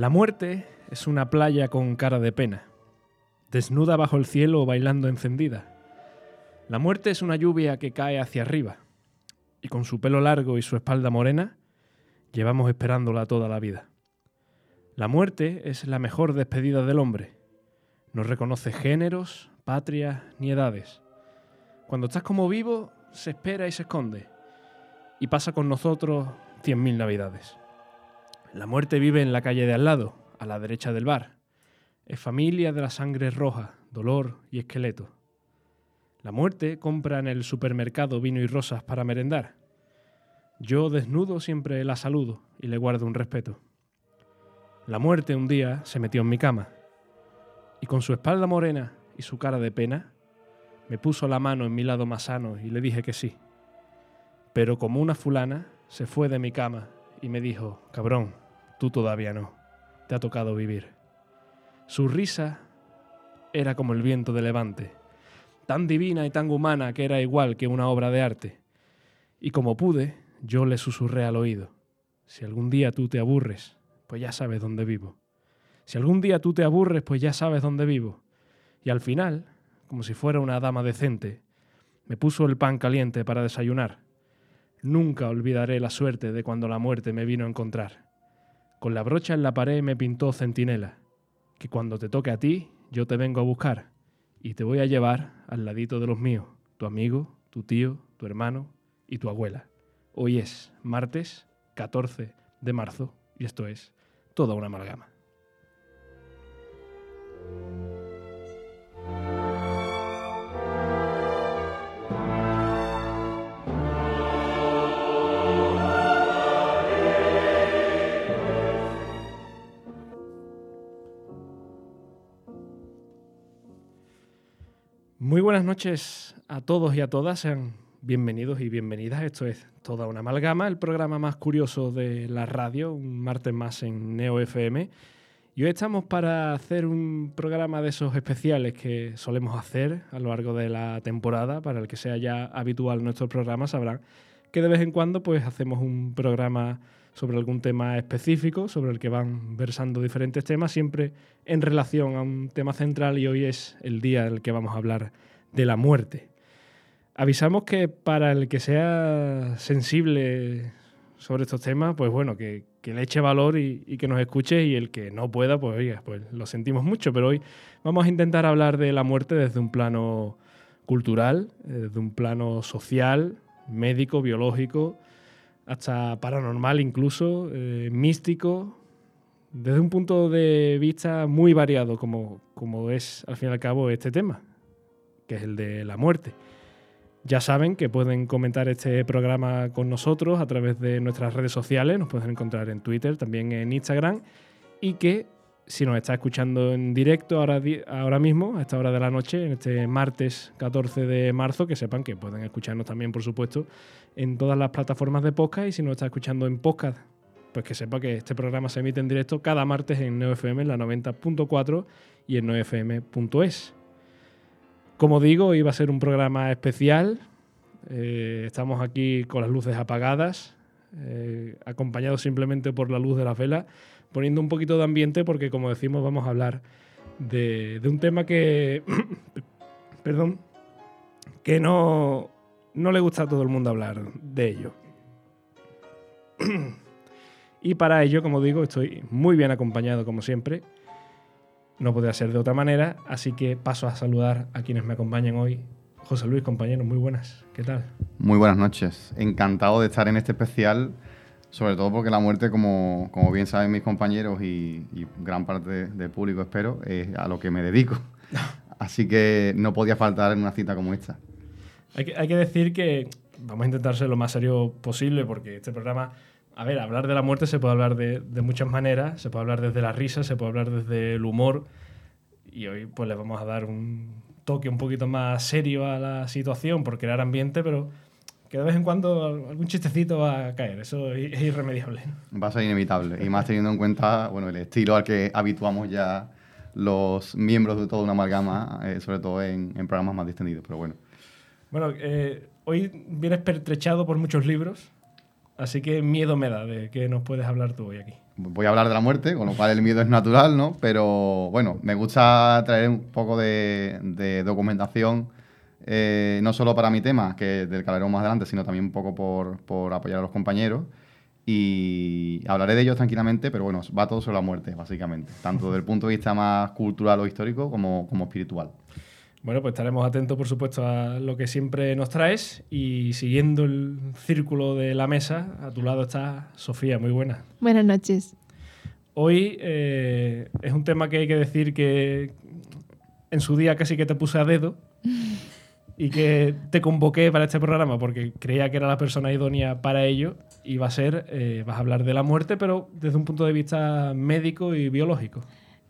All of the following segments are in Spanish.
La muerte es una playa con cara de pena, desnuda bajo el cielo bailando encendida. La muerte es una lluvia que cae hacia arriba, y con su pelo largo y su espalda morena, llevamos esperándola toda la vida. La muerte es la mejor despedida del hombre. No reconoce géneros, patrias ni edades. Cuando estás como vivo, se espera y se esconde, y pasa con nosotros cien mil navidades. La muerte vive en la calle de al lado, a la derecha del bar. Es familia de la sangre roja, dolor y esqueleto. La muerte compra en el supermercado vino y rosas para merendar. Yo desnudo siempre la saludo y le guardo un respeto. La muerte un día se metió en mi cama y con su espalda morena y su cara de pena, me puso la mano en mi lado más sano y le dije que sí. Pero como una fulana, se fue de mi cama y me dijo, cabrón, tú todavía no, te ha tocado vivir. Su risa era como el viento de levante, tan divina y tan humana que era igual que una obra de arte. Y como pude, yo le susurré al oído, si algún día tú te aburres, pues ya sabes dónde vivo. Si algún día tú te aburres, pues ya sabes dónde vivo. Y al final, como si fuera una dama decente, me puso el pan caliente para desayunar Nunca olvidaré la suerte de cuando la muerte me vino a encontrar. Con la brocha en la pared me pintó centinela, que cuando te toque a ti, yo te vengo a buscar y te voy a llevar al ladito de los míos, tu amigo, tu tío, tu hermano y tu abuela. Hoy es martes 14 de marzo y esto es toda una amalgama. Muy buenas noches a todos y a todas, sean bienvenidos y bienvenidas. Esto es Toda una Amalgama, el programa más curioso de la radio, un martes más en Neo FM. Y hoy estamos para hacer un programa de esos especiales que solemos hacer a lo largo de la temporada. Para el que sea ya habitual nuestro programa, sabrán que de vez en cuando pues hacemos un programa sobre algún tema específico, sobre el que van versando diferentes temas, siempre en relación a un tema central y hoy es el día en el que vamos a hablar de la muerte. Avisamos que para el que sea sensible sobre estos temas, pues bueno, que, le eche valor y, que nos escuche y el que no pueda, pues oiga, pues lo sentimos mucho, pero hoy vamos a intentar hablar de la muerte desde un plano cultural, desde un plano social, médico, biológico, hasta paranormal incluso, eh, místico, desde un punto de vista muy variado, como, como es al fin y al cabo este tema, que es el de la muerte. Ya saben que pueden comentar este programa con nosotros a través de nuestras redes sociales, nos pueden encontrar en Twitter, también en Instagram, y que si nos está escuchando en directo ahora, ahora mismo, a esta hora de la noche, en este martes 14 de marzo, que sepan que pueden escucharnos también, por supuesto, en todas las plataformas de podcast y si nos está escuchando en podcast, pues que sepa que este programa se emite en directo cada martes en NeoFM, en la 90.4 y en neofm.es. Como digo, iba a ser un programa especial. Eh, estamos aquí con las luces apagadas, eh, acompañados simplemente por la luz de la vela poniendo un poquito de ambiente porque, como decimos, vamos a hablar de, un tema que, perdón, que no, no le gusta a todo el mundo hablar de ello. y para ello, como digo, estoy muy bien acompañado, como siempre. No podría ser de otra manera, así que paso a saludar a quienes me acompañan hoy. José Luis, compañero, muy buenas. ¿Qué tal? Muy buenas noches. Encantado de estar en este especial sobre todo porque la muerte, como, como bien saben mis compañeros y, gran parte del público, espero, es a lo que me dedico. Así que no podía faltar en una cita como esta. Hay que, hay que decir que vamos a intentar ser lo más serio posible porque este programa, a ver, hablar de la muerte se puede hablar de, de muchas maneras, se puede hablar desde la risa, se puede hablar desde el humor y hoy pues le vamos a dar un toque un poquito más serio a la situación por crear ambiente, pero que de vez en cuando algún chistecito va a caer, eso es irremediable. Va a ser inevitable, y más teniendo en cuenta bueno, el estilo al que habituamos ya los miembros de toda una amalgama, eh, sobre todo en, programas más distendidos, pero bueno. Bueno, eh, hoy vienes pertrechado por muchos libros, así que miedo me da de que nos puedes hablar tú hoy aquí. voy a hablar de la muerte, con lo cual el miedo es natural, ¿no? Pero bueno, me gusta traer un poco de, documentación, eh, no solo para mi tema, que del que más adelante, sino también un poco por, por apoyar a los compañeros. Y hablaré de ellos tranquilamente, pero bueno, va todo sobre la muerte, básicamente, tanto desde el punto de vista más cultural o histórico como, como espiritual. Bueno, pues estaremos atentos, por supuesto, a lo que siempre nos traes y siguiendo el círculo de la mesa, a tu lado está Sofía, muy buena. Buenas noches. Hoy eh, es un tema que hay que decir que en su día casi que te puse a dedo y que te convoqué para este programa porque creía que era la persona idónea para ello y va a ser, eh, vas a hablar de la muerte, pero desde un punto de vista médico y biológico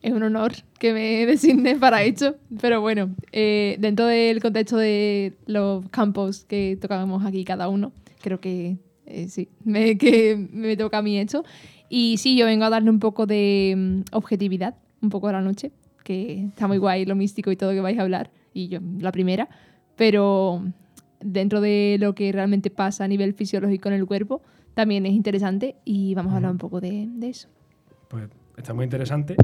es un honor que me designe para esto. Pero bueno, eh, dentro del contexto de los campos que tocamos aquí cada uno, creo que eh, sí, me, que me toca a mí esto. Y sí, yo vengo a darle un poco de mm, objetividad, un poco a la noche, que está muy guay lo místico y todo que vais a hablar, y yo la primera, pero dentro de lo que realmente pasa a nivel fisiológico en el cuerpo, también es interesante y vamos a hablar un poco de, de eso. Pues está muy interesante.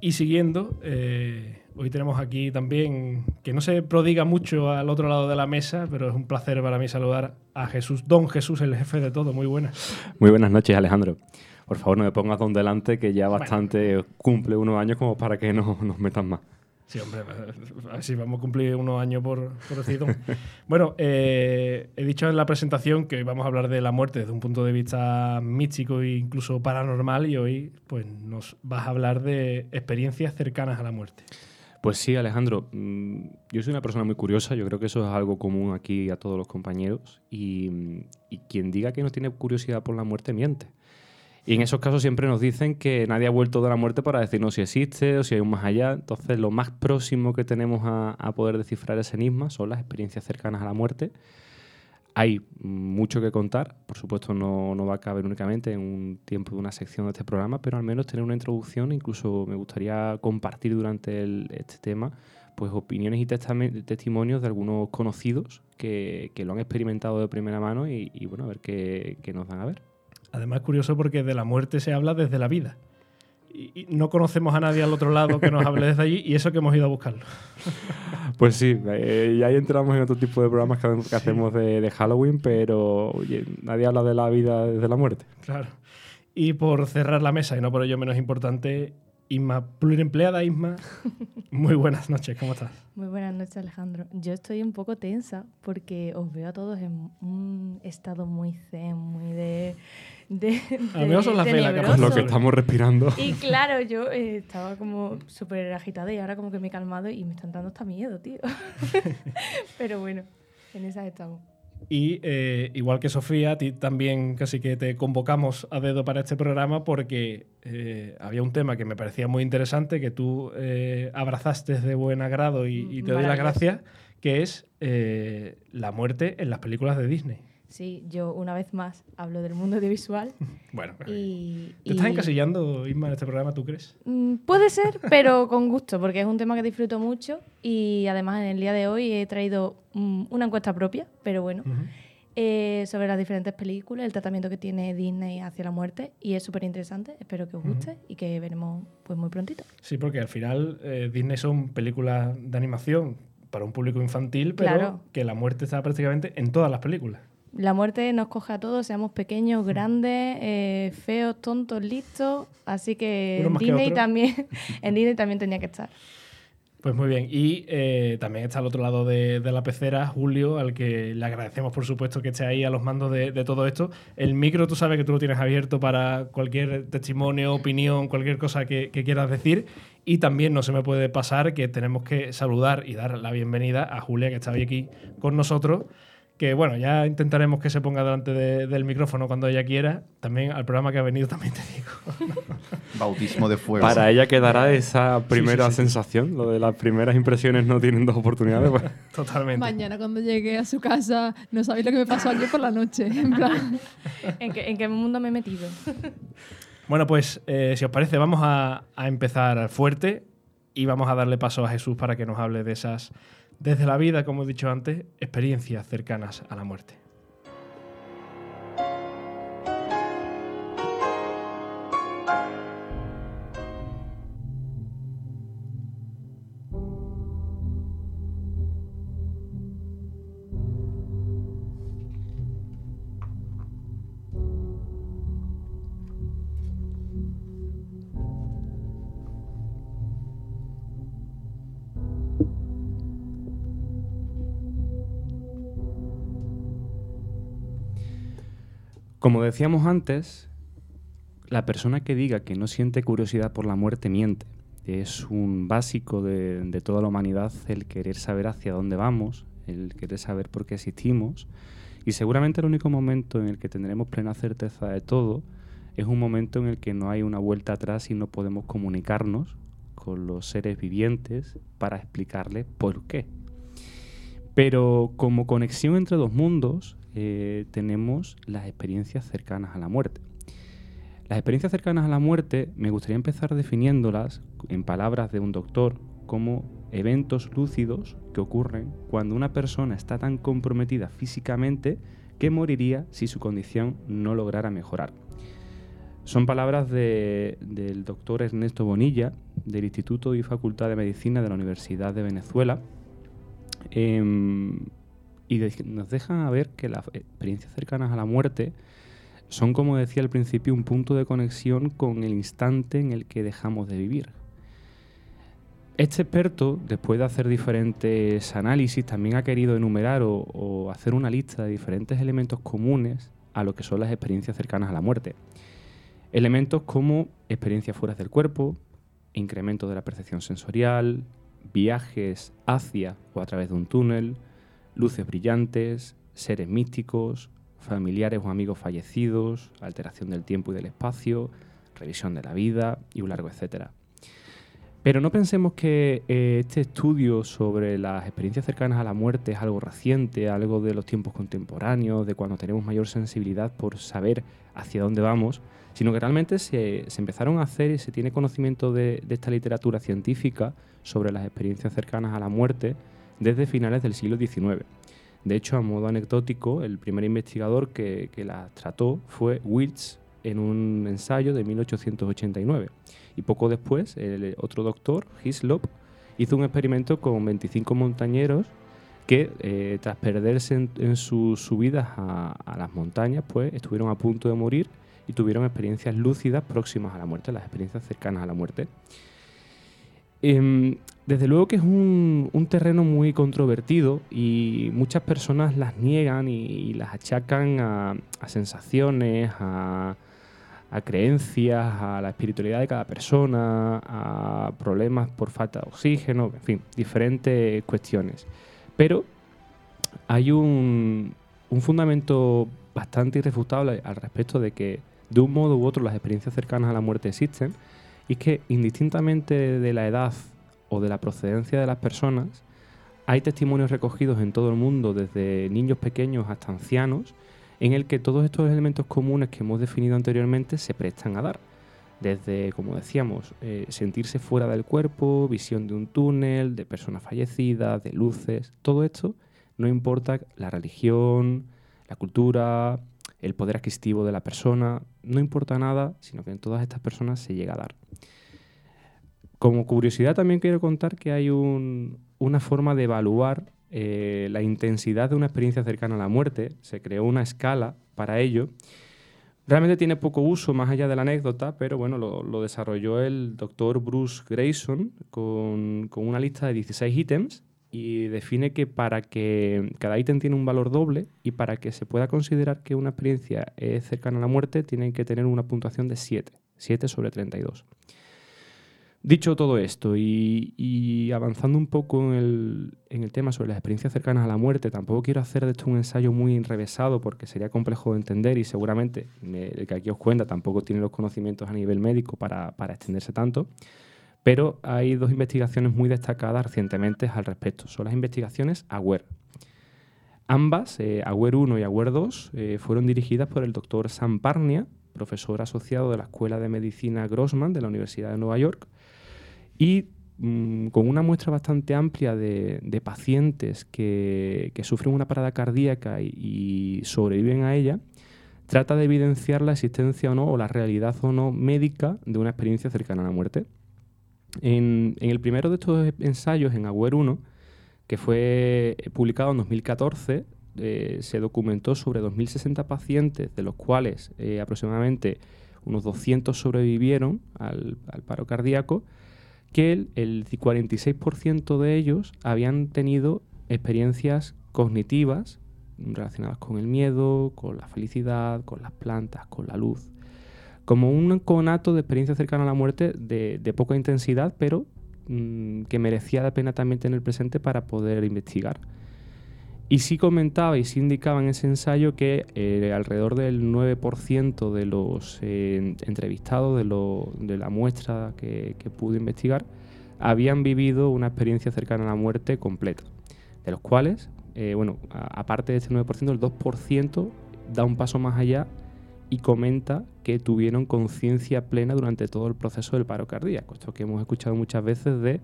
Y siguiendo, eh, hoy tenemos aquí también, que no se prodiga mucho al otro lado de la mesa, pero es un placer para mí saludar a Jesús, don Jesús, el jefe de todo. Muy buenas. Muy buenas noches, Alejandro. Por favor, no me pongas don delante, que ya bastante cumple unos años como para que no nos metan más. Sí, hombre, así vamos a cumplir unos años por, por decir Bueno, eh, he dicho en la presentación que hoy vamos a hablar de la muerte desde un punto de vista místico e incluso paranormal y hoy pues nos vas a hablar de experiencias cercanas a la muerte. Pues sí, Alejandro, mm, yo soy una persona muy curiosa, yo creo que eso es algo común aquí a todos los compañeros y, y quien diga que no tiene curiosidad por la muerte miente. Y en esos casos siempre nos dicen que nadie ha vuelto de la muerte para decirnos si existe o si hay un más allá. Entonces, lo más próximo que tenemos a, poder descifrar ese enigma son las experiencias cercanas a la muerte. Hay mucho que contar, por supuesto no, no, va a caber únicamente en un tiempo de una sección de este programa, pero al menos tener una introducción, incluso me gustaría compartir durante este tema pues opiniones y testimonios de algunos conocidos que, que, lo han experimentado de primera mano y, y bueno, a ver qué, qué nos dan a ver. Además, curioso porque de la muerte se habla desde la vida. Y, no conocemos a nadie al otro lado que nos hable desde allí y eso que hemos ido a buscarlo. Pues sí, eh, y ahí entramos en otro tipo de programas que, hacemos de, Halloween, pero nadie habla de la vida desde la muerte. Claro. Y por cerrar la mesa, y no por ello menos importante, Isma, pluriempleada Isma, muy buenas noches, ¿cómo estás? Muy buenas noches, Alejandro. Yo estoy un poco tensa porque os veo a todos en un estado muy zen, muy de de, Al menos son las velas lo que estamos respirando. Y claro, yo eh, estaba como súper agitada y ahora como que me he calmado y me están dando hasta miedo, tío. Pero bueno, en esas estamos. Y eh, igual que Sofía, a ti también casi que te convocamos a dedo para este programa porque eh, había un tema que me parecía muy interesante, que tú abrazaste de buen agrado y, y te doy las gracias, que es la muerte en las películas de Disney. Sí, yo una vez más hablo del mundo audiovisual. bueno, y, ¿te estás encasillando, Isma, en este programa, tú crees? Mm, puede ser, pero con gusto, porque es un tema que disfruto mucho y además en el día de hoy he traído mm, una encuesta propia, pero bueno, eh, sobre las diferentes películas, el tratamiento que tiene Disney hacia la muerte y es súper interesante. Espero que os guste y que veremos pues muy prontito. Sí, porque al final eh, Disney son películas de animación para un público infantil, pero que la muerte está prácticamente en todas las películas la muerte nos coge a todos, seamos pequeños, grandes, eh, feos, tontos, listos. Así que en Disney, también, en Disney también tenía que estar. Pues muy bien. Y eh, también está al otro lado de, la pecera, Julio, al que le agradecemos, por supuesto, que esté ahí a los mandos de, todo esto. El micro, tú sabes que tú lo tienes abierto para cualquier testimonio, opinión, cualquier cosa que, que quieras decir. Y también no se me puede pasar que tenemos que saludar y dar la bienvenida a Julia, que está hoy aquí con nosotros que bueno, ya intentaremos que se ponga delante del micrófono cuando ella quiera. También al programa que ha venido, también te digo. Bautismo de fuego. Para ella quedará esa primera sensación, lo de las primeras impresiones no tienen dos oportunidades. Pues. Totalmente. Mañana cuando llegue a su casa, no sabéis lo que me pasó ayer por la noche. En plan, ¿En, qué, mundo me he metido? bueno, pues eh, si os parece, vamos a, a empezar fuerte y vamos a darle paso a Jesús para que nos hable de esas desde la vida, como he dicho antes, experiencias cercanas a la muerte. Como decíamos antes, la persona que diga que no siente curiosidad por la muerte miente. Es un básico de, toda la humanidad el querer saber hacia dónde vamos, el querer saber por qué existimos. Y seguramente el único momento en el que tendremos plena certeza de todo es un momento en el que no hay una vuelta atrás y no podemos comunicarnos con los seres vivientes para explicarles por qué. Pero como conexión entre dos mundos eh, tenemos las experiencias cercanas a la muerte. Las experiencias cercanas a la muerte me gustaría empezar definiéndolas en palabras de un doctor como eventos lúcidos que ocurren cuando una persona está tan comprometida físicamente que moriría si su condición no lograra mejorar. Son palabras del doctor Ernesto Bonilla, del Instituto y Facultad de Medicina de la Universidad de Venezuela, em, y nos dejan ver que las experiencias cercanas a la muerte son, como decía al principio, un punto de conexión con el instante en el que dejamos de vivir. Este experto, después de hacer diferentes análisis, también ha querido enumerar o, hacer una lista de diferentes elementos comunes a lo que son las experiencias cercanas a la muerte. Elementos como experiencias fuera del cuerpo, incremento de la percepción sensorial, viajes hacia o a través de un túnel, luces brillantes, seres místicos, familiares o amigos fallecidos, alteración del tiempo y del espacio, revisión de la vida y un largo etcétera. Pero no pensemos que eh, este estudio sobre las experiencias cercanas a la muerte es algo reciente, algo de los tiempos contemporáneos, de cuando tenemos mayor sensibilidad por saber hacia dónde vamos, sino que realmente se, empezaron a hacer y se tiene conocimiento de, esta literatura científica sobre las experiencias cercanas a la muerte desde finales del siglo XIX. De hecho, a modo anecdótico, el primer investigador que, que las trató fue Wills en un ensayo de 1889. Y poco después, el otro doctor, Hislop, hizo un experimento con 25 montañeros que, eh, tras perderse en, sus subidas a, las montañas, pues estuvieron a punto de morir y tuvieron experiencias lúcidas próximas a la muerte, las experiencias cercanas a la muerte. Em, desde luego que es un, terreno muy controvertido y muchas personas las niegan y, las achacan a sensaciones, a, a creencias, a la espiritualidad de cada persona, a problemas por falta de oxígeno, en fin, diferentes cuestiones. Pero hay un, fundamento bastante irrefutable al respecto de que de un modo u otro las experiencias cercanas a la muerte existen y es que indistintamente de la edad o de la procedencia de las personas, hay testimonios recogidos en todo el mundo, desde niños pequeños hasta ancianos, en el que todos estos elementos comunes que hemos definido anteriormente se prestan a dar. Desde, como decíamos, eh, sentirse fuera del cuerpo, visión de un túnel, de personas fallecidas, de luces, todo esto no importa la religión, la cultura, el poder adquisitivo de la persona, no importa nada, sino que en todas estas personas se llega a dar. Como curiosidad también quiero contar que hay una forma de evaluar eh, la intensidad de una experiencia cercana a la muerte, se creó una escala para ello. Realmente tiene poco uso más allá de la anécdota, pero bueno, lo, desarrolló el doctor Bruce Grayson con, una lista de 16 ítems y define que para que cada ítem tiene un valor doble y para que se pueda considerar que una experiencia es cercana a la muerte, tiene que tener una puntuación de 7, 7 sobre 32. Dicho todo esto y, avanzando un poco en el, tema sobre las experiencias cercanas a la muerte, tampoco quiero hacer de esto un ensayo muy enrevesado porque sería complejo de entender y seguramente el que aquí os cuenta tampoco tiene los conocimientos a nivel médico para, extenderse tanto. Pero hay dos investigaciones muy destacadas recientemente al respecto. Son las investigaciones AWARE. Ambas, eh, AWARE 1 y AWARE 2, eh, fueron dirigidas por el doctor Sam Parnia, profesor asociado de la Escuela de Medicina Grossman de la Universidad de Nueva York, y mm, con una muestra bastante amplia de, pacientes que, sufren una parada cardíaca y, sobreviven a ella, trata de evidenciar la existencia o no, o la realidad o no médica de una experiencia cercana a la muerte. En, el primero de estos ensayos, en AWARE 1, que fue publicado en 2014, eh, se documentó sobre 2.060 pacientes, de los cuales eh, aproximadamente unos 200 sobrevivieron al paro cardíaco, que el, 46% de ellos habían tenido experiencias cognitivas relacionadas con el miedo, con la felicidad, con las plantas, con la luz. Como un conato de experiencia cercana a la muerte de, poca intensidad, pero mm, que merecía la pena también tener presente para poder investigar. Y sí comentaba y sí indicaba en ese ensayo que eh, alrededor del 9% de los eh, entrevistados de, de, la muestra que, que pude investigar habían vivido una experiencia cercana a la muerte completa, de los cuales, eh, bueno, aparte de este 9%, el 2% da un paso más allá y comenta que tuvieron conciencia plena durante todo el proceso del paro cardíaco. Esto que hemos escuchado muchas veces de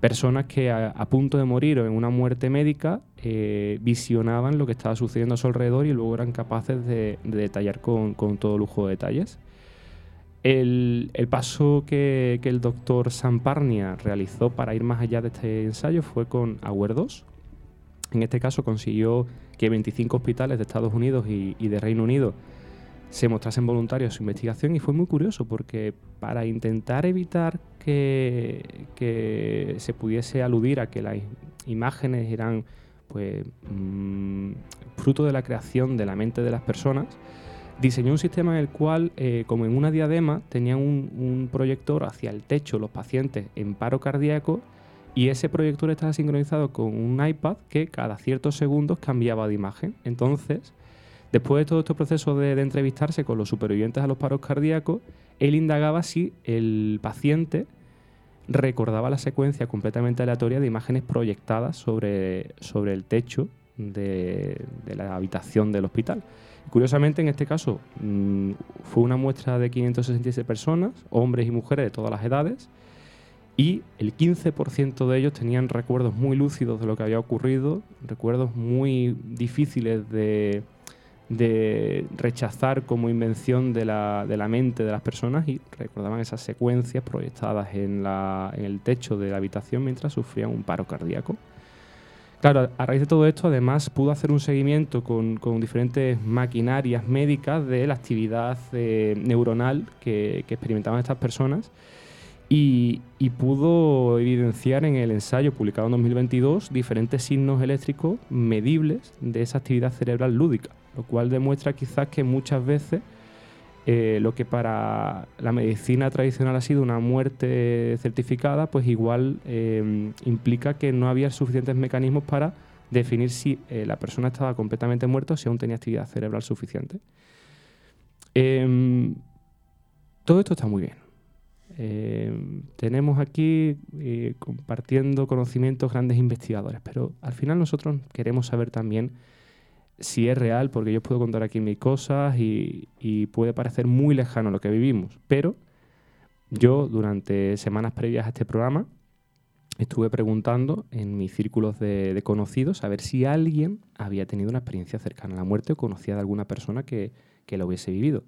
personas que a, punto de morir o en una muerte médica eh, visionaban lo que estaba sucediendo a su alrededor y luego eran capaces de, detallar con, todo lujo de detalles. El, paso que, el doctor Samparnia realizó para ir más allá de este ensayo fue con 2. En este caso consiguió que 25 hospitales de Estados Unidos y de Reino Unido se mostrasen voluntarios su investigación y fue muy curioso porque para intentar evitar que, que se pudiese aludir a que las imágenes eran pues mm, fruto de la creación de la mente de las personas, diseñó un sistema en el cual, eh, como en una diadema, tenían un, un, proyector hacia el techo los pacientes en paro cardíaco y ese proyector estaba sincronizado con un iPad que cada ciertos segundos cambiaba de imagen. Entonces, Después de todo este proceso de, entrevistarse con los supervivientes a los paros cardíacos, él indagaba si el paciente recordaba la secuencia completamente aleatoria de imágenes proyectadas sobre, sobre el techo de, la habitación del hospital. Curiosamente, en este caso, mm, fue una muestra de 566 personas, hombres y mujeres de todas las edades, y el 15% de ellos tenían recuerdos muy lúcidos de lo que había ocurrido, recuerdos muy difíciles de, de rechazar como invención de la, de la, mente de las personas y recordaban esas secuencias proyectadas en, la, en, el techo de la habitación mientras sufrían un paro cardíaco. Claro, a raíz de todo esto, además, pudo hacer un seguimiento con, con diferentes maquinarias médicas de la actividad eh, neuronal que, que, experimentaban estas personas y, y, pudo evidenciar en el ensayo publicado en 2022 diferentes signos eléctricos medibles de esa actividad cerebral lúdica lo cual demuestra quizás que muchas veces eh, lo que para la medicina tradicional ha sido una muerte certificada, pues igual eh, implica que no había suficientes mecanismos para definir si eh, la persona estaba completamente muerta o si aún tenía actividad cerebral suficiente. Em, todo esto está muy bien. Em, tenemos aquí compartiendo conocimientos grandes investigadores, pero al final nosotros queremos saber también si es real, porque yo puedo contar aquí mis cosas y, puede parecer muy lejano lo que vivimos, pero yo durante semanas previas a este programa estuve preguntando en mis círculos de, conocidos a ver si alguien había tenido una experiencia cercana a la muerte o conocía de alguna persona que, que lo hubiese vivido.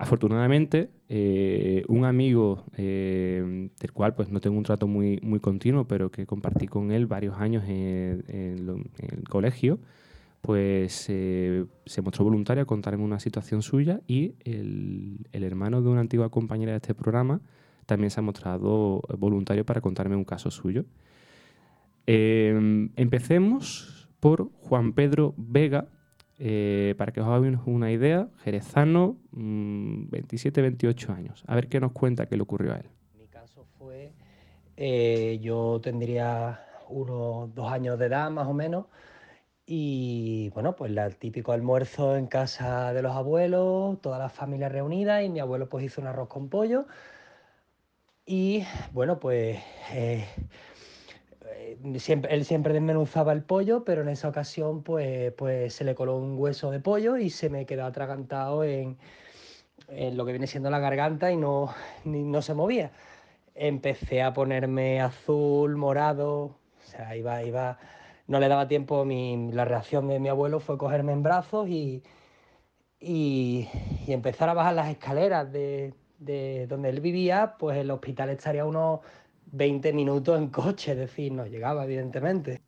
Afortunadamente, eh, un amigo eh, del cual pues, no tengo un trato muy, muy continuo, pero que compartí con él varios años en el colegio, pues eh, se mostró voluntario a contarme una situación suya y el, hermano de una antigua compañera de este programa también se ha mostrado voluntario para contarme un caso suyo. Em, empecemos por Juan Pedro Vega, eh, para que os hagáis una idea, jerezano, 27-28 mm, años. A ver qué nos cuenta qué le ocurrió a él. Mi caso fue, eh, yo tendría unos dos años de edad más o menos, y bueno, pues el típico almuerzo en casa de los abuelos, toda la familia reunida y mi abuelo pues hizo un arroz con pollo. Y bueno, pues eh, eh, siempre, él siempre desmenuzaba el pollo, pero en esa ocasión pues, pues se le coló un hueso de pollo y se me quedó atragantado en, en lo que viene siendo la garganta y no, no se movía. Empecé a ponerme azul, morado, o sea, iba, iba no le daba tiempo, mi, la reacción de mi abuelo fue cogerme en brazos y, y, empezar a bajar las escaleras de, donde él vivía, pues el hospital estaría unos 20 minutos en coche, es decir, no llegaba, evidentemente.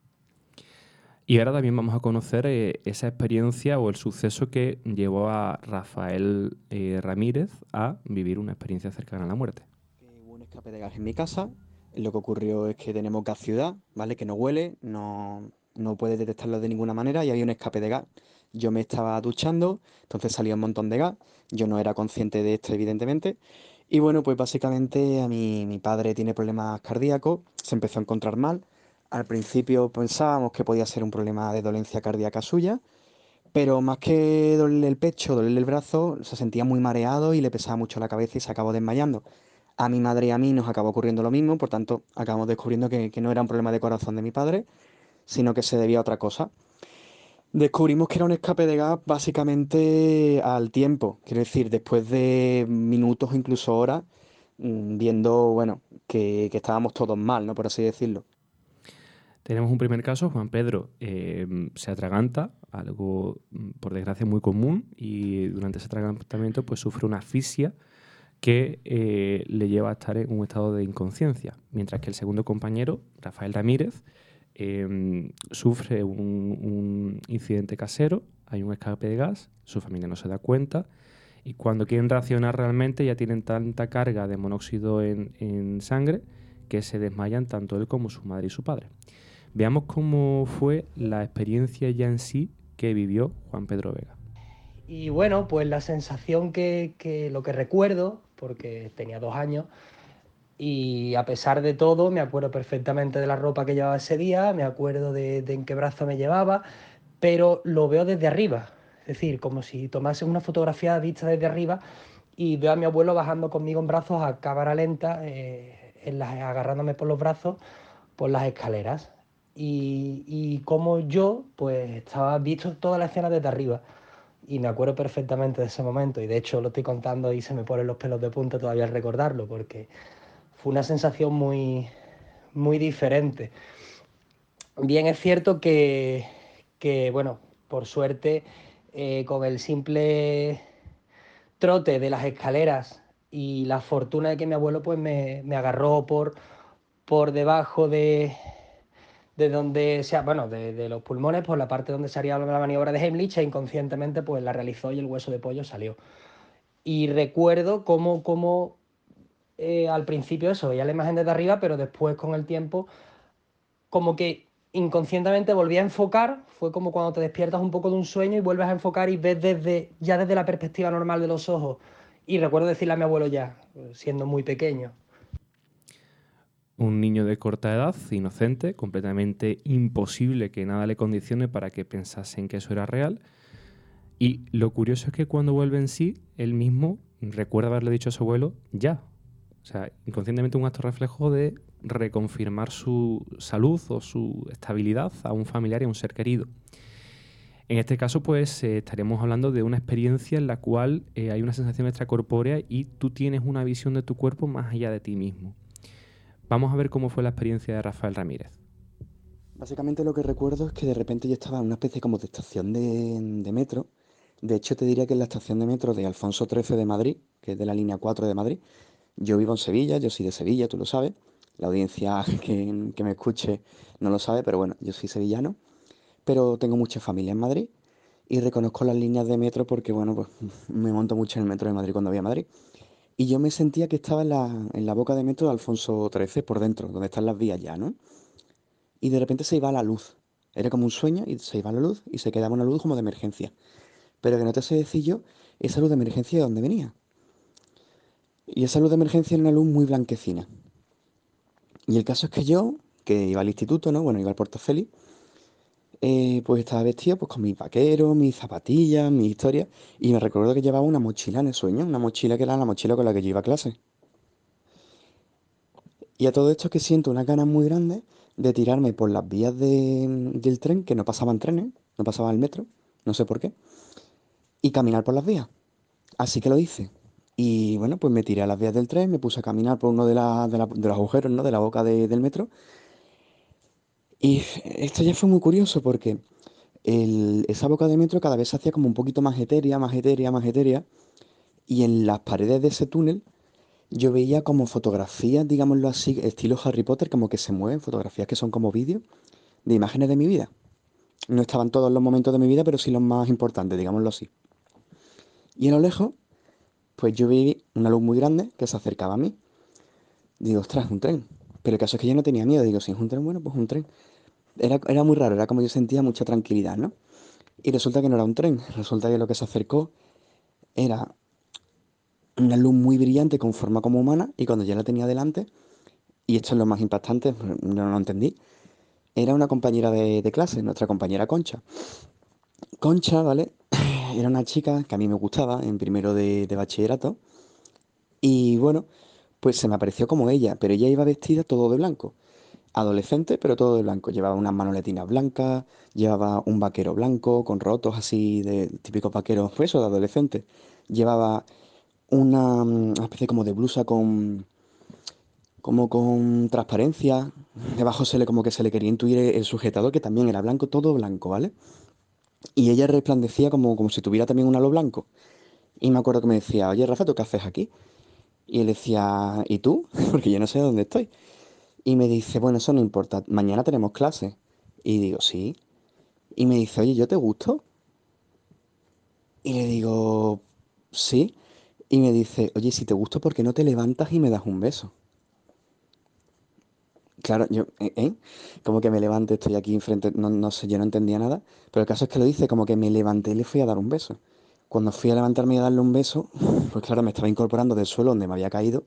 Y ahora también vamos a conocer eh, esa experiencia o el suceso que llevó a Rafael eh, Ramírez a vivir una experiencia cercana a la muerte. Hubo un escape de gas en mi casa lo que ocurrió es que tenemos gas ciudad, ¿vale? Que no huele, no, no puede detectarlo de ninguna manera y había un escape de gas. Yo me estaba duchando, entonces salía un montón de gas, yo no era consciente de esto evidentemente. Y bueno, pues básicamente a mi, mi padre tiene problemas cardíacos, se empezó a encontrar mal. Al principio pensábamos que podía ser un problema de dolencia cardíaca suya, pero más que dolerle el pecho, dolerle el brazo, se sentía muy mareado y le pesaba mucho la cabeza y se acabó desmayando. A mi madre y a mí nos acabó ocurriendo lo mismo, por tanto acabamos descubriendo que, no era un problema de corazón de mi padre, sino que se debía a otra cosa. Descubrimos que era un escape de gas básicamente al tiempo, quiero decir, después de minutos o incluso horas, mm, viendo, bueno, que, estábamos todos mal, ¿no? Por así decirlo. Tenemos un primer caso, Juan Pedro eh, se atraganta, algo mm, por desgracia muy común, y durante ese atragantamiento pues sufre una asfixia que eh, le lleva a estar en un estado de inconsciencia, mientras que el segundo compañero, Rafael Ramírez, eh, sufre un, incidente casero, hay un escape de gas, su familia no se da cuenta, y cuando quieren reaccionar realmente ya tienen tanta carga de monóxido en, sangre que se desmayan tanto él como su madre y su padre. Veamos cómo fue la experiencia ya en sí que vivió Juan Pedro Vega. Y bueno, pues la sensación que lo que recuerdo, porque tenía dos años, y a pesar de todo, me acuerdo perfectamente de la ropa que llevaba ese día, me acuerdo de, en qué brazo me llevaba, pero lo veo desde arriba. Es decir, como si tomase una fotografía vista desde arriba y veo a mi abuelo bajando conmigo en brazos a cámara lenta, eh, agarrándome por los brazos por las escaleras. Y, y como yo, pues estaba visto toda la escena desde arriba. Y me acuerdo perfectamente de ese momento. Y de hecho lo estoy contando y se me ponen los pelos de punta todavía al recordarlo, porque fue una sensación muy, muy diferente. Bien es cierto que, que bueno, por suerte, eh, con el simple trote de las escaleras y la fortuna de que mi abuelo pues me, me agarró por, por debajo de, de donde sea, bueno, de, de, los pulmones, por la parte donde se haría la maniobra de Heimlich e inconscientemente pues la realizó y el hueso de pollo salió. Y recuerdo cómo, cómo eh, al principio eso, veía la imagen desde arriba, pero después con el tiempo como que inconscientemente volví a enfocar, fue como cuando te despiertas un poco de un sueño y vuelves a enfocar y ves desde, ya desde la perspectiva normal de los ojos. Y recuerdo decirle a mi abuelo ya, siendo muy pequeño. Un niño de corta edad, inocente, completamente imposible que nada le condicione para que pensase en que eso era real. Y lo curioso es que cuando vuelve en sí, él mismo recuerda haberle dicho a su abuelo, ya. O sea, inconscientemente un acto reflejo de reconfirmar su salud o su estabilidad a un familiar y a un ser querido. En este caso, pues eh, estaríamos hablando de una experiencia en la cual eh, hay una sensación extracorpórea y tú tienes una visión de tu cuerpo más allá de ti mismo. Vamos a ver cómo fue la experiencia de Rafael Ramírez. Básicamente lo que recuerdo es que de repente yo estaba en una especie como de estación de, metro. De hecho, te diría que es la estación de metro de Alfonso XIII de Madrid, que es de la línea 4 de Madrid. Yo vivo en Sevilla, yo soy de Sevilla, tú lo sabes. La audiencia que, que, me escuche no lo sabe, pero bueno, yo soy sevillano. Pero tengo mucha familia en Madrid y reconozco las líneas de metro porque, bueno, pues me monto mucho en el metro de Madrid cuando voy a Madrid. Y yo me sentía que estaba en la, en la boca de metro de Alfonso XIII, por dentro, donde están las vías ya, ¿no? Y de repente se iba la luz. Era como un sueño y se iba la luz y se quedaba una luz como de emergencia. Pero que no te sé decir yo esa luz de emergencia de dónde venía. Y esa luz de emergencia era una luz muy blanquecina. Y el caso es que yo, que iba al instituto, ¿no? Bueno, iba al Puerto Félix, eh, pues estaba vestido pues, con mis vaqueros, mis zapatillas, mi historia. Y me recuerdo que llevaba una mochila en el sueño, una mochila que era la mochila con la que yo iba a clase. Y a todo esto que siento una ganas muy grande de tirarme por las vías de, del tren, que no pasaban trenes, no pasaba el metro, no sé por qué, y caminar por las vías. Así que lo hice. Y bueno, pues me tiré a las vías del tren, me puse a caminar por uno de, de, la, los agujeros, ¿no? De la boca de, del metro. Y esto ya fue muy curioso porque el, esa boca de metro cada vez se hacía como un poquito más etérea, más etérea, más etérea. Y en las paredes de ese túnel yo veía como fotografías, digámoslo así, estilo Harry Potter, como que se mueven, fotografías que son como vídeos de imágenes de mi vida. No estaban todos los momentos de mi vida, pero sí los más importantes, digámoslo así. Y a lo lejos, pues yo vi una luz muy grande que se acercaba a mí. Digo, ostras, un tren. Pero el caso es que yo no tenía miedo. Digo, si es un tren, bueno, pues un tren. Era, era muy raro, era como yo sentía mucha tranquilidad, ¿no? Y resulta que no era un tren, resulta que lo que se acercó era una luz muy brillante con forma como humana y cuando ya la tenía delante, y esto es lo más impactante, no lo entendí, era una compañera de, clase, nuestra compañera Concha. Concha, ¿vale? Era una chica que a mí me gustaba en primero de, de bachillerato y bueno, pues se me apareció como ella, pero ella iba vestida todo de blanco adolescente, pero todo de blanco. Llevaba unas manoletinas blancas, llevaba un vaquero blanco con rotos así de típicos vaqueros, pues de adolescente. Llevaba una, mm, especie como de blusa con como con transparencia. Debajo se le como que se le quería intuir el sujetador que también era blanco, todo blanco, ¿vale? Y ella resplandecía como, como si tuviera también un halo blanco. Y me acuerdo que me decía, oye Rafa, ¿tú qué haces aquí? Y él decía, ¿y tú? Porque yo no sé dónde estoy. Y me dice, bueno, eso no importa, mañana tenemos clase. Y digo, sí. Y me dice, oye, ¿yo te gusto? Y le digo, sí. Y me dice, oye, si te gusto, ¿por qué no te levantas y me das un beso? Claro, yo, ¿eh? ¿eh? Como que me levanté, estoy aquí enfrente, no, no sé, yo no entendía nada, pero el caso es que lo dice, como que me levanté y le fui a dar un beso. Cuando fui a levantarme y a darle un beso, pues claro, me estaba incorporando del suelo donde me había caído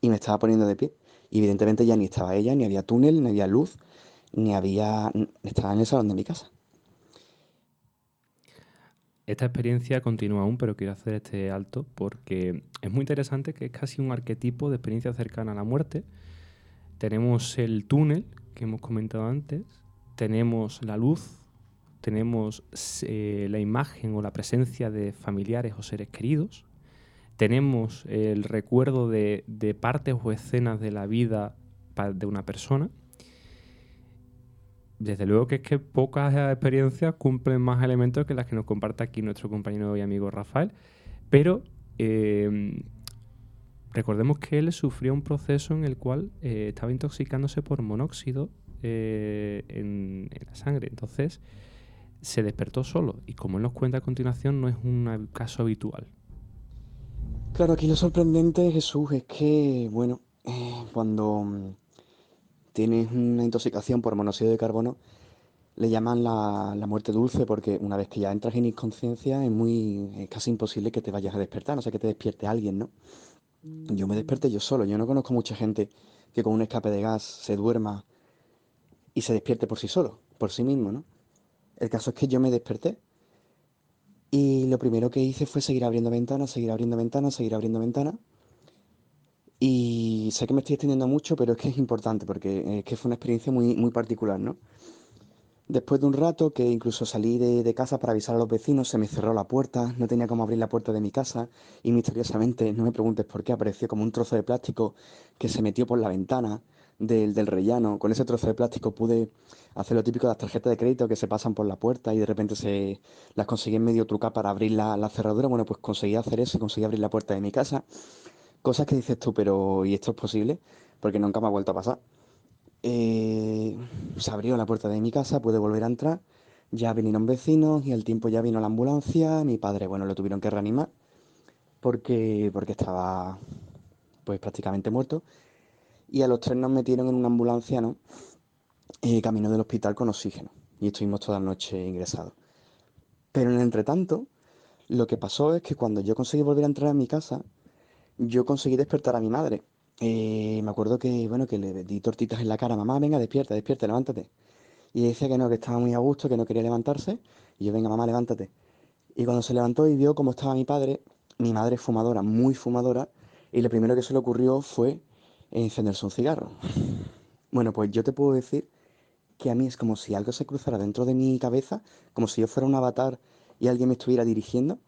y me estaba poniendo de pie. Y evidentemente ya ni estaba ella, ni había túnel, ni había luz, ni había... Estaba en el salón de mi casa. Esta experiencia continúa aún, pero quiero hacer este alto porque es muy interesante que es casi un arquetipo de experiencia cercana a la muerte. Tenemos el túnel que hemos comentado antes, tenemos la luz, tenemos eh, la imagen o la presencia de familiares o seres queridos, tenemos el recuerdo de, partes o escenas de la vida de una persona. Desde luego que es que pocas experiencias cumplen más elementos que las que nos comparte aquí nuestro compañero y amigo Rafael, pero eh, recordemos que él sufrió un proceso en el cual eh, estaba intoxicándose por monóxido eh, en, en, la sangre. Entonces se despertó solo y como él nos cuenta a continuación no es un caso habitual. Claro, aquí lo sorprendente, Jesús, es que, bueno, eh, cuando mm, tienes una intoxicación por monóxido de carbono, le llaman la, muerte dulce porque una vez que ya entras en inconsciencia es muy casi imposible que te vayas a despertar, no sé que te despierte alguien, ¿no? Yo me desperté yo solo, yo no conozco mucha gente que con un escape de gas se duerma y se despierte por sí solo, por sí mismo, ¿no? El caso es que yo me desperté y lo primero que hice fue seguir abriendo ventanas, seguir abriendo ventanas, seguir abriendo ventanas. Y sé que me estoy extendiendo mucho, pero es que es importante porque es que fue una experiencia muy, muy particular, ¿no? Después de un rato que incluso salí de, de, casa para avisar a los vecinos, se me cerró la puerta, no tenía cómo abrir la puerta de mi casa y misteriosamente, no me preguntes por qué, apareció como un trozo de plástico que se metió por la ventana del, del, rellano. Con ese trozo de plástico pude hacer lo típico de las tarjetas de crédito que se pasan por la puerta y de repente se las conseguí medio trucar para abrir la, la cerradura. Bueno, pues conseguí hacer eso y conseguí abrir la puerta de mi casa. Cosas que dices tú, pero ¿y esto es posible? Porque nunca me ha vuelto a pasar. Eh, se abrió la puerta de mi casa, pude volver a entrar. Ya vinieron vecinos y al tiempo ya vino la ambulancia. Mi padre, bueno, lo tuvieron que reanimar porque, porque estaba pues prácticamente muerto y a los tres nos metieron en una ambulancia, ¿no? Eh, camino del hospital con oxígeno y estuvimos toda la noche ingresados. Pero en el entretanto, lo que pasó es que cuando yo conseguí volver a entrar a mi casa, yo conseguí despertar a mi madre. Eh, me acuerdo que, bueno, que le di tortitas en la cara, mamá, venga, despierta, despierta, levántate. Y decía que no, que estaba muy a gusto, que no quería levantarse. Y yo, venga, mamá, levántate. Y cuando se levantó y vio cómo estaba mi padre, mi madre es fumadora, muy fumadora, y lo primero que se le ocurrió fue encenderse un cigarro. Bueno, pues yo te puedo decir que a mí es como si algo se cruzara dentro de mi cabeza, como si yo fuera un avatar y alguien me estuviera dirigiendo,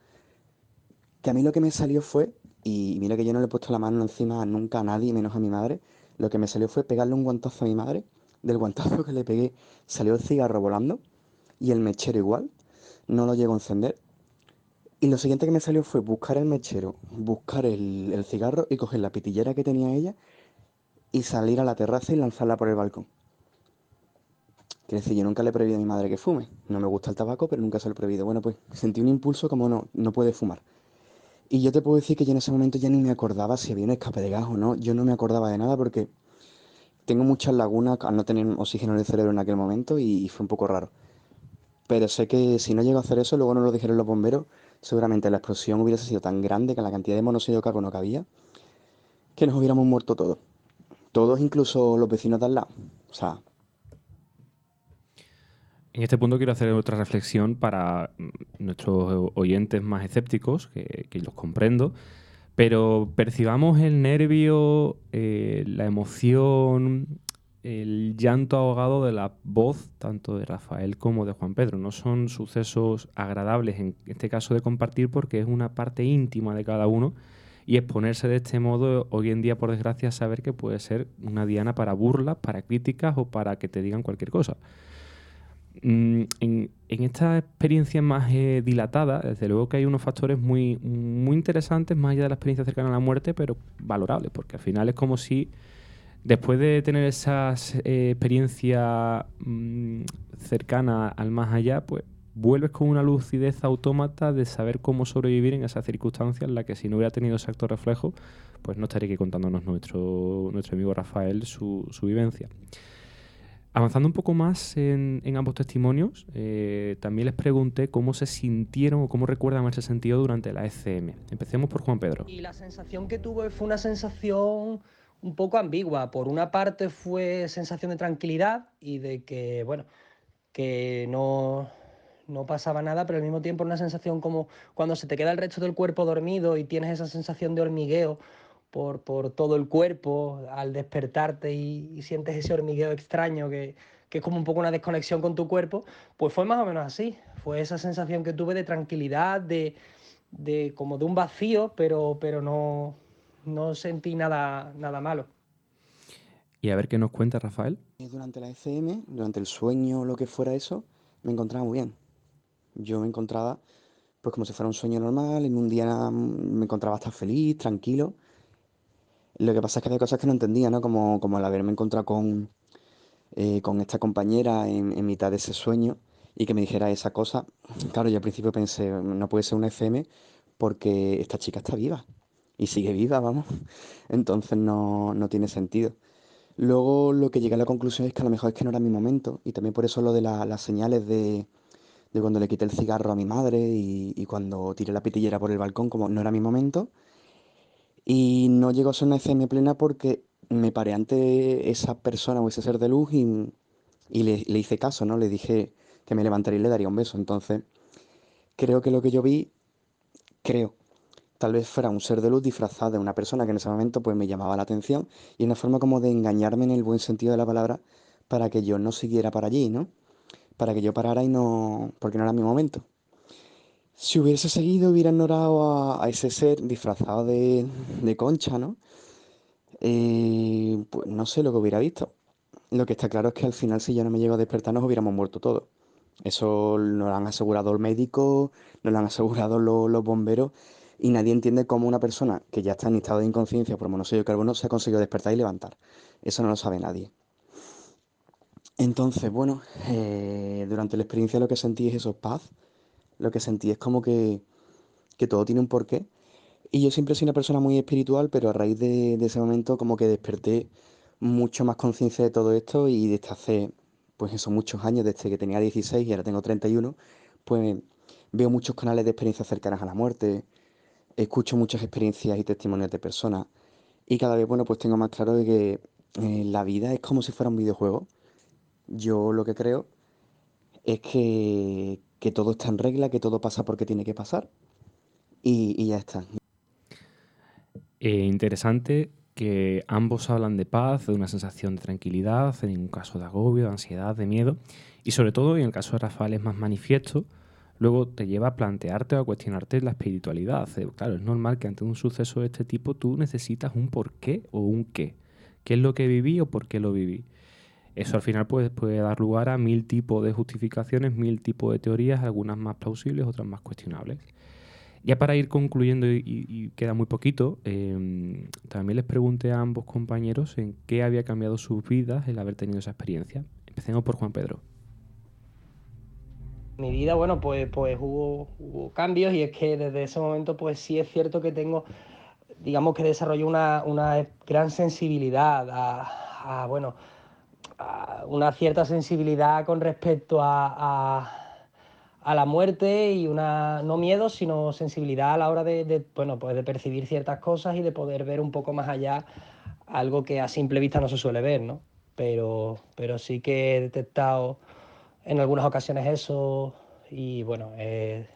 que a mí lo que me salió fue, y mira que yo no le he puesto la mano encima nunca a nadie, menos a mi madre, lo que me salió fue pegarle un guantazo a mi madre, del guantazo que le pegué salió el cigarro volando y el mechero igual, no lo llego a encender. Y lo siguiente que me salió fue buscar el mechero, buscar el, el cigarro y coger la pitillera que tenía ella y salir a la terraza y lanzarla por el balcón. Quiere decir, yo nunca le he prohibido a mi madre que fume. No me gusta el tabaco, pero nunca se lo he prohibido. Bueno, pues sentí un impulso como no, no puede fumar. Y yo te puedo decir que yo en ese momento ya ni me acordaba si había un escape de gas o no. Yo no me acordaba de nada porque tengo muchas lagunas al no tener oxígeno en el cerebro en aquel momento y, fue un poco raro. Pero sé que si no llego a hacer eso, luego no lo dijeron los bomberos, seguramente la explosión hubiese sido tan grande con la cantidad de monóxido de carbono que había, que nos hubiéramos muerto todos. Todos, incluso los vecinos de al lado. O sea, en este punto quiero hacer otra reflexión para mm, nuestros oyentes más escépticos, que, los comprendo, pero percibamos el nervio, eh, la emoción, el llanto ahogado de la voz tanto de Rafael como de Juan Pedro. No son sucesos agradables en este caso de compartir porque es una parte íntima de cada uno y exponerse de este modo hoy en día, por desgracia, saber que puede ser una diana para burlas, para críticas o para que te digan cualquier cosa. Mm, en, esta experiencia más eh, dilatada, desde luego que hay unos factores muy, muy interesantes, más allá de la experiencia cercana a la muerte, pero valorables, porque al final es como si después de tener esa eh, experiencia mm, cercana al más allá, pues vuelves con una lucidez autómata de saber cómo sobrevivir en esas circunstancias en las que si no hubiera tenido ese acto reflejo, pues no estaría aquí contándonos nuestro, nuestro amigo Rafael su, su vivencia. Avanzando un poco más en, ambos testimonios, eh, también les pregunté cómo se sintieron o cómo recuerdan haberse sentido durante la ECM. Empecemos por Juan Pedro. Y la sensación que tuve fue una sensación un poco ambigua. Por una parte fue sensación de tranquilidad y de que, bueno, que no, no pasaba nada, pero al mismo tiempo una sensación como cuando se te queda el resto del cuerpo dormido y tienes esa sensación de hormigueo por, todo el cuerpo al despertarte y, sientes ese hormigueo extraño que, es como un poco una desconexión con tu cuerpo, pues fue más o menos así. Fue esa sensación que tuve de tranquilidad, de, como de un vacío, pero, pero no, no sentí nada, nada malo. Y a ver qué nos cuenta Rafael. Durante la ECM, durante el sueño o lo que fuera eso, me encontraba muy bien. Yo me encontraba pues como si fuera un sueño normal, en un día me encontraba hasta feliz, tranquilo, lo que pasa es que había cosas que no entendía, ¿no? Como, como el haberme encontrado con, eh, con esta compañera en, mitad de ese sueño y que me dijera esa cosa. Claro, yo al principio pensé, no puede ser un FM porque esta chica está viva y sigue viva, vamos. Entonces no, tiene sentido. Luego lo que llegué a la conclusión es que a lo mejor es que no era mi momento y también por eso lo de las señales de, cuando le quité el cigarro a mi madre y, y cuando tiré la pitillera por el balcón, como no era mi momento y no llegó a ser una plena porque me paré ante esa persona o ese ser de luz y, le, hice caso, ¿no? Le dije que me levantaría y le daría un beso. Entonces, creo que lo que yo vi, creo, tal vez fuera un ser de luz disfrazado de una persona que en ese momento pues me llamaba la atención y una forma como de engañarme en el buen sentido de la palabra para que yo no siguiera para allí, ¿no? Para que yo parara y no, porque no era mi momento. Si hubiese seguido, hubiera ignorado a, ese ser disfrazado de, concha, ¿no? Eh, pues no sé lo que hubiera visto. Lo que está claro es que al final, si ya no me llego a despertar, nos hubiéramos muerto todos. Eso nos lo han asegurado el médico, nos lo han asegurado los, bomberos, y nadie entiende cómo una persona que ya está en estado de inconsciencia por monóxido de carbono se ha conseguido despertar y levantar. Eso no lo sabe nadie. Entonces, bueno, eh, durante la experiencia lo que sentí es eso, paz, lo que sentí es como que, todo tiene un porqué. Y yo siempre soy una persona muy espiritual, pero a raíz de, ese momento como que desperté mucho más conciencia de todo esto y desde hace, pues eso, muchos años, desde que tenía 16 y ahora tengo 31, pues veo muchos canales de experiencias cercanas a la muerte, escucho muchas experiencias y testimonios de personas y cada vez, bueno, pues tengo más claro de que eh, la vida es como si fuera un videojuego. Yo lo que creo es que, todo está en regla, que todo pasa porque tiene que pasar y, ya está. Eh, interesante que ambos hablan de paz, de una sensación de tranquilidad, en un caso de agobio, de ansiedad, de miedo, y sobre todo, en el caso de Rafael es más manifiesto, luego te lleva a plantearte o a cuestionarte la espiritualidad. Eh, claro, es normal que ante un suceso de este tipo tú necesitas un por qué o un qué. ¿Qué es lo que viví o por qué lo viví? Eso al final puede, puede dar lugar a mil tipos de justificaciones, mil tipos de teorías, algunas más plausibles, otras más cuestionables. Ya para ir concluyendo y, queda muy poquito, em, también les pregunté a ambos compañeros en qué había cambiado sus vidas el haber tenido esa experiencia. Empecemos por Juan Pedro. Mi vida, bueno, pues, pues hubo, hubo cambios y es que desde ese momento pues sí es cierto que tengo, digamos que desarrollé una, una gran sensibilidad a, a, bueno, una cierta sensibilidad con respecto a, a, la muerte y una, no miedo, sino sensibilidad a la hora de, bueno, pues de percibir ciertas cosas y de poder ver un poco más allá algo que a simple vista no se suele ver, ¿no? Pero, pero sí que he detectado en algunas ocasiones eso y bueno, es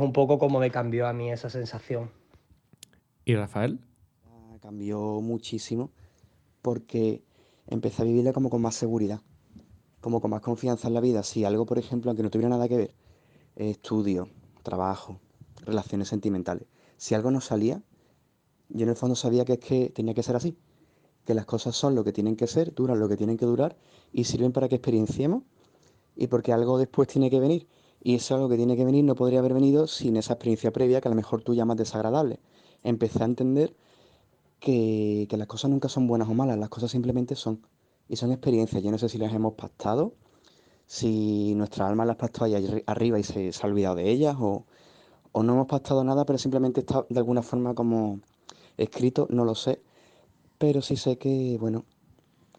un poco como me cambió a mí esa sensación. ¿Y Rafael? Cambió muchísimo porque empecé a vivirla como con más seguridad, como con más confianza en la vida. Si algo, por ejemplo, aunque no tuviera nada que ver, estudio, trabajo, relaciones sentimentales, si algo no salía, yo en el fondo sabía que es que tenía que ser así, que las cosas son lo que tienen que ser, duran lo que tienen que durar y sirven para que experienciemos y porque algo después tiene que venir. Y eso algo que tiene que venir no podría haber venido sin esa experiencia previa que a lo mejor tú llamas desagradable. Empecé a entender que, las cosas nunca son buenas o malas, las cosas simplemente son. Y son experiencias. Yo no sé si las hemos pactado, si nuestra alma las pactó ahí arriba y se, se ha olvidado de ellas, o, o no hemos pactado nada, pero simplemente está de alguna forma como escrito, no lo sé. Pero sí sé que, bueno,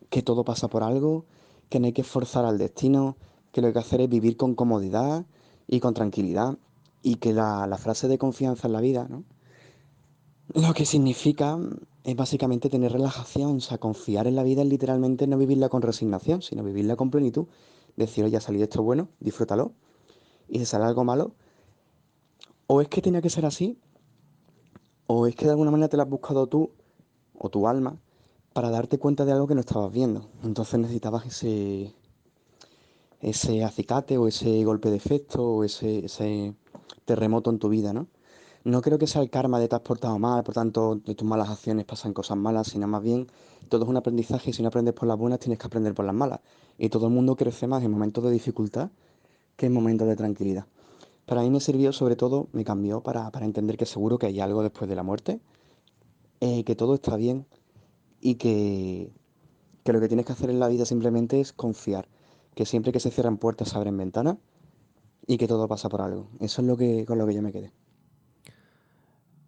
que todo pasa por algo, que no hay que forzar al destino, que lo que hay que hacer es vivir con comodidad y con tranquilidad. Y que la, la frase de confianza en la vida, ¿no? Lo que significa es básicamente tener relajación, o sea, confiar en la vida es literalmente no vivirla con resignación, sino vivirla con plenitud. Decir, oye, ha salido esto bueno, disfrútalo. Y si sale algo malo, o es que tenía que ser así, o es que de alguna manera te lo has buscado tú o tu alma para darte cuenta de algo que no estabas viendo. Entonces necesitabas ese, ese acicate o ese golpe de efecto o ese, ese terremoto en tu vida, ¿no? No creo que sea el karma de te has portado mal, por tanto de tus malas acciones pasan cosas malas, sino más bien todo es un aprendizaje y si no aprendes por las buenas tienes que aprender por las malas. Y todo el mundo crece más en momentos de dificultad que en momentos de tranquilidad. Para mí me sirvió sobre todo, me cambió para, entender que seguro que hay algo después de la muerte, eh, que todo está bien y que, que lo que tienes que hacer en la vida simplemente es confiar, que siempre que se cierran puertas se abren ventanas y que todo pasa por algo. Eso es lo que, con lo que yo me quedé.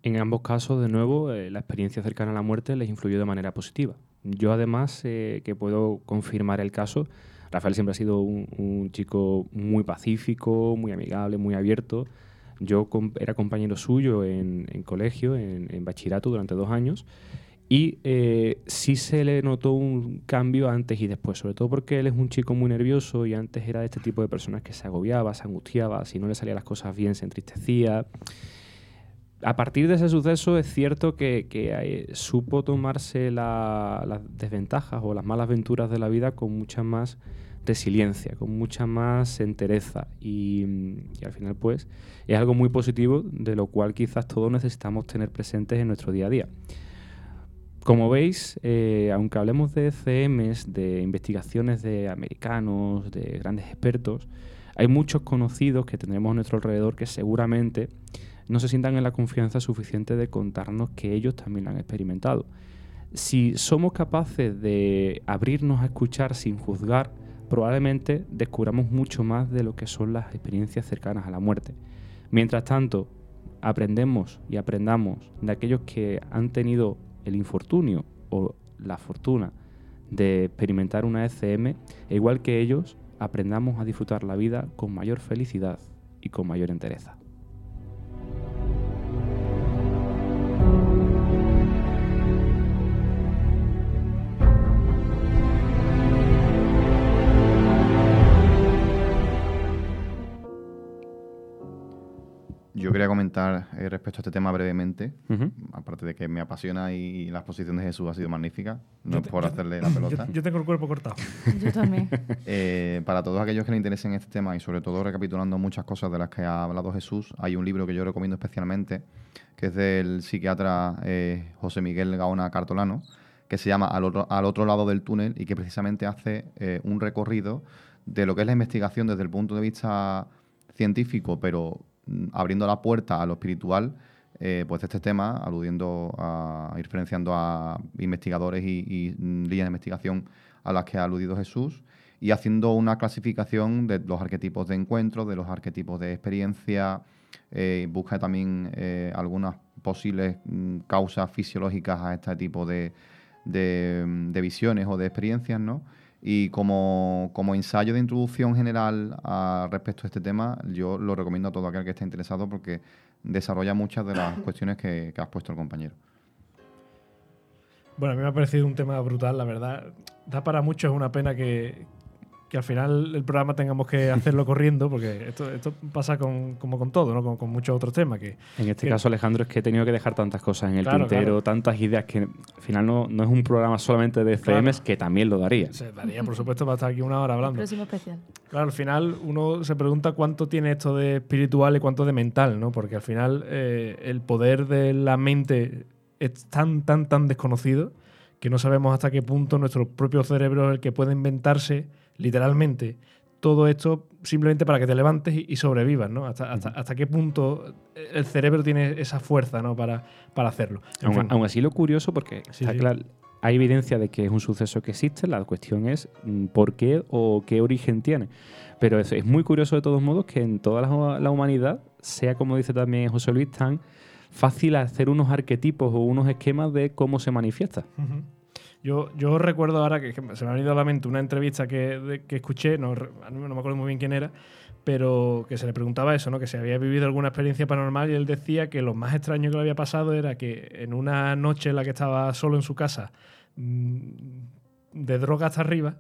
En ambos casos, de nuevo, eh, la experiencia cercana a la muerte les influyó de manera positiva. Yo además, eh, que puedo confirmar el caso, Rafael siempre ha sido un, chico muy pacífico, muy amigable, muy abierto. Yo era compañero suyo en, colegio, en, bachillerato durante dos años. Y eh, sí se le notó un cambio antes y después, sobre todo porque él es un chico muy nervioso y antes era de este tipo de personas que se agobiaba, se angustiaba, si no le salían las cosas bien se entristecía a partir de ese suceso es cierto que, eh, supo tomarse las desventajas o las malas aventuras de la vida con mucha más resiliencia, con mucha más entereza y, al final pues es algo muy positivo de lo cual quizás todos necesitamos tener presentes en nuestro día a día. Como veis, eh, aunque hablemos de CMs, de investigaciones de americanos, de grandes expertos, hay muchos conocidos que tendremos a nuestro alrededor que seguramente no se sientan en la confianza suficiente de contarnos que ellos también lo han experimentado. Si somos capaces de abrirnos a escuchar sin juzgar, probablemente descubramos mucho más de lo que son las experiencias cercanas a la muerte. Mientras tanto, aprendemos y aprendamos de aquellos que han tenido el infortunio o la fortuna de experimentar una ECM, e igual que ellos, aprendamos a disfrutar la vida con mayor felicidad y con mayor entereza. Comentar eh, respecto a este tema brevemente, aparte de que me apasiona y la exposición de Jesús ha sido magnífica, no es por hacerle la pelota. Yo, tengo el cuerpo cortado. yo también. Eh, para todos aquellos que les interesen este tema y sobre todo recapitulando muchas cosas de las que ha hablado Jesús, hay un libro que yo recomiendo especialmente, que es del psiquiatra eh, José Miguel Gaona Cartolano, que se llama al otro, al otro lado del túnel y que precisamente hace un recorrido de lo que es la investigación desde el punto de vista científico, pero abriendo la puerta a lo espiritual, eh, pues este tema, aludiendo a, referenciando a investigadores y, mm, líneas de investigación a las que ha aludido Jesús, y haciendo una clasificación de los arquetipos de encuentro, de los arquetipos de experiencia, eh, busca también eh, algunas posibles mm, causas fisiológicas a este tipo de, de visiones o de experiencias, ¿no? Y como, como ensayo de introducción general a, respecto a este tema, yo lo recomiendo a todo aquel que esté interesado porque desarrolla muchas de las cuestiones que, que has puesto el compañero. Bueno, a mí me ha parecido un tema brutal, la verdad. Da para mucho, es una pena que, que al final el programa tengamos que hacerlo corriendo, porque esto, esto pasa con, como con todo, ¿no? Con, con muchos otros temas. Que, En este que- caso, Alejandro, es que he tenido que dejar tantas cosas en el Claro, tintero, claro. tantas ideas que al final no, no es un programa solamente de CMs, Claro. que también lo daría. se daría, por supuesto, para estar aquí una hora hablando. Próximo especial. Claro, al final uno se pregunta cuánto tiene esto de espiritual y cuánto de mental, ¿no? Porque al final eh, el poder de la mente es tan, tan, tan desconocido que no sabemos hasta qué punto nuestro propio cerebro es el que puede inventarse literalmente todo esto simplemente para que te levantes y, sobrevivas, ¿no? Hasta, hasta, hasta qué punto el cerebro tiene esa fuerza, ¿no? Para, para hacerlo. Aún, fin. aún así, lo curioso, porque Sí, está sí. claro, hay evidencia de que es un suceso que existe, la cuestión es mm, por qué o qué origen tiene. Pero es, es muy curioso de todos modos que en toda la, la humanidad sea, como dice también José Luis, tan fácil hacer unos arquetipos o unos esquemas de cómo se manifiesta. Yo, yo recuerdo ahora que, se me ha venido a la mente una entrevista que, de- que escuché, no, no me acuerdo muy bien quién era, pero que se le preguntaba eso, ¿no? que si había vivido alguna experiencia paranormal y él decía que lo más extraño que le había pasado era que en una noche en la que estaba solo en su casa, mm, de droga hasta arriba,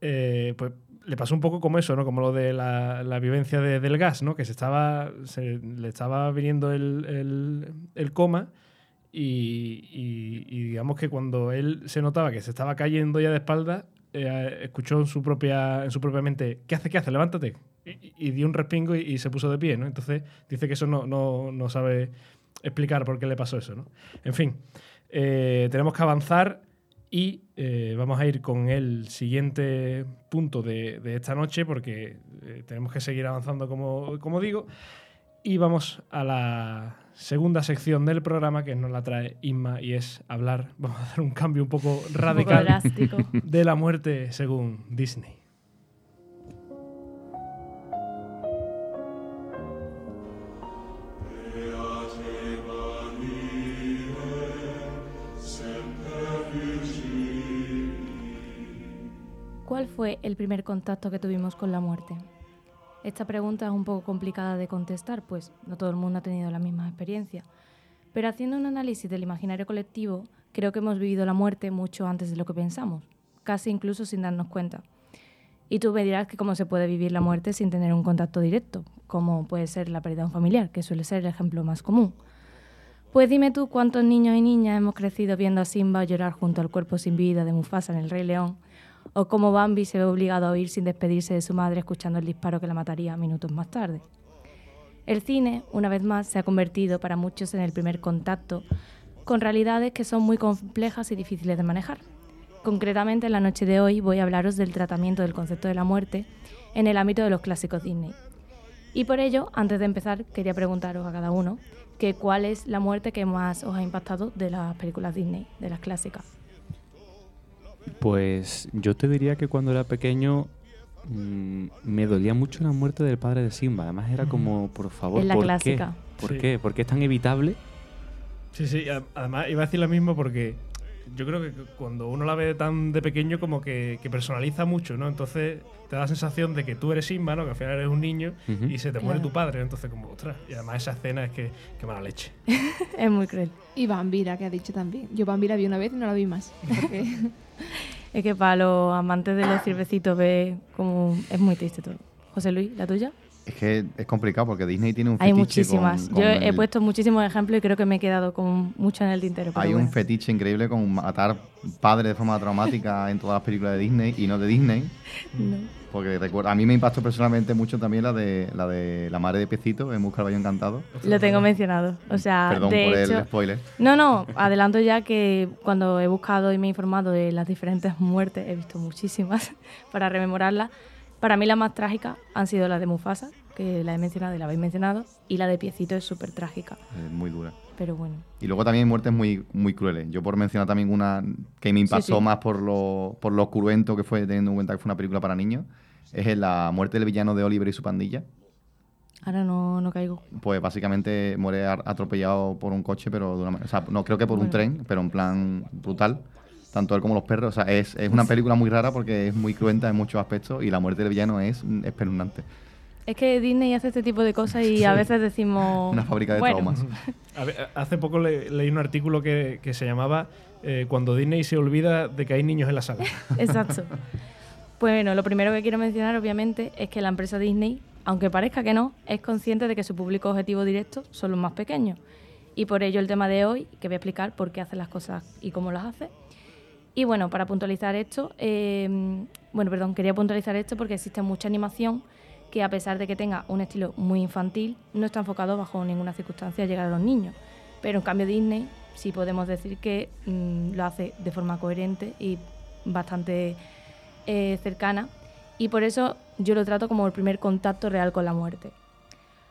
eh, pues le pasó un poco como eso, ¿no? Como lo de la, la vivencia de- del gas, ¿no? Que se estaba, se, le estaba viniendo el, el- el coma y, digamos que cuando él se notaba que se estaba cayendo ya de espalda, eh, escuchó en su propia en su propia mente, ¿qué hace? ¿Qué hace? Levántate. Y, dio un respingo y, se puso de pie, ¿no? Entonces dice que eso no, no, no sabe explicar por qué le pasó eso, ¿no? En fin, eh, tenemos que avanzar y eh, vamos a ir con el siguiente punto de, de esta noche porque tenemos que seguir avanzando como, como digo. Y vamos a la segunda sección del programa que nos la trae Inma y es hablar, vamos a dar un cambio un poco Un poco radical de la muerte según Disney. ¿Cuál fue el primer contacto que tuvimos con la muerte? Esta pregunta es un poco complicada de contestar, pues no todo el mundo ha tenido la misma experiencia. Pero haciendo un análisis del imaginario colectivo, creo que hemos vivido la muerte mucho antes de lo que pensamos, casi incluso sin darnos cuenta. Y tú me dirás que cómo se puede vivir la muerte sin tener un contacto directo, como puede ser la pérdida de un familiar, que suele ser el ejemplo más común. Pues dime tú cuántos niños y niñas hemos crecido viendo a Simba llorar junto al cuerpo sin vida de Mufasa en El Rey León, o cómo Bambi se ve obligado a huir sin despedirse de su madre escuchando el disparo que la mataría minutos más tarde. El cine, una vez más, se ha convertido para muchos en el primer contacto con realidades que son muy complejas y difíciles de manejar. Concretamente, en la noche de hoy voy a hablaros del tratamiento del concepto de la muerte en el ámbito de los clásicos Disney. Y por ello, antes de empezar, quería preguntaros a cada uno que cuál es la muerte que más os ha impactado de las películas Disney, de las clásicas. Pues yo te diría que cuando era pequeño mm, me dolía mucho la muerte del padre de Simba. Además era como, por favor, Es la ¿por clásica. qué? ¿Por Sí. qué? ¿Por qué es tan evitable? Sí, sí, a- además iba a decir lo mismo porque yo creo que cuando uno la ve tan de pequeño como que, que personaliza mucho, ¿no? Entonces te da la sensación de que tú eres Simba, ¿no? Que al final eres un niño y se te muere tu padre, entonces como, ostras, y además esa escena es que, que mala leche. es muy cruel. Y Bambira, que ha dicho también. Yo Bambira vi una vez y no la vi más. Porque Es que para los amantes de los cervecitos ve como es muy triste todo. José Luis, ¿la tuya? Es que es complicado porque Disney tiene un Hay fetiche muchísimas. con- con Yo he el- puesto muchísimos ejemplos y creo que me he quedado con mucho en el tintero. Hay un bueno. fetiche increíble con matar padres de forma traumática en todas las películas de Disney y no de Disney. No. Porque recuerdo, a mí me impactó personalmente mucho también la de la de la madre de Piecito en Busca del Baño Encantado. Lo tengo mencionado. O sea, Perdón de por hecho, el spoiler. No, no, adelanto ya que cuando he buscado y me he informado de las diferentes muertes, he visto muchísimas para rememorarlas. Para mí las más trágicas han sido las de Mufasa, que la he mencionado y la habéis mencionado, y la de Piecito es súper trágica, Es muy dura. pero bueno. Y luego también hay muertes muy, muy crueles. Yo por mencionar también una que me impactó sí. más por lo, por lo cruento que fue, teniendo en cuenta que fue una película para niños, es la muerte del villano de Oliver y su pandilla. Ahora no, no caigo. Pues básicamente muere atropellado por un coche, pero de una manera. O sea, no creo que por un tren, pero en plan brutal. Tanto él como los perros. O sea, es, es una película muy rara porque es muy cruenta en muchos aspectos y la muerte del villano es espeluznante. Es que Disney hace este tipo de cosas y a veces decimos... Una fábrica de bueno, traumas. A ver, hace poco le- leí un artículo que, que se llamaba eh, Cuando Disney se olvida de que hay niños en la sala. Exacto. Pues bueno, lo primero que quiero mencionar, obviamente, es que la empresa Disney, aunque parezca que no, es consciente de que su público objetivo directo son los más pequeños. Y por ello el tema de hoy, que voy a explicar por qué hace las cosas y cómo las hace. Y bueno, para puntualizar esto, eh, bueno, perdón, quería puntualizar esto porque existe mucha animación que a pesar de que tenga un estilo muy infantil, no está enfocado bajo ninguna circunstancia a llegar a los niños. Pero en cambio Disney sí podemos decir que mm, lo hace de forma coherente y bastante eh, cercana. Y por eso yo lo trato como el primer contacto real con la muerte.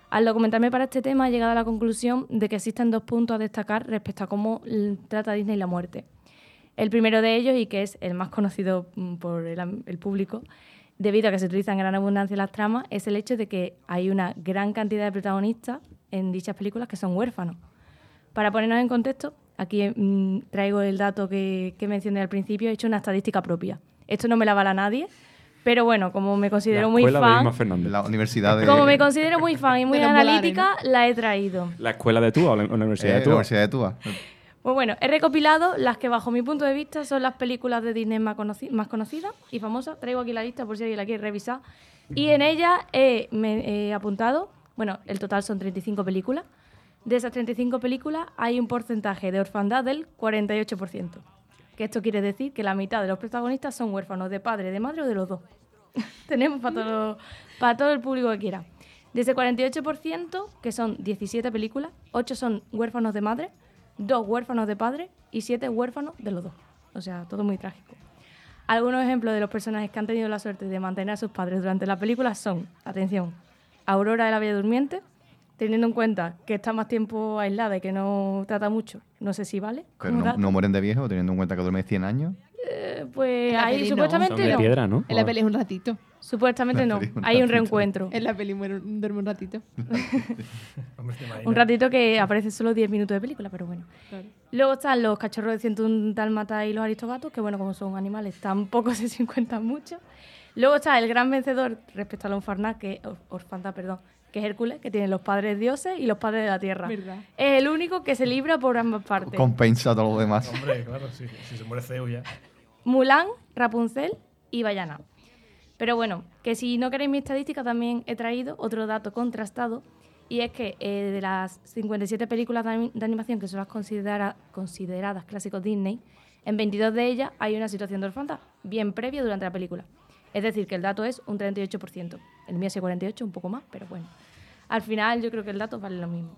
Al documentarme para este tema he llegado a la conclusión de que existen dos puntos a destacar respecto a cómo trata Disney la muerte. El primero de ellos, y que es el más conocido mm, por el, público, debido a que se utiliza en gran abundancia las tramas, es el hecho de que hay una gran cantidad de protagonistas en dichas películas que son huérfanos. Para ponernos en contexto, aquí mm, traigo el dato que, que mencioné al principio, he hecho una estadística propia. Esto no me la avala nadie, pero bueno, como me considero la muy de fan, Fernández. La universidad de. como me considero muy fan y muy De analítica, la he traído. ¿La escuela de Túa o la, la eh, universidad de la Túa? Universidad de Túa. Pues bueno, he recopilado las que bajo mi punto de vista son las películas de Disney más, conoci- más conocidas y famosas. Traigo aquí la lista por si alguien la quiere revisar. Y en ella he, me- he apuntado, bueno, el total son 35 películas. De esas 35 películas hay un porcentaje de orfandad del 48%. Que esto quiere decir que la mitad de los protagonistas son huérfanos de padre, de madre o de los dos. Tenemos para todo, para todo el público que quiera. De ese 48%, que son 17 películas, 8 son huérfanos de madre, 2 huérfanos de padre y 7 huérfanos de los dos. O sea, todo muy trágico. Algunos ejemplos de los personajes que han tenido la suerte de mantener a sus padres durante la película son, atención, Aurora de la Bella Durmiente, teniendo en cuenta que está más tiempo aislada y que no trata mucho, no sé si vale. Pero no, mueren de viejo, teniendo en cuenta que duerme 100 años. Eh, pues ahí peli no. Son supuestamente de no. piedra, ¿no? En la peli es un ratito. Supuestamente no. Hay un reencuentro. En la peli muere- duerme un ratito. Un ratito que aparece solo 10 minutos de película, pero bueno. Claro. Luego están los cachorros de 101 Dálmata y los aristogatos, que bueno, como son animales, tampoco se cuentan mucho. Luego está el gran vencedor respecto a la orfandad, que, or- orfandad, perdón, que es Hércules, que tiene los padres dioses y los padres de la tierra. Verdad. Es el único que se libra por ambas partes. Compensa a todos los demás. Hombre, claro, si, si se muere Zeus ya. Mulan, Rapunzel y Bayana. Pero bueno, que si no queréis mi estadística, también he traído otro dato contrastado, y es que eh, de las 57 películas de, ani- de animación que son las considera- consideradas clásicos Disney, en 22 de ellas hay una situación de orfandad, bien previa durante la película. Es decir, que el dato es un 38%. El mío es el 48, un poco más, pero bueno. Al final yo creo que el dato vale lo mismo.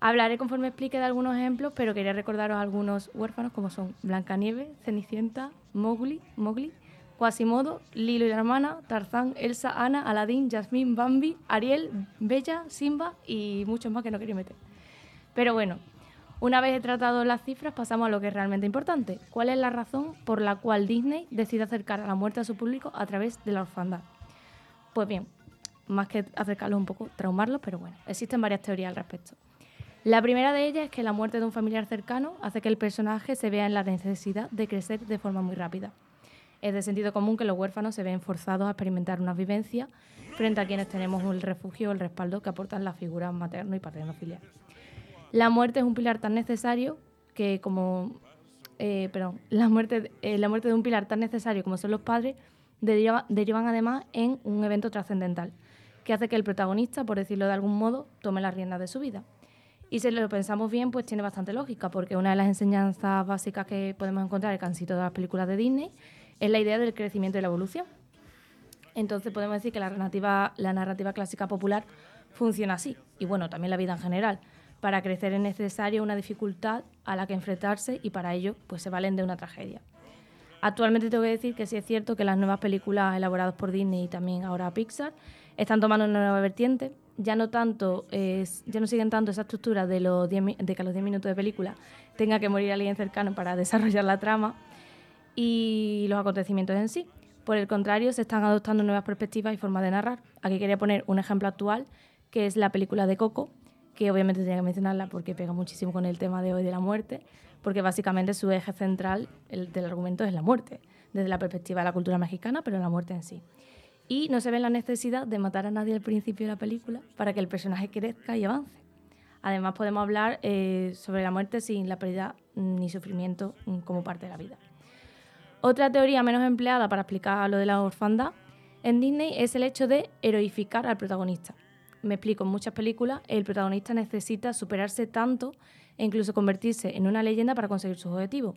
Hablaré conforme explique de algunos ejemplos, pero quería recordaros algunos huérfanos como son Blancanieves, Cenicienta, Mowgli, Mowgli, Quasimodo, Lilo y la hermana, Tarzán, Elsa, Ana, Aladín, Jasmine, Bambi, Ariel, Bella, Simba y muchos más que no quería meter. Pero bueno, una vez he tratado las cifras, pasamos a lo que es realmente importante. ¿Cuál es la razón por la cual Disney decide acercar a la muerte a su público a través de la orfandad? Pues bien, más que acercarlos un poco, traumarlos, pero bueno, existen varias teorías al respecto. La primera de ellas es que la muerte de un familiar cercano hace que el personaje se vea en la necesidad de crecer de forma muy rápida. Es de sentido común que los huérfanos se ven forzados a experimentar una vivencia frente a quienes tenemos el refugio o el respaldo que aportan las figuras materno y paterno filial. La muerte es un pilar tan necesario que como eh, perdón, la muerte, eh, la muerte de un pilar tan necesario como son los padres deriva- derivan además en un evento trascendental que hace que el protagonista, por decirlo de algún modo, tome las riendas de su vida. Y si lo pensamos bien, pues tiene bastante lógica, porque una de las enseñanzas básicas que podemos encontrar en casi todas las películas de Disney es la idea del crecimiento y la evolución. Entonces podemos decir que la narrativa, narrativa clásica popular funciona así, y bueno, también la vida en general. Para crecer es necesaria una dificultad a la que enfrentarse y para ello pues se valen de una tragedia. Actualmente tengo que decir que sí es cierto que las nuevas películas elaboradas por Disney y también ahora Pixar están tomando una nueva vertiente. Ya no tanto, ya no siguen tanto esa estructura de, los 10 mi- de que a los 10 minutos de película tenga que morir alguien cercano para desarrollar la trama y los acontecimientos en sí. Por el contrario, se están adoptando nuevas perspectivas y formas de narrar. Aquí quería poner un ejemplo actual, que es la película de Coco, que obviamente tenía que mencionarla porque pega muchísimo con el tema de hoy de la muerte, porque básicamente su eje central el, del argumento es la muerte, desde la perspectiva de la cultura mexicana, pero la muerte en sí. Y no se ve la necesidad de matar a nadie al principio de la película para que el personaje crezca y avance. Además podemos hablar eh, sobre la muerte sin la pérdida ni sufrimiento mm, como parte de la vida. Otra teoría menos empleada para explicar lo de la orfandad en Disney es el hecho de heroificar al protagonista. Me explico, en muchas películas el protagonista necesita superarse tanto e incluso convertirse en una leyenda para conseguir sus objetivos.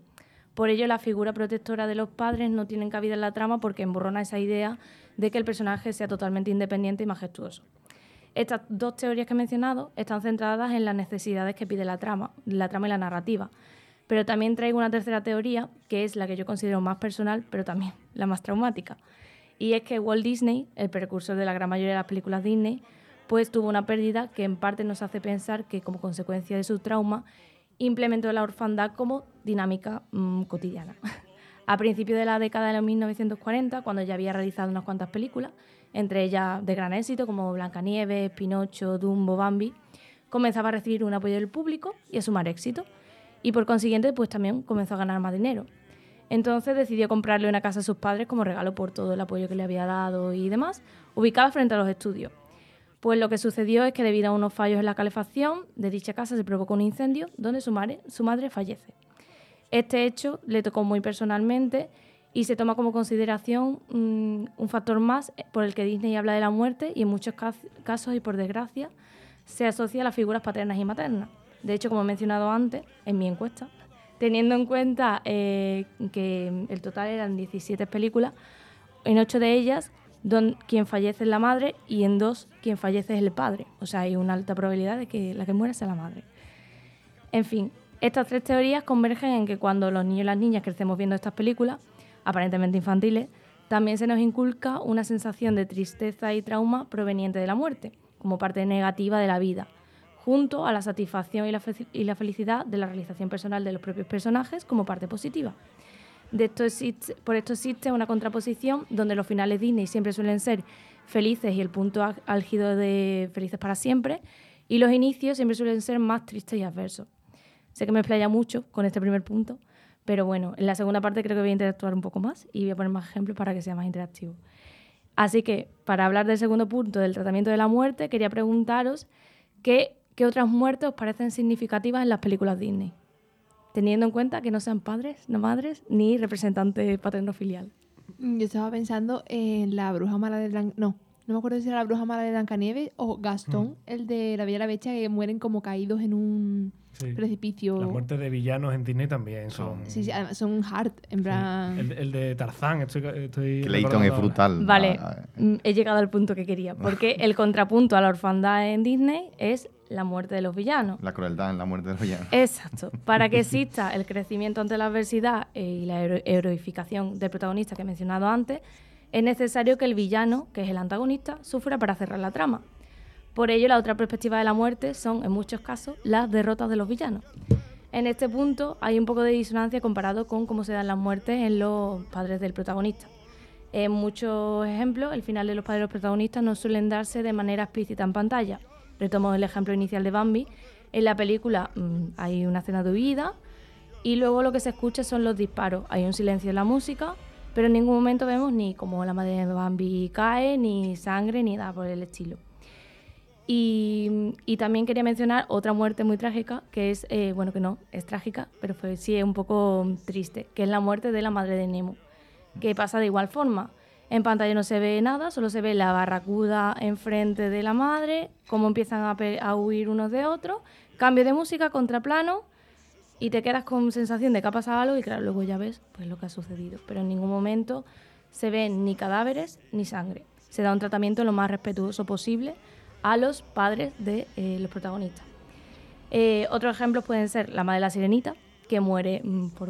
Por ello, la figura protectora de los padres no tiene cabida en la trama porque emborrona esa idea de que el personaje sea totalmente independiente y majestuoso. Estas dos teorías que he mencionado están centradas en las necesidades que pide la trama, la trama y la narrativa. Pero también traigo una tercera teoría, que es la que yo considero más personal, pero también la más traumática. Y es que Walt Disney, el precursor de la gran mayoría de las películas Disney, pues tuvo una pérdida que en parte nos hace pensar que como consecuencia de su trauma implementó la orfandad como dinámica mm, cotidiana. A principios de la década de los 1940, cuando ya había realizado unas cuantas películas, entre ellas de gran éxito como Blancanieves, Pinocho, Dumbo, Bambi, comenzaba a recibir un apoyo del público y a sumar éxito. Y por consiguiente, pues también comenzó a ganar más dinero. Entonces decidió comprarle una casa a sus padres como regalo por todo el apoyo que le había dado y demás, ubicada frente a los estudios. Pues lo que sucedió es que debido a unos fallos en la calefacción de dicha casa se provocó un incendio donde su madre, fallece. Este hecho le tocó muy personalmente y se toma como consideración mm, un factor más por el que Disney habla de la muerte y en muchos casos y por desgracia se asocia a las figuras paternas y maternas. De hecho, como he mencionado antes en mi encuesta, teniendo en cuenta eh, que el total eran 17 películas, en 8 de ellas quien fallece es la madre y en 2 quien fallece es el padre. O sea, hay una alta probabilidad de que la que muera sea la madre. En fin, estas tres teorías convergen en que cuando los niños y las niñas crecemos viendo estas películas, aparentemente infantiles, también se nos inculca una sensación de tristeza y trauma proveniente de la muerte, como parte negativa de la vida, junto a la satisfacción y la, felicidad de la realización personal de los propios personajes como parte positiva. De esto por esto existe una contraposición donde los finales Disney siempre suelen ser felices y el punto álgido de felices para siempre, y los inicios siempre suelen ser más tristes y adversos. Sé que me explaya mucho con este primer punto, pero bueno, en la segunda parte creo que voy a interactuar un poco más y voy a poner más ejemplos para que sea más interactivo. Así que, para hablar del segundo punto del tratamiento de la muerte, quería preguntaros qué, qué otras muertes os parecen significativas en las películas Disney, teniendo en cuenta que no sean padres, no madres, ni representantes paterno-filial. Yo estaba pensando en la bruja mala de Blanc... No, no me acuerdo si era la bruja mala de Blancanieves o Gastón, mm. el de la Bella y la Bestia, que mueren como caídos en un precipicio. Las muertes de villanos en Disney también son. Sí, sí, son hard, en plan. El, de Tarzán, estoy. estoy Clayton es brutal. Vale, mm, he llegado al punto que quería. Porque el contrapunto a la orfandad en Disney es la muerte de los villanos. La crueldad en la muerte de los villanos. Exacto. Para que exista el crecimiento ante la adversidad y la heroificación del protagonista que he mencionado antes, es necesario que el villano, que es el antagonista, sufra para cerrar la trama. Por ello, la otra perspectiva de la muerte son, en muchos casos, las derrotas de los villanos. En este punto hay un poco de disonancia comparado con cómo se dan las muertes en los padres del protagonista. En muchos ejemplos, el final de los padres de los protagonistas no suelen darse de manera explícita en pantalla. Retomo el ejemplo inicial de Bambi. En la película mm, hay una escena de huida y luego lo que se escucha son los disparos. Hay un silencio en la música, pero en ningún momento vemos ni cómo la madre de Bambi cae, ni sangre, ni nada por el estilo. Y, también quería mencionar otra muerte muy trágica, que es, eh, bueno, que no, es trágica, pero fue, sí es un poco triste, que es la muerte de la madre de Nemo, que pasa de igual forma. En pantalla no se ve nada, solo se ve la barracuda enfrente de la madre, cómo empiezan a, huir unos de otros, cambio de música, contraplano, y te quedas con sensación de que ha pasado algo y claro, luego ya ves pues, lo que ha sucedido. Pero en ningún momento se ven ni cadáveres ni sangre. Se da un tratamiento lo más respetuoso posible a los padres de eh, los protagonistas. Eh, otros ejemplos pueden ser la madre de la sirenita, que muere mm, por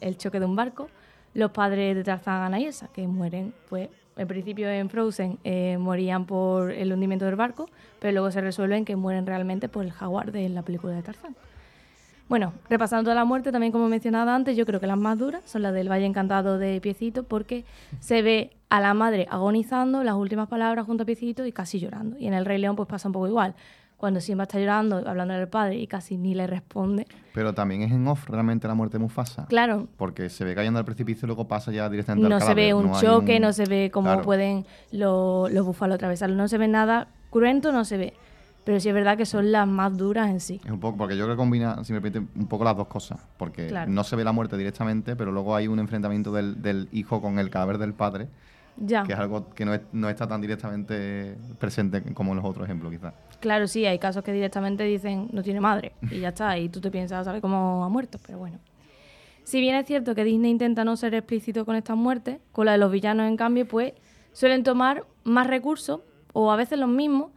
el, choque de un barco, los padres de Tarzán, y Elsa, que mueren, pues, en principio en Frozen eh, morían por el hundimiento del barco, pero luego se resuelven que mueren realmente por el jaguar de la película de Tarzán. Bueno, repasando toda la muerte, también como he mencionado antes, yo creo que las más duras son las del Valle Encantado de Piecito, porque se ve a la madre agonizando, las últimas palabras junto a piecito y casi llorando. Y en el Rey León pues pasa un poco igual. Cuando Simba está llorando, hablando del padre y casi ni le responde. Pero también es en off realmente la muerte de Mufasa. Claro, Porque se ve cayendo al precipicio y luego pasa ya directamente al no se ve un hay choque, un- no se ve cómo Claro. pueden los, los búfalos atravesarlo, no se ve nada cruento, no se ve. Pero sí es verdad que son las más duras en sí. Es un poco, porque yo creo que combina, si me permite, un poco las dos cosas. Porque Claro. no se ve la muerte directamente, pero luego hay un enfrentamiento del, del hijo con el cadáver del padre, Ya, que es algo que no, es- no está tan directamente presente como en los otros ejemplos, quizás. Claro, sí, hay casos que directamente dicen no tiene madre y ya está, y tú te piensas, ¿sabes cómo ha muerto? Pero bueno. Si bien es cierto que Disney intenta no ser explícito con estas muertes, con la de los villanos, en cambio, pues suelen tomar más recursos, o a veces los mismos,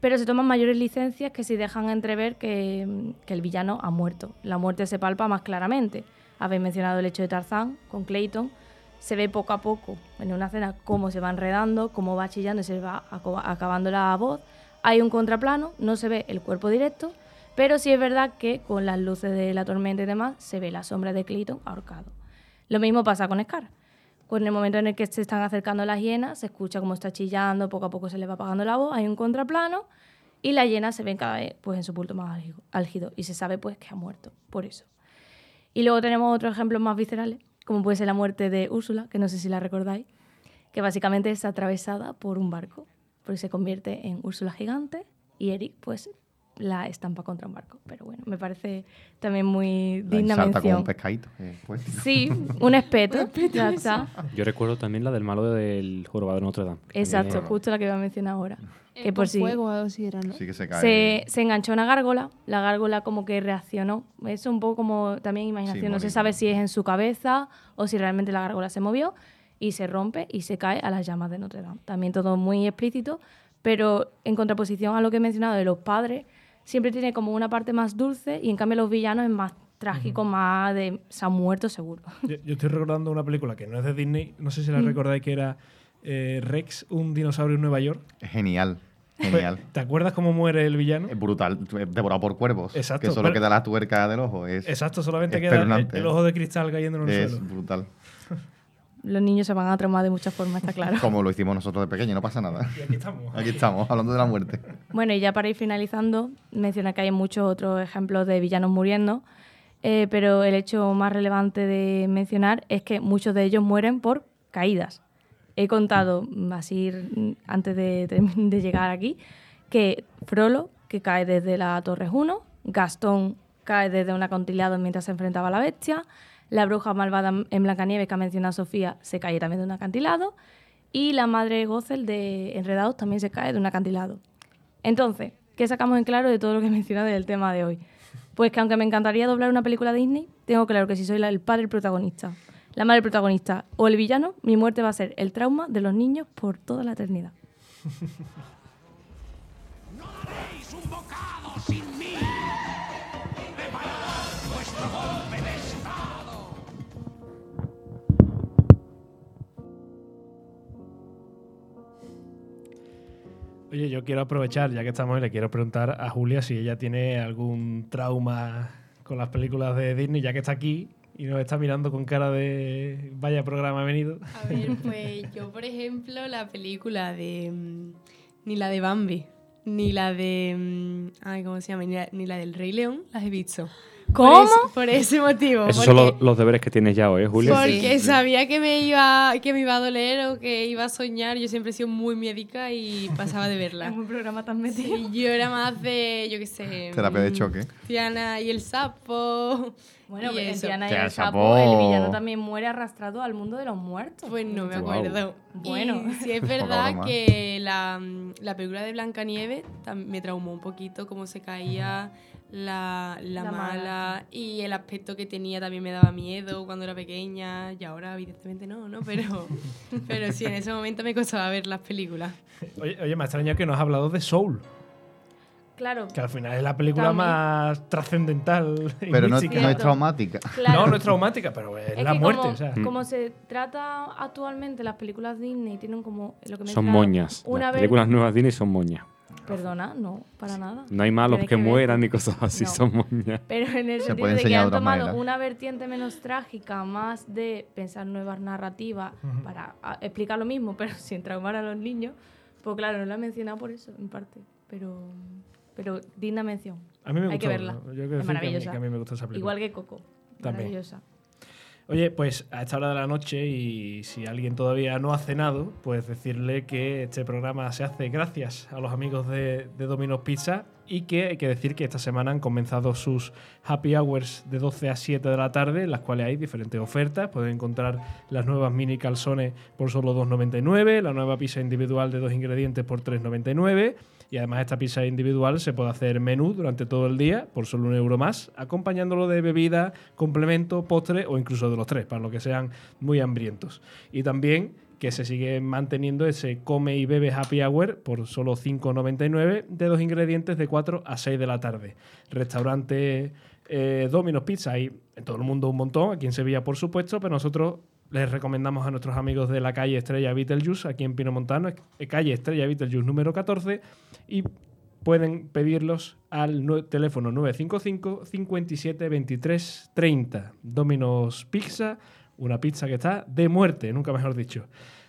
pero se toman mayores licencias que si dejan entrever que, que el villano ha muerto. La muerte se palpa más claramente. Habéis mencionado el hecho de Tarzán con Clayton. Se ve poco a poco en una escena cómo se va enredando, cómo va chillando y se va acabando la voz. Hay un contraplano, no se ve el cuerpo directo, pero sí es verdad que con las luces de la tormenta y demás se ve la sombra de Clayton ahorcado. Lo mismo pasa con Scar. Con el momento en el que se están acercando las hienas, se escucha cómo está chillando, poco a poco se le va apagando la voz, hay un contraplano y las hienas se ven cada vez pues, en su punto más álgido y se sabe pues que ha muerto, por eso. Y luego tenemos otros ejemplos más viscerales, como puede ser la muerte de Úrsula, que no sé si la recordáis, que básicamente es atravesada por un barco, porque se convierte en Úrsula gigante y Eric pues la estampa contra un barco. Pero bueno, me parece también muy La digna mención. un pescadito. eh, pues. Sí, un espeto, ya está. Yo recuerdo también la del malo del jorobado de Notre Dame. Exacto, también- justo la que iba a mencionar ahora. Eh, Que por con si fuego o algo así era, ¿no? Sí que se cae. se, se enganchó una gárgola, la gárgola como que reaccionó. Es un poco como también imaginación, no se sabe si es en su cabeza o si realmente la gárgola se movió y se rompe y se cae a las llamas de Notre Dame. También todo muy explícito, pero en contraposición a lo que he mencionado de los padres, siempre tiene como una parte más dulce y en cambio los villanos es más trágico, más de se han muerto seguro. Yo, yo estoy recordando una película que no es de Disney, no sé si Mm. la recordáis, que era eh, Rex, un dinosaurio en Nueva York. Es genial. Pues, Genial. ¿Te acuerdas cómo muere el villano? Es brutal. Devorado por cuervos. Exacto, Que solo pero- queda la tuerca del ojo. Es, Exacto, solamente queda el, ojo de cristal cayendo en el es suelo. brutal. Los niños se van a traumar de muchas formas, está claro. Como lo hicimos nosotros de pequeño, no pasa nada. Y aquí estamos. Aquí estamos, hablando de la muerte. Bueno, y ya para ir finalizando, menciona que hay muchos otros ejemplos de villanos muriendo, eh, pero el hecho más relevante de mencionar es que muchos de ellos mueren por caídas. He contado, mm, así mm, antes de, de- de llegar aquí, que Frollo, que cae desde la Torre 1, Gastón cae desde un acantilado mientras se enfrentaba a la bestia, la bruja malvada en Blancanieves que ha mencionado Sofía se cae también de un acantilado, y la madre Gothel de Enredados también se cae de un acantilado. Entonces, ¿qué sacamos en claro de todo lo que he mencionado del tema de hoy? Pues que aunque me encantaría doblar una película Disney, tengo claro que si soy el padre protagonista, la madre protagonista o el villano, mi muerte va a ser el trauma de los niños por toda la eternidad. Oye, yo quiero aprovechar, ya que estamos ahí, le quiero preguntar a Julia si ella tiene algún trauma con las películas de Disney, ya que está aquí y nos está mirando con cara de vaya programa ha venido. A ver, pues yo, por ejemplo, la película de. mm, ni la de Bambi, ni la de. mm, Ay, ¿cómo se llama? Ni la, ni la del Rey León las he visto. ¿Cómo? Por ese, por ese motivo. Esos son los, los deberes que tienes ya hoy, ¿eh, Julia? Porque sabía que me iba que me iba a doler o que iba a soñar. Yo siempre he sido muy médica y pasaba de verla. Es un programa tan metido. Sí, yo era más de, yo qué sé. Terapia de mm, choque. Tiana y el sapo. Bueno, y en eso. Tiana y el sapo, sapo. el villano también muere arrastrado al mundo de los muertos. Pues no me acuerdo. Bueno. Y sí es verdad que la, la película de Blancanieves me traumó un poquito cómo se caía la, la, La mala, mala. y el aspecto que tenía también me daba miedo cuando era pequeña y ahora evidentemente no, ¿no? Pero, pero sí, en ese momento me costaba ver las películas. Oye, oye, me ha extrañado que nos has hablado de Soul, Claro. que al final es la película También. más trascendental. Pero no, no es traumática. claro. No, no es traumática, pero es, Es la que muerte. Como, o sea. como se trata actualmente las películas Disney, tienen como lo que me Son moñas. Una Las películas nuevas Disney son moñas. Perdona, no, para nada. No hay malos que, mueran ni cosas así, No. somos ya. Pero en el Se sentido de que han tomado una vertiente menos trágica, más de pensar nuevas narrativas para a- explicar lo mismo, pero sin traumar a los niños, pues claro, no lo he mencionado por eso, en parte. Pero, pero digna mención. A mí me Hay que verla. Yo Es decir que a mí- maravillosa. que a mí me gusta esa película. Igual que Coco. También. Maravillosa. Oye, pues a esta hora de la noche y si alguien todavía no ha cenado, pues decirle que este programa se hace gracias a los amigos de, Domino's Pizza y que hay que decir que esta semana han comenzado sus happy hours de 12 a 7 de la tarde, en las cuales hay diferentes ofertas. Pueden encontrar las nuevas mini calzones por solo 2,99, la nueva pizza individual de dos ingredientes por 3,99 y además esta pizza individual se puede hacer menú durante todo el día por solo un euro más, acompañándolo de bebida, complemento, postre o incluso de los tres, para los que sean muy hambrientos. Y también que se sigue manteniendo ese come y bebe happy hour por solo 5,99 de dos ingredientes de 4 a 6 de la tarde. Restaurante eh, Domino's Pizza hay en todo el mundo un montón, aquí en Sevilla por supuesto, pero nosotros les recomendamos a nuestros amigos de la calle Estrella Beetlejuice, aquí en Pino Montano, eh, calle Estrella Beetlejuice número 14, y pueden pedirlos al teléfono 955 57 23 30. Domino's Pizza, una pizza que está de muerte, nunca mejor dicho.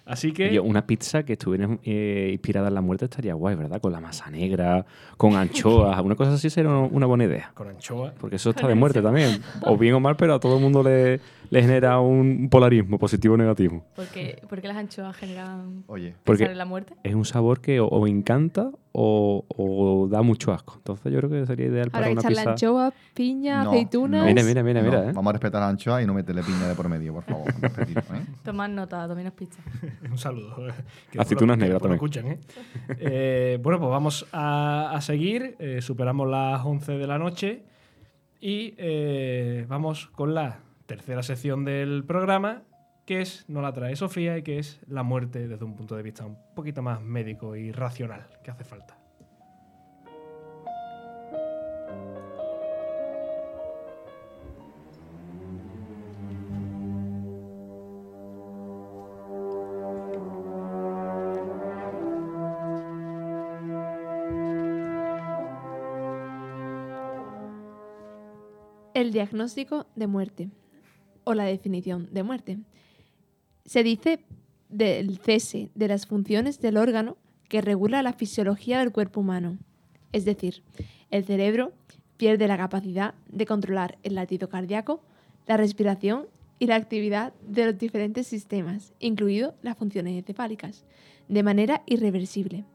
Así que... Oye, una pizza que estuviera eh, inspirada en la muerte estaría guay, ¿verdad? Con la masa negra, con anchoas, una cosa así sería una buena idea. Con anchoa. Porque eso está de muerte también. O bien o mal, pero a todo el mundo le, le genera un polarismo, positivo o negativo. Porque, porque las anchoas generan Oye, Porque- en la muerte. Es un sabor que o, o encanta o, o da mucho asco. Entonces yo creo que sería ideal para Ahora una echarle pizza. anchoa, piña, no, aceitunas. no, Mira, mira, mira, no. mira, ¿eh? Vamos a respetar la anchoa y no meterle piña de por medio, por favor. ¿eh? Tomad nota, Domino's Pizza. Un saludo. Que Aceitunas negras también. escuchan, ¿eh? Eh, bueno, pues vamos a, a seguir. Eh, superamos las 11 de la noche y eh, vamos con la tercera sección del programa, que es, no la trae Sofía, y que es la muerte desde un punto de vista un poquito más médico y racional, que hace falta. El diagnóstico de muerte o la definición de muerte. Se dice del cese de las funciones del órgano que regula la fisiología del cuerpo humano. Es decir, el cerebro pierde la capacidad de controlar el latido cardíaco, la respiración y la actividad de los diferentes sistemas, incluido las funciones encefálicas, de manera irreversible.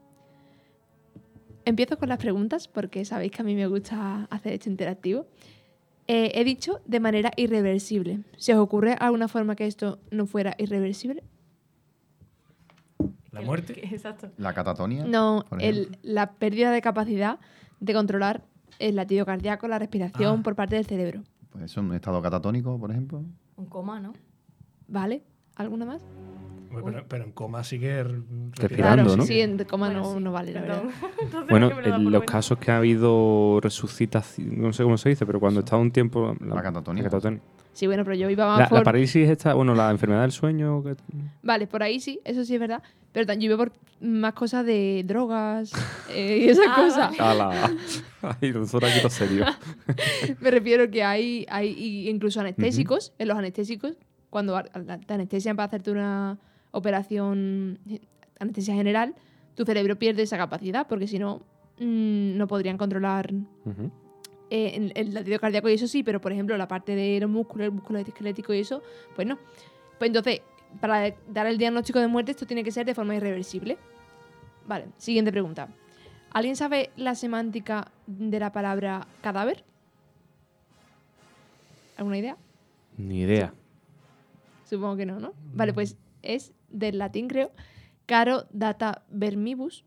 Empiezo con las preguntas porque sabéis que a mí me gusta hacer esto interactivo. Eh, he dicho de manera irreversible. ¿Se os ocurre alguna forma que esto no fuera irreversible? La muerte. Exacto. La catatonia. No, el- la pérdida de capacidad de controlar el latido cardíaco, la respiración Ah. por parte del cerebro. Pues eso, un estado catatónico, por ejemplo. Un coma, ¿no? ¿Vale? ¿Alguna más? Pero, pero en coma sigue Respirando, claro, ¿no? sí, en coma Bueno, no, sí, no vale, la verdad. Entonces, Bueno, en los casos que ha habido resucitación, no sé cómo se dice, pero cuando está un tiempo... La catatonia. la catatonia. Sí, bueno, pero yo iba más La, la por... parálisis esta, bueno, la enfermedad del sueño... que- Vale, por ahí sí, eso sí es verdad. Pero yo iba por más cosas de drogas eh, y esas Ah, cosas. ¡Hala! Ay, nosotros aquí todo serio. Me refiero que hay, hay incluso anestésicos, en los anestésicos, cuando a- la- te anestesian para hacerte una operación, anestesia general, tu cerebro pierde esa capacidad, porque si no, mm, no podrían controlar eh, el, el latido cardíaco y eso sí, pero por ejemplo la parte de los músculos, el músculo esquelético y eso, pues no. Pues entonces, para dar el diagnóstico de muerte, esto tiene que ser de forma irreversible. Vale, siguiente pregunta. ¿Alguien sabe la semántica de la palabra cadáver? ¿Alguna idea? Ni idea. Supongo que no, ¿no? Vale, pues es del latín, creo, caro data vermibus,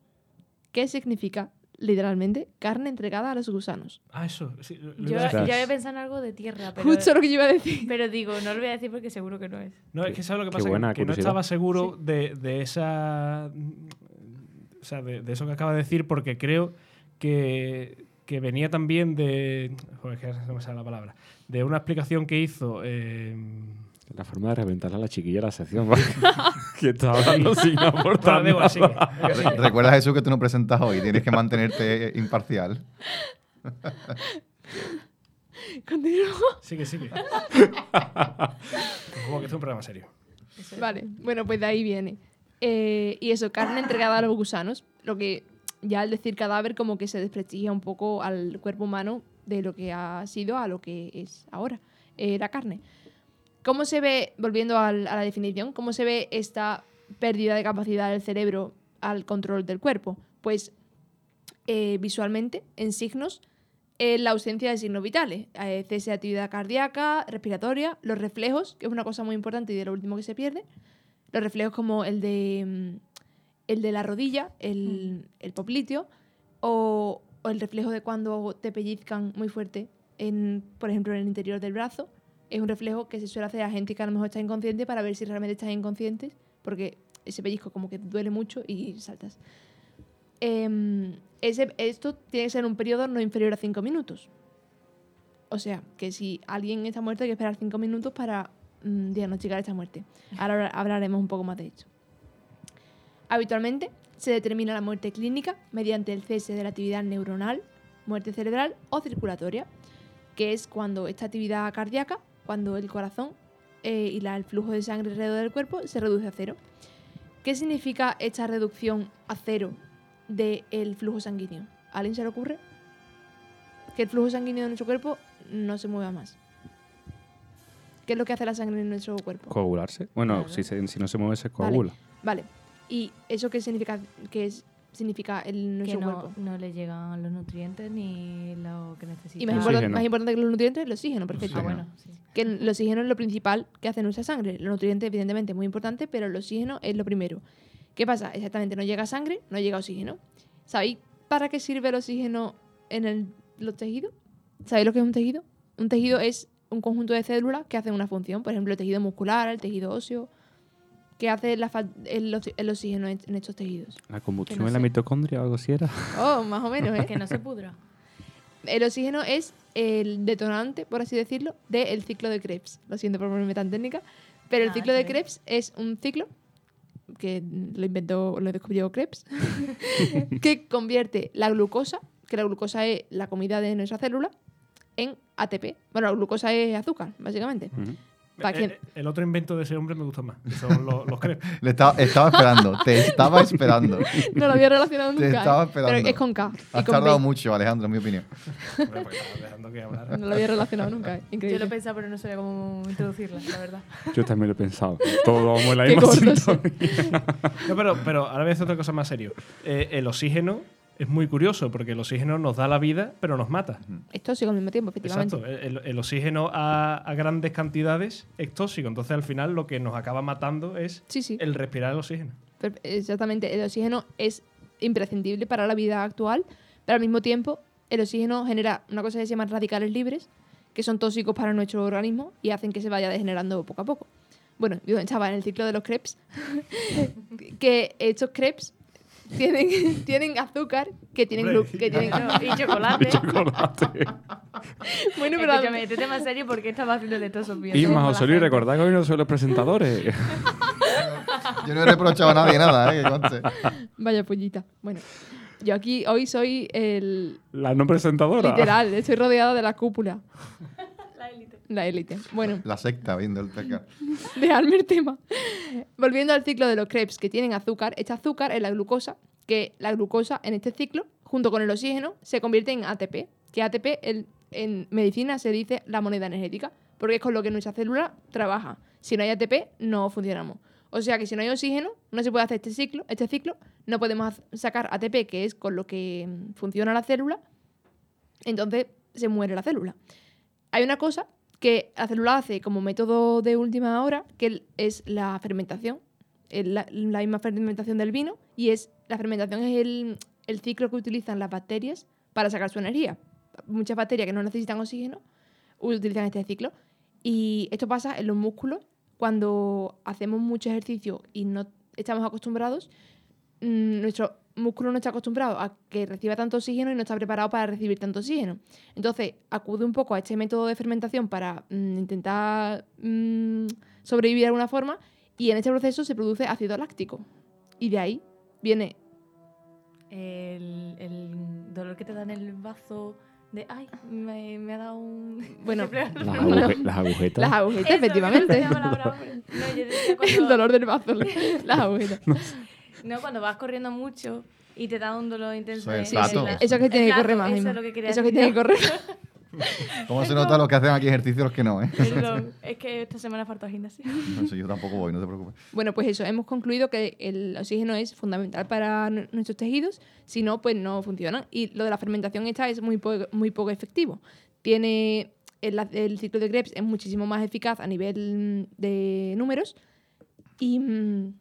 que significa literalmente carne entregada a los gusanos. Ah, eso. sí, lo- lo Yo, yo había pensado en algo de tierra, pero, Justo lo que yo iba a decir. pero digo, no lo voy a decir porque seguro que no es. No, es que sabes lo que Qué pasa, buena que no estaba seguro de, de esa. O sea, de, de eso que acaba de decir, porque creo que, que venía también de. Joder, que no me sale la palabra. De una explicación que hizo. eh, La forma de reventar a la chiquilla la sección. que está hablando sin aportar sigue. Recuerda, Jesús, que tú no presentas hoy. Tienes que mantenerte imparcial. Continúo. Sigue, sigue. Como que es un programa serio. Vale, bueno, pues de ahí viene. Eh, y eso, carne entregada a los gusanos, lo que ya al decir cadáver como que se desprestigia un poco al cuerpo humano de lo que ha sido a lo que es ahora, eh, la carne. ¿Cómo se ve, volviendo a la definición, cómo se ve esta pérdida de capacidad del cerebro al control del cuerpo? Pues eh, visualmente, en signos, en la ausencia de signos vitales, eh, cese de actividad cardíaca, respiratoria, los reflejos, que es una cosa muy importante y de lo último que se pierde, los reflejos como el de, mm, el de la rodilla, el, el popliteo, o, o el reflejo de cuando te pellizcan muy fuerte, en, por ejemplo, en el interior del brazo, es un reflejo que se suele hacer a gente que a lo mejor está inconsciente para ver si realmente estás inconsciente, porque ese pellizco como que duele mucho y saltas. Em, ese, esto tiene que ser un periodo no inferior a 5 minutos. O sea, que si alguien está muerto hay que esperar 5 minutos para mm, diagnosticar esta muerte. Ahora habla- hablaremos un poco más de ello. Habitualmente se determina la muerte clínica mediante el cese de la actividad neuronal, muerte cerebral o circulatoria, que es cuando esta actividad cardíaca, cuando el corazón eh, y la- el flujo de sangre alrededor del cuerpo se reduce a cero. ¿Qué significa esta reducción a cero del flujo sanguíneo? ¿A alguien se le ocurre? Que el flujo sanguíneo de nuestro cuerpo no se mueva más. ¿Qué es lo que hace la sangre en nuestro cuerpo? Coagularse. Bueno, Claro. si, se- si no se mueve, se Vale. coagula. Vale. ¿Y eso qué significa, qué es- significa el Que nuestro no, cuerpo? no le llegan los nutrientes ni lo que necesita. Y más, importante que los nutrientes, el oxígeno, perfecto. Ah, bueno, sí. Que el el oxígeno es lo principal que hace nuestra sangre. Los nutrientes, evidentemente, es muy importante, pero el oxígeno es lo primero. ¿Qué pasa? Exactamente, no llega sangre, no llega oxígeno. ¿Sabéis para qué sirve el oxígeno en el- los tejidos? ¿Sabéis lo que es un tejido? Un tejido es un conjunto de células que hacen una función. Por ejemplo, el tejido muscular, el tejido óseo. ¿Qué hace la el, oxígeno en en estos tejidos? La combustión no en la sé. mitocondria o algo así era. Oh, más o menos, ¿eh? Que no se pudra. El oxígeno es el detonante, por así decirlo, del ciclo de Krebs. Lo siento por ponerme tan técnica, pero el Ah, ciclo de. Krebs es un ciclo que lo inventó, lo descubrió Krebs, que convierte la glucosa, que la glucosa es la comida de nuestra célula, en ATP. Bueno, la glucosa es azúcar, básicamente. Ujú. ¿Para Eh, quién? eh, El otro invento de ese hombre me gusta más. que Son los, los crepes. Le estaba, estaba esperando, te estaba esperando. No lo había relacionado Te nunca. ¿eh? estaba esperando. Pero es con K. Has con tardado B. mucho, Alejandro, en mi opinión. Hombre, pues que. No lo había relacionado nunca. ¿eh? Yo Increíble. lo he pensado, pero no sabía cómo introducirla, la verdad. Yo también lo he pensado. Todos vamos en la misma. No, pero, pero ahora voy a hacer otra cosa más serio. Eh, el oxígeno es muy curioso porque el oxígeno nos da la vida, pero nos mata. Es tóxico al mismo tiempo, efectivamente. Exacto. El, el oxígeno a, a grandes cantidades es tóxico. Entonces, al final, lo que nos acaba matando es Sí, sí. el respirar el oxígeno. Exactamente, el oxígeno es imprescindible para la vida actual, pero al mismo tiempo el oxígeno genera una cosa que se llama radicales libres, que son tóxicos para nuestro organismo y hacen que se vaya degenerando poco a poco. Bueno, yo estaba en el ciclo de los crepes, que estos crepes tienen, tienen azúcar, que tienen, glu- que tienen y chocolate. Chocolate. bueno, pero Escúchame, este tema serio porque estaba haciendo de todo Sofía. Y más Osorio, gente. recordad que hoy no soy los presentadores. Yo no he reprochado a nadie nada, ¿eh? Que conste. vaya pollita. Bueno, yo aquí hoy soy el La no presentadora. literal, estoy rodeada de la cúpula, La élite. Bueno, La secta viendo el peca. Dejadme el tema. Volviendo al ciclo de los crepes que tienen azúcar, este azúcar es la glucosa, que la glucosa en este ciclo, junto con el oxígeno, se convierte en ATP, que ATP el- en medicina se dice la moneda energética, porque es con lo que nuestra célula trabaja. Si no hay ATP, no funcionamos. O sea que si no hay oxígeno, no se puede hacer este ciclo, este ciclo, no podemos sacar ATP, que es con lo que mm, funciona la célula, entonces se muere la célula. Hay una cosa que la célula hace como método de última hora, que es la fermentación, la, la misma fermentación del vino, y es la fermentación es el, el ciclo que utilizan las bacterias para sacar su energía. Muchas bacterias que no necesitan oxígeno utilizan este ciclo. Y esto pasa en los músculos cuando hacemos mucho ejercicio y no estamos acostumbrados. mm, nuestro músculo no está acostumbrado a que reciba tanto oxígeno y no está preparado para recibir tanto oxígeno. Entonces, acude un poco a este método de fermentación para mm, intentar mm, sobrevivir de alguna forma y en este proceso se produce ácido láctico. Y de ahí viene El, el dolor que te da en el bazo de, ay, me, me ha dado un... Bueno, Las, aguje- las agujetas. las agujetas, Eso, efectivamente. No, yo El dolor del bazo, las agujetas. No, cuando vas corriendo mucho y te da un dolor intenso. Eso es en- Eso es que tiene que correr más, Eso es lo que quería Eso es que tiene que correr. ¿Cómo se nota los que hacen aquí ejercicio los que no, eh? Perdón, es que esta semana falta gimnasia. No sé, yo tampoco voy, no te preocupes. Bueno, pues eso, hemos concluido que el oxígeno es fundamental para nu- nuestros tejidos, si no, pues no funcionan. Y lo de la fermentación esta es muy, po- muy poco efectivo. Tiene el, el ciclo de Krebs es muchísimo más eficaz a nivel mm, de números y, mm,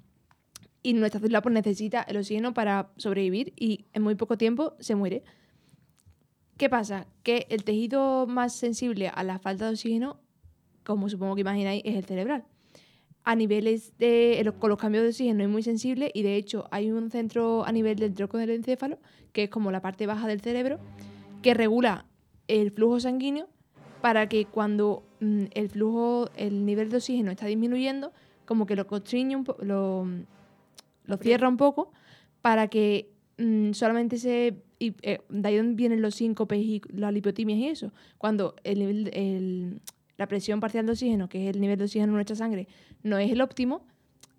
y nuestra célula pues, necesita el oxígeno para sobrevivir y en muy poco tiempo se muere. ¿Qué pasa? Que el tejido más sensible a la falta de oxígeno, como supongo que imagináis, es el cerebral a niveles de con los cambios de oxígeno es muy sensible y de hecho hay un centro a nivel del tronco del encéfalo que es como la parte baja del cerebro que regula el flujo sanguíneo para que cuando mm, el flujo el nivel de oxígeno está disminuyendo como que lo constriñe un lo, lo cierra un poco para que mm, solamente se y, eh, de ahí donde vienen los síncopes y las lipotimias y eso cuando el nivel el- la presión parcial de oxígeno que es el nivel de oxígeno en nuestra sangre no es el óptimo,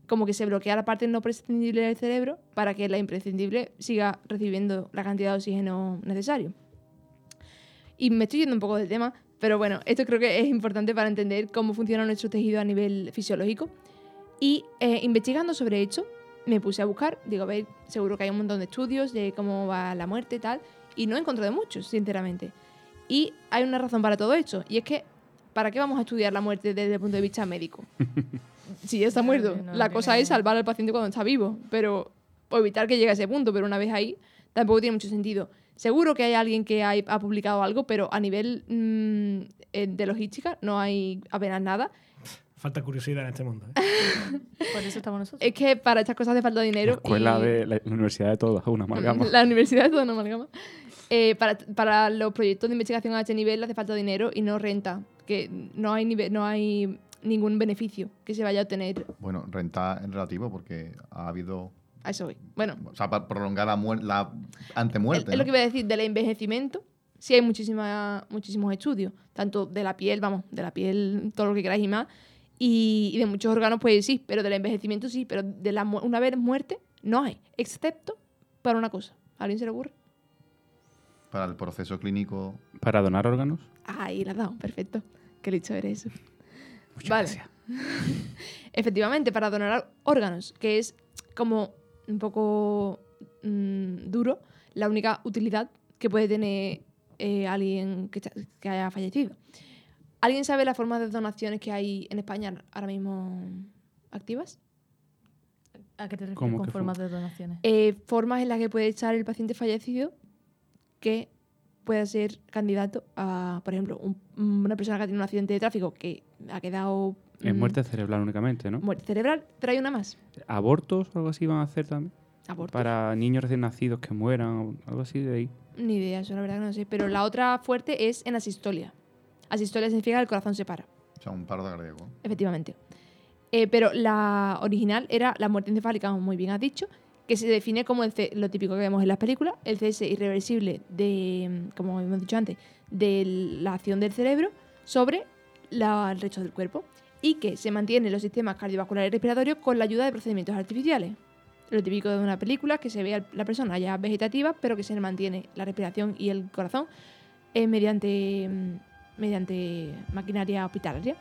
como que se bloquea la parte no prescindible del cerebro para que la imprescindible siga recibiendo la cantidad de oxígeno necesario. Y me estoy yendo un poco del tema, pero bueno, esto creo que es importante para entender cómo funciona nuestro tejido a nivel fisiológico. Y eh, investigando sobre esto, me puse a buscar, digo, a ver, seguro que hay un montón de estudios de cómo va la muerte y tal, y no he encontrado muchos, sinceramente. Y hay una razón para todo esto, y es que, ¿para qué vamos a estudiar la muerte desde el punto de vista médico? si ya está muerto. No, no la cosa es salvar al paciente cuando está vivo, pero o evitar que llegue a ese punto, pero una vez ahí tampoco tiene mucho sentido. Seguro que hay alguien que hay- ha publicado algo, pero a nivel mm, eh, de logística no hay apenas nada. Falta curiosidad en este mundo. ¿eh? Por eso estamos nosotros. Es que para estas cosas hace falta La dinero. escuela y- de la, la Universidad de Todas, una amalgama. La universidad es toda una amalgama. Eh, para, para los proyectos de investigación a este nivel hace falta dinero y no renta, que no hay, nive- no hay ningún beneficio que se vaya a obtener Bueno, renta en relativo porque ha habido... a eso hoy. Bueno, O sea, para prolongar la, la antemuerte, Es lo ¿no? que iba a decir, del envejecimiento, sí hay muchísima, muchísimos estudios, tanto de la piel, vamos, de la piel, todo lo que queráis y más, y, y de muchos órganos, pues sí, pero del envejecimiento sí, pero de la una vez muerte no hay, excepto para una cosa. ¿A alguien se le ocurre? Para el proceso clínico... Para donar órganos. Ahí la has dado, perfecto. Qué listo eres eso. Muchas Vale. gracias. Efectivamente, para donar órganos, que es como un poco mm, duro, la única utilidad que puede tener eh, alguien que haya fallecido. ¿Alguien sabe las formas de donaciones que hay en España ahora mismo activas? ¿A qué te refieres ¿Cómo con formas de donaciones? Eh, formas en las que puede estar el paciente fallecido que pueda ser candidato a, por ejemplo, un- una persona que ha tenido un accidente de tráfico que ha quedado... Es mm, muerte cerebral únicamente, ¿no? muerte cerebral, pero hay una más. ¿Abortos o algo así van a hacer también? Aborto. Para niños recién nacidos que mueran o algo así de ahí. Ni idea, eso la verdad que no sé. Pero la otra fuerte es en asistolia. Asistolia significa que el corazón se para, O sea, un paro cardíaco. efectivamente. Eh, pero la original era la muerte encefálica, como muy bien has dicho, que se define como el C- lo típico que vemos en las películas, el cese irreversible de, mm, como hemos dicho antes, de la acción del cerebro sobre la- el resto del cuerpo y que se mantiene los sistemas cardiovasculares y respiratorios con la ayuda de procedimientos artificiales. Lo típico de una película, que se ve a la persona ya vegetativa, pero que se mantiene la respiración y el corazón eh, mediante, mm, mediante maquinaria hospitalaria.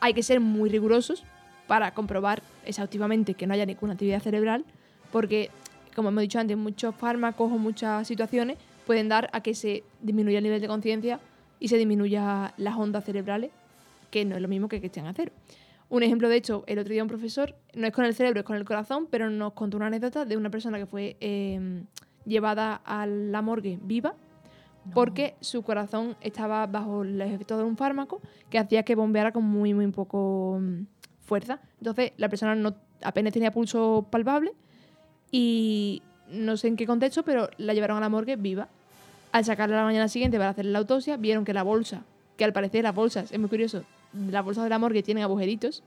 Hay que ser muy rigurosos para comprobar exhaustivamente que no haya ninguna actividad cerebral, porque, como hemos dicho antes, muchos fármacos o muchas situaciones pueden dar a que se disminuya el nivel de conciencia y se disminuya las ondas cerebrales, que no es lo mismo que que estén a cero. Un ejemplo de hecho, el otro día un profesor, no es con el cerebro, es con el corazón, pero nos contó una anécdota de una persona que fue eh, llevada a la morgue viva porque su corazón estaba bajo el efecto de un fármaco que hacía que bombeara con muy, muy poco mm, fuerza. Entonces, la persona no, apenas tenía pulso palpable y no sé en qué contexto, pero la llevaron a la morgue viva. Al sacarla la mañana siguiente para hacer la autopsia, vieron que la bolsa, que al parecer las bolsas, es muy curioso, las bolsas de la morgue tienen agujeritos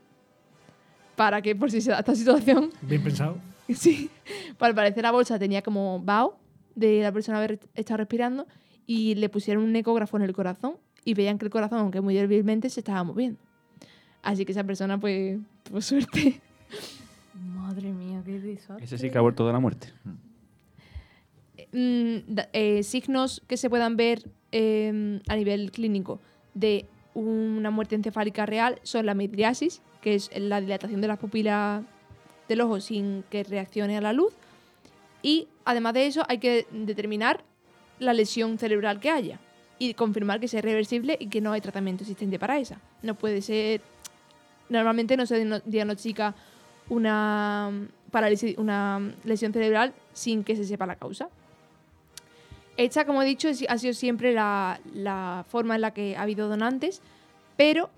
para que por si se da esta situación, Bien pensado. sí, al parecer la bolsa tenía como vaho de la persona haber estado respirando y le pusieron un ecógrafo en el corazón y veían que el corazón, aunque muy débilmente, se estaba moviendo. Así que esa persona, pues, por suerte, Madre mía, qué desastre. Ese sí que ha vuelto de la muerte. mm, da- eh, signos que se puedan ver eh, a nivel clínico de una muerte encefálica real son la midriasis, que es la dilatación de las pupilas del ojo sin que reaccione a la luz. Y además de eso, hay que determinar la lesión cerebral que haya y confirmar que sea reversible y que no hay tratamiento existente para esa. No puede ser. Normalmente no se diagno- diagnostica una parálisis, una lesión cerebral sin que se sepa la causa. Esta, como he dicho, ha sido siempre la, la forma en la que ha habido donantes, pero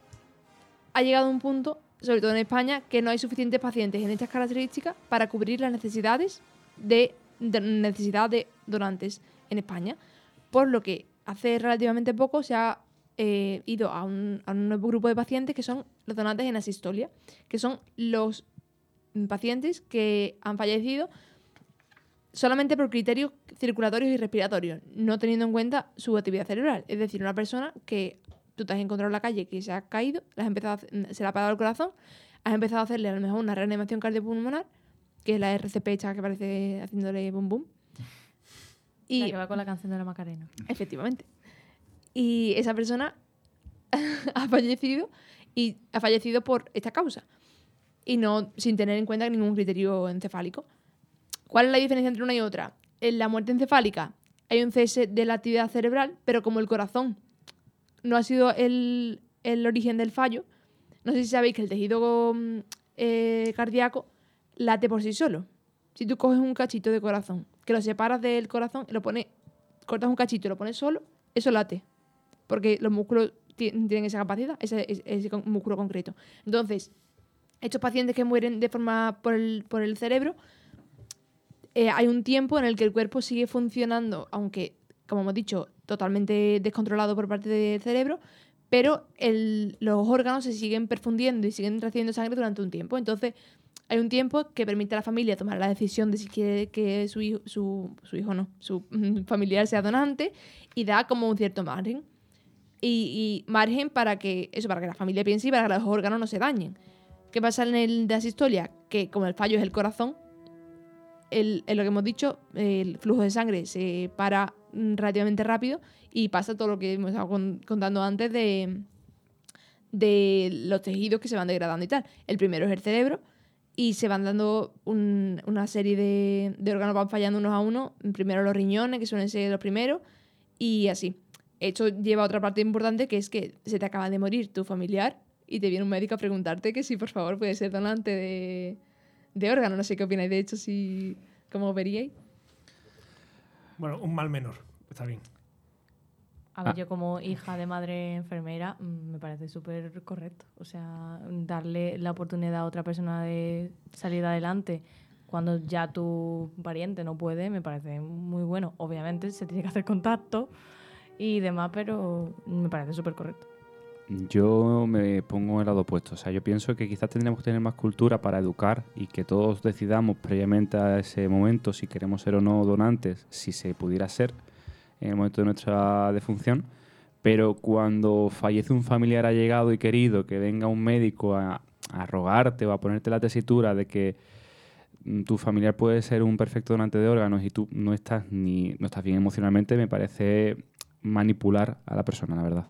ha llegado un punto, sobre todo en España, que no hay suficientes pacientes en estas características para cubrir las necesidades de, de necesidad de donantes en España. Por lo que hace relativamente poco se ha eh, ido a un, nuevo grupo de pacientes que son los donantes en asistolia, que son los pacientes que han fallecido solamente por criterios circulatorios y respiratorios, no teniendo en cuenta su actividad cerebral. Es decir, una persona que tú te has encontrado en la calle que se ha caído, se le ha parado el corazón, has empezado a hacerle a lo mejor una reanimación cardiopulmonar, que es la RCP esta que parece haciéndole boom boom. Y la que va con la canción de la Macarena. Efectivamente. Y esa persona ha fallecido y ha fallecido por esta causa. Y no sin tener en cuenta ningún criterio encefálico. ¿Cuál es la diferencia entre una y otra? En la muerte encefálica hay un cese de la actividad cerebral, pero como el corazón no ha sido el, el origen del fallo, no sé si sabéis que el tejido mm, eh, cardíaco late por sí solo. Si tú coges un cachito de corazón, que lo separas del corazón lo pones, cortas un cachito y lo pones solo, eso late. Porque los músculos ti- tienen esa capacidad, ese, músculo concreto. Entonces, estos pacientes que mueren de forma por el, cerebro, eh, hay un tiempo en el que el cuerpo sigue funcionando, aunque, como hemos dicho, totalmente descontrolado por parte del cerebro, pero los órganos se siguen perfundiendo y siguen recibiendo sangre durante un tiempo. Entonces, hay un tiempo que permite a la familia tomar la decisión de si quiere que su hijo, su, su hijo no, su familiar sea donante y da como un cierto margen. Y, margen para que eso, para que la familia piense y para que los órganos no se dañen. ¿Qué pasa en el de asistolia? Que como el fallo es el corazón, el, lo que hemos dicho, el flujo de sangre se para mm, relativamente rápido y pasa todo lo que hemos estado con- contando antes de, de los tejidos que se van degradando y tal. El primero es el cerebro y se van dando un- una serie de, de órganos, van fallando unos a uno. Primero los riñones, que suelen ser los primeros, y así. Esto lleva a otra parte importante que es que se te acaba de morir tu familiar y te viene un médico a preguntarte que si por favor puedes ser donante de, de órgano. No sé qué opináis de hecho, si cómo veríais. Bueno, un mal menor. Está bien. A ver, Ah. yo como hija de madre enfermera mm, me parece súper correcto. O sea, darle la oportunidad a otra persona de salir adelante cuando ya tu pariente no puede, me parece muy bueno. Obviamente se tiene que hacer contacto y demás, pero me parece súper correcto. Yo me pongo el lado opuesto. O sea, yo pienso que quizás tendríamos que tener más cultura para educar y que todos decidamos previamente a ese momento si queremos ser o no donantes, si se pudiera ser en el momento de nuestra defunción. Pero cuando fallece un familiar allegado y querido, que venga un médico a, a rogarte o a ponerte la tesitura de que mm, tu familiar puede ser un perfecto donante de órganos y tú no estás ni no estás bien emocionalmente, me parece manipular a la persona, la verdad.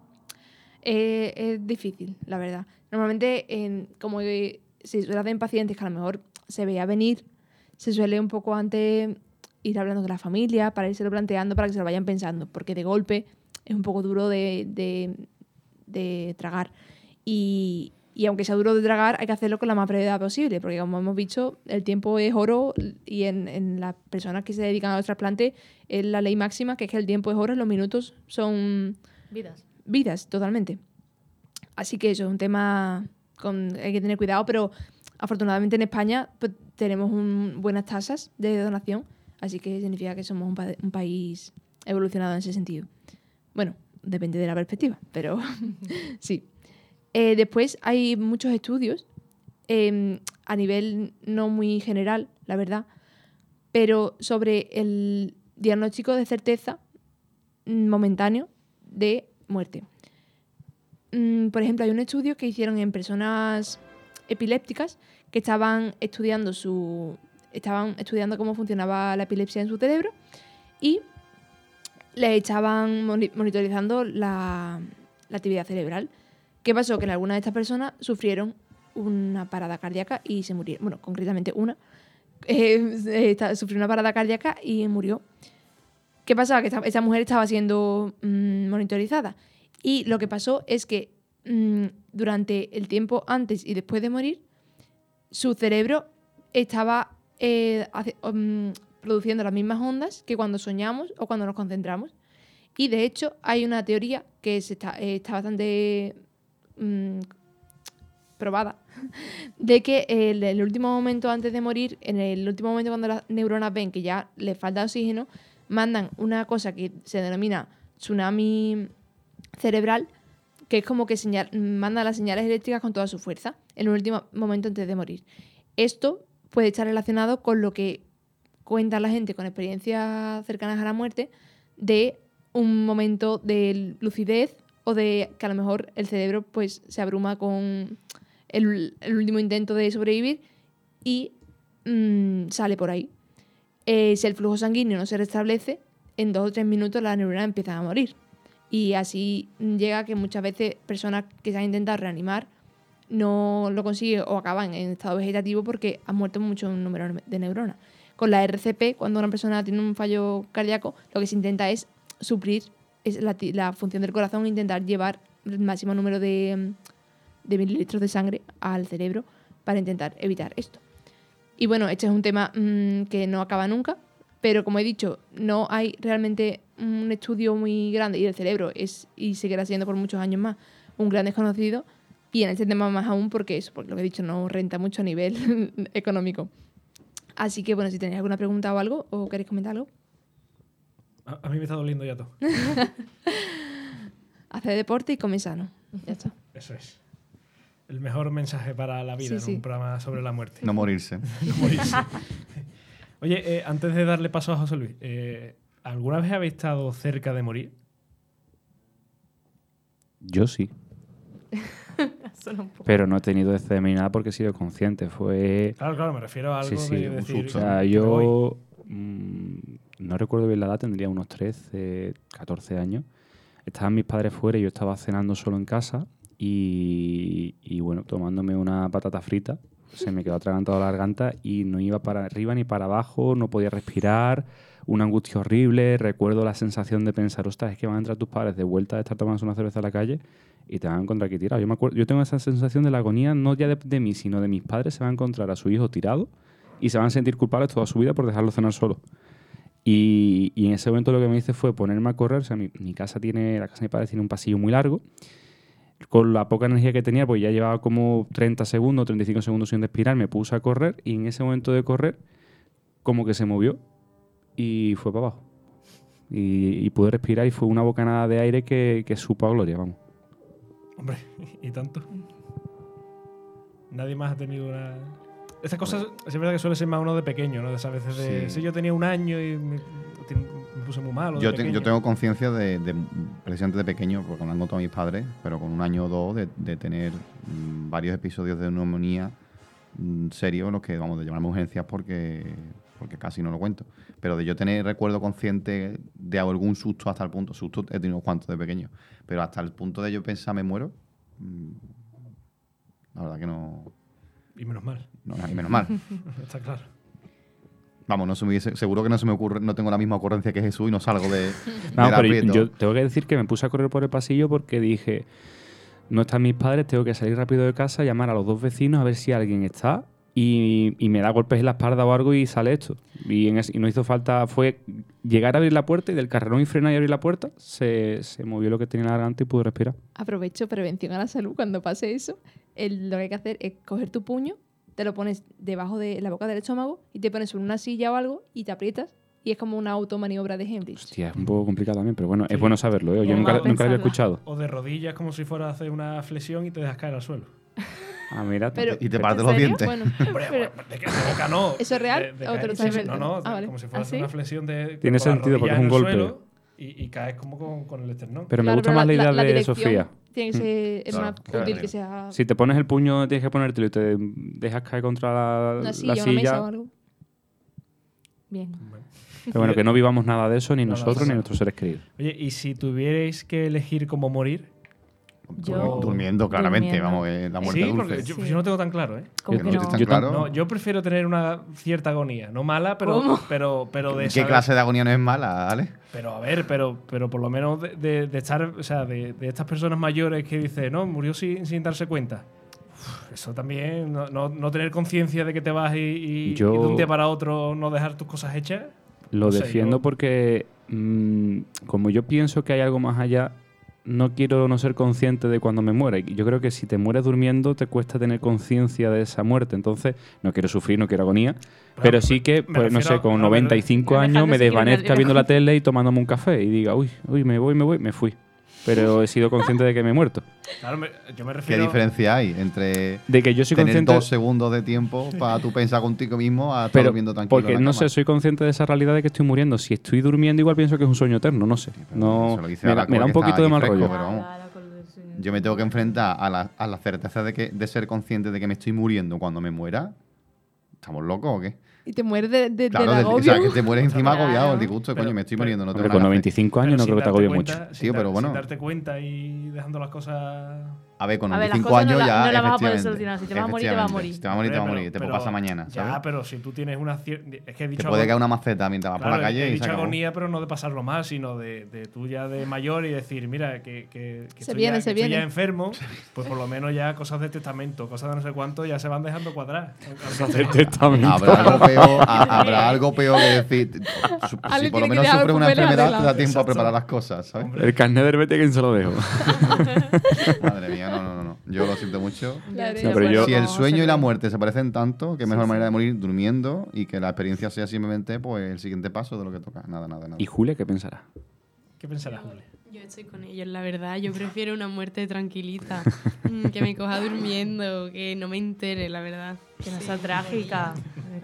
Eh, es difícil, la verdad. Normalmente, en, como eh, se suelen pacientes que a lo mejor se veía venir, se suele un poco antes ir hablando con la familia para irse planteando para que se lo vayan pensando, porque de golpe es un poco duro de, de- de tragar. Y, y aunque sea duro de tragar, hay que hacerlo con la más brevedad posible, porque como hemos dicho, el tiempo es oro y en, en las personas que se dedican a los trasplantes es la ley máxima, que es que el tiempo es oro, los minutos son Vidas. vidas, totalmente. Así que eso es un tema con hay que tener cuidado, pero afortunadamente en España pues, tenemos un- buenas tasas de donación, así que significa que somos un, pa- un país evolucionado en ese sentido. Bueno, depende de la perspectiva, pero sí. Eh, después hay muchos estudios em, a nivel no muy general, la verdad, pero sobre el diagnóstico de certeza momentáneo de muerte. Mm, por ejemplo, hay un estudio que hicieron en personas epilépticas que estaban estudiando su estaban estudiando cómo funcionaba la epilepsia en su cerebro y le estaban moni- monitorizando la, actividad cerebral. ¿Qué pasó? Que en algunas de estas personas sufrieron una parada cardíaca y se murieron. Bueno, concretamente una. eh, esta- sufrió una parada cardíaca y murió. ¿Qué pasaba? Que esta mujer estaba siendo mm, monitorizada. Y lo que pasó es que mm, durante el tiempo antes y después de morir, su cerebro estaba eh, mm, produciendo las mismas ondas que cuando soñamos o cuando nos concentramos. Y de hecho hay una teoría que eh, está bastante mm, probada de que el, el último momento antes de morir, en el último momento cuando las neuronas ven que ya les falta oxígeno, mandan una cosa que se denomina tsunami cerebral, que es como que manda las señales eléctricas con toda su fuerza en un último momento antes de morir. Esto puede estar relacionado con lo que cuenta la gente con experiencias cercanas a la muerte de un momento de lucidez o de que a lo mejor el cerebro pues se abruma con el, último intento de sobrevivir y mm, sale por ahí. Eh, si el flujo sanguíneo no se restablece, en dos o tres minutos las neuronas empiezan a morir. Y así llega que muchas veces personas que se han intentado reanimar no lo consiguen o acaban en estado vegetativo porque han muerto mucho número de neuronas. Con la RCP, cuando una persona tiene un fallo cardíaco, lo que se intenta es suplir es la, función del corazón, intentar llevar el máximo número de, de mililitros de sangre al cerebro para intentar evitar esto. Y bueno, este es un tema mm, que no acaba nunca, pero como he dicho, no hay realmente un estudio muy grande y el cerebro es y seguirá siendo por muchos años más un gran desconocido y en este tema más aún porque eso, por lo que he dicho, no renta mucho a nivel económico. Así que bueno, si tenéis alguna pregunta o algo o queréis comentar algo, A, a mí me está doliendo ya todo. haced deporte y come sano. Ya está. Eso es. El mejor mensaje para la vida Sí, en sí. un programa sobre la muerte. No morirse. No morirse. Oye, eh, antes de darle paso a José Luis, eh, ¿alguna vez habéis estado cerca de morir? Yo sí. pero no he tenido desde ni nada porque he sido consciente. Fue. Claro, claro, me refiero a algo Sí, sí, de un decir... susto. O sea, "Me voy". yo mm, no recuerdo bien la edad, tendría unos 13, 14 años. Estaban mis padres fuera y yo estaba cenando solo en casa y, y, bueno, tomándome una patata frita. Se me quedó atragantado la garganta y no iba para arriba ni para abajo, no podía respirar, una angustia horrible. Recuerdo la sensación de pensar, ostras, es que van a entrar tus padres de vuelta de estar tomando una cerveza a la calle y te van a encontrar aquí tirado. Yo, me yo tengo esa sensación de la agonía, no ya de, mí, sino de mis padres. Se van a encontrar a su hijo tirado y se van a sentir culpables toda su vida por dejarlo cenar solo. Y, en ese momento lo que me hice fue ponerme a correr. O sea, mi, casa tiene, la casa de mi padre tiene un pasillo muy largo. Con la poca energía que tenía, pues ya llevaba como 30 segundos, 35 segundos sin respirar, me puse a correr y en ese momento de correr, como que se movió y fue para abajo. Y, y pude respirar y fue una bocanada de aire que, que supo a gloria, vamos. Hombre, ¿y tanto? Nadie más ha tenido una... Estas cosas, es verdad que suele ser más uno de pequeño, ¿no? De esas veces de... Sí. Si yo tenía un año y me, me puse muy mal. o de Yo, te- yo tengo conciencia de, de, precisamente de pequeño, porque me han contado mis padres, pero con un año o dos de, de tener mm, varios episodios de neumonía mm, serios los que vamos de llamarme urgencias porque, porque casi no lo cuento. Pero de yo tener recuerdo consciente de algún susto hasta el punto, susto he tenido cuantos de pequeño, pero hasta el punto de yo pensar me muero, mm, la verdad que no, Y menos mal, no y menos mal. está claro. Vamos, no se me hubiese- seguro que no se me ocurre, no tengo la misma ocurrencia que Jesús y no salgo de, No, pero aprieto. yo tengo que decir que me puse a correr por el pasillo porque dije, no están mis padres, tengo que salir rápido de casa, llamar a los dos vecinos a ver si alguien está y, y me da golpes en la espalda o algo y sale esto. Y, en ese- y no hizo falta, fue llegar a abrir la puerta y del carrerón y frenar y abrir la puerta, se, se movió lo que tenía en la garganta y pude respirar. Aprovecho prevención a la salud. Cuando pase eso, el- lo que hay que hacer es coger tu puño, te lo pones debajo de la boca del estómago y te pones en una silla o algo y te aprietas y es como una automaniobra de Heimlich. Hostia, es un poco complicado también, pero bueno, Sí. es bueno saberlo. ¿eh? Yo nunca, nunca lo había escuchado. O de rodillas como si fuera a hacer una flexión y te dejas caer al suelo. Ah, mira. Pero- Y te ¿En parte los dientes. Bueno, Pero- de que de boca no. ¿Eso es real? No, no, Ah, vale. como si fuera ¿Ah, sí? una flexión de. Tiene sentido, porque es un golpe. suelo Y, y caes como con, con el esternón. Pero me gusta pero más la idea de Sofía. Tiene que ser es Claro, más claro, útil claro. que sea Si te pones el puño, tienes que ponértelo y te dejas caer contra la, silla, silla. una mesa o algo. Bien. Pero bueno, que no vivamos nada de eso, ni No, no, nosotros no, ni nuestros seres queridos. Oye, y si tuvierais que elegir cómo morir. Yo- Durmiendo, claramente. Durmiendo. Vamos, eh, la muerte sí, dulce. porque yo, Sí. yo no tengo tan claro, ¿eh? ¿Cómo Que que no no? te están Yo tam- claro. No, yo prefiero tener una cierta agonía. No mala, pero, ¿Cómo? pero, pero de ¿Qué saber- clase de agonía no es mala, Ale? Pero a ver, pero, pero por lo menos de, de- de estar, o sea, de, de estas personas mayores que dicen, no, murió sin, sin darse cuenta. Uf, Eso también, no, no- no tener conciencia de que te vas y, y- Yo- y de un día para otro no dejar tus cosas hechas. Lo No sé, defiendo yo- porque, mm, como yo pienso que hay algo más allá, no quiero no ser consciente de cuando me muera. Y Yo creo que si te mueres durmiendo, te cuesta tener conciencia de esa muerte. Entonces, no quiero sufrir, no quiero agonía. pero sí que, pues no sé, con a ver- 95 Me años me desvanezca viendo la tele y tomándome un café y diga, uy, uy, me voy, me voy, me fui. Pero he sido consciente de que me he muerto. Claro, me- yo me ¿Qué diferencia hay entre De que yo soy tener consciente. dos segundos de tiempo para tú pensar contigo mismo a estar Pero, durmiendo tranquilo? porque en la no cama? sé, soy consciente de esa realidad de que estoy muriendo. Si estoy durmiendo, igual pienso que es un sueño eterno, no sé. No, me, da, me da porque un poquito de mal fresco, rollo. pero Yo me tengo que enfrentar a la, a la certeza de, que, de ser consciente de que me estoy muriendo cuando me muera. ¿Estamos locos o qué? Y te mueres de, de, Claro, del de- o agobio. sea, que te mueres encima agobiado, el disgusto, Pero- coño, me estoy muriendo, no Hombre, tengo con nada que hacer. 95 años no creo que te agobie cuenta- mucho. Tío, pero bueno. Sin darte cuenta y dejando las cosas. A ver, con A ver, las 95 cosas no años la- ya. no las vas a poder solucionar. Si te vas a morir, te vas a morir. Si te vas a morir, te vas a morir. Te puede pasar mañana, Ya, ¿sabes? pero si tú tienes una cierta. Es que he dicho. Te puede caer una maceta mientras vas por la calle he y se dicho agonía, pero no de pasarlo mal, sino de, de tú ya de mayor y decir, mira, que, que, que Se estoy, viene, ya, se que estoy ya viene. enfermo, pues por lo menos ya cosas de testamento, cosas de no sé cuánto, ya se van dejando cuadrar. De testamento. Habrá algo peor, ha- habrá algo peor que decir. Si por lo menos sufres una enfermedad, te da tiempo a preparar las cosas. El carnet de herbete, ¿quién se lo dejo? Madre mía, no, no, no, no. Yo lo siento mucho. No, pero yo- Si el sueño y la muerte se parecen tanto, qué mejor Sí, manera de morir durmiendo y que la experiencia sea simplemente pues el siguiente paso de lo que toca. Nada, nada, nada. ¿Y Julia qué pensará? ¿Qué pensarás, Juli? Yo estoy con ellos, la verdad. Yo prefiero una muerte tranquilita. Mm, que me coja durmiendo, que no me entere, la verdad. Que no sea trágica.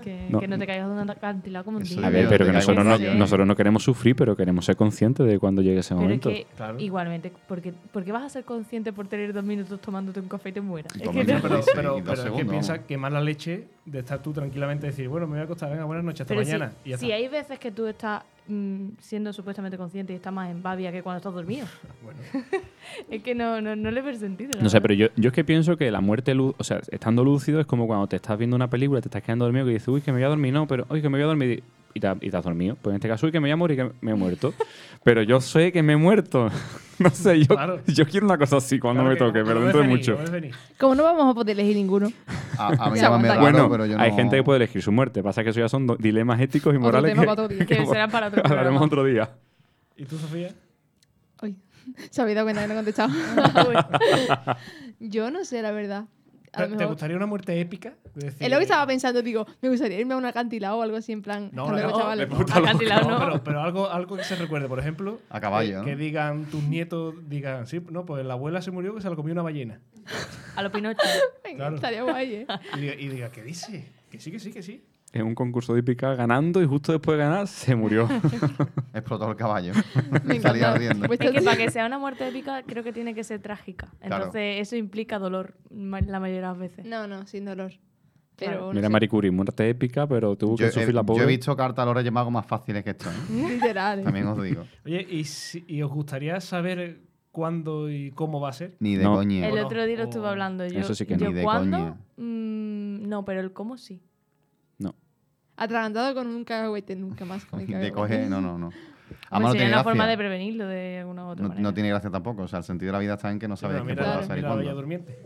Que, No. que no te caigas de un acantilado como un niño. A ver, pero que nosotros no, nosotros no queremos sufrir, pero queremos ser conscientes de cuando llegue ese Pero es momento. que Claro. igualmente, porque, porque vas a ser consciente por tener dos minutos tomándote un café y te mueras. Y Es que no-. Pero, Sí, pero, es que segundos, piensa vamos. que mala leche de estar tú tranquilamente y decir, bueno, me voy a acostar, venga, buenas noches, hasta Pero si, mañana. y ya si está. hay veces que tú estás mm, siendo supuestamente consciente y estás más en babia que cuando estás dormido. Bueno, Es que no, no, no le ves sentido. No sé, pero yo, yo es que pienso que la muerte, o sea, estando lúcido es como cuando te estás viendo una película, te estás quedando dormido que dices, uy, que me voy a dormir, no, pero, uy, que me voy a dormir. Y te, y te has dormido. Pues en este caso, uy, que me voy a morir, que me he muerto. pero yo sé que me he muerto. no sé, yo, Claro. yo quiero una cosa así cuando claro me que toque, no- pero dentro de mucho. no. Como no vamos a poder elegir ninguno. A, a mí me raro, Bueno, pero yo no... hay gente que puede elegir su muerte. Pasa que eso ya son dilemas éticos y Otro morales tema que, para otro día. Que será para otro hablaremos otro día. ¿Y tú, Sofía? Uy, se había dado cuenta que no he contestado. Yo no sé, la verdad. A lo ¿Te, gustaría una muerte épica? Decir- Es lo que estaba pensando, digo, me gustaría irme a un acantilado o algo así en plan. No, no, chavales. Acantilado pero, pero algo, algo que se recuerde, por ejemplo. A caballo, que, digan tus nietos, digan, sí, no, pues la abuela se murió que se la comió una ballena. A lo Pinocho. Venga, Claro. Estaría guay, ¿eh? Y diga, y diga, ¿qué dice? Que sí, que sí, que sí. En un concurso de hípica ganando y justo después de ganar se murió. Explotó el caballo. Salía ardiendo. Pues Es que para que sea una muerte épica, creo que tiene que ser trágica. Claro. Entonces, eso implica dolor la mayoría de las veces. No, no, sin dolor. Pero Claro. no Mira, sé, Curie, muerte épica, pero tuvo Yo, que sufrir he, la yo pobre. he visto cartas a los Reyes Magos más fáciles que esto. ¿eh? Literal. ¿eh? También os digo. Oye, ¿y, si- y os gustaría saber cuándo y cómo va a ser? Ni de No. coña. El otro día lo estuve hablando yo. Eso sí que yo ni de ¿cuándo? coña. Mm, no, pero el cómo sí. Atragantado con un cacahuete, nunca más con De coger, no, no, no. Además no sería tiene una forma de gracia. prevenirlo de alguna u otra No, manera. no tiene gracia tampoco. O sea, el sentido de la vida está en que no Sí, sabes pero qué mira, puede pasar y mira la cuándo. Durmiente.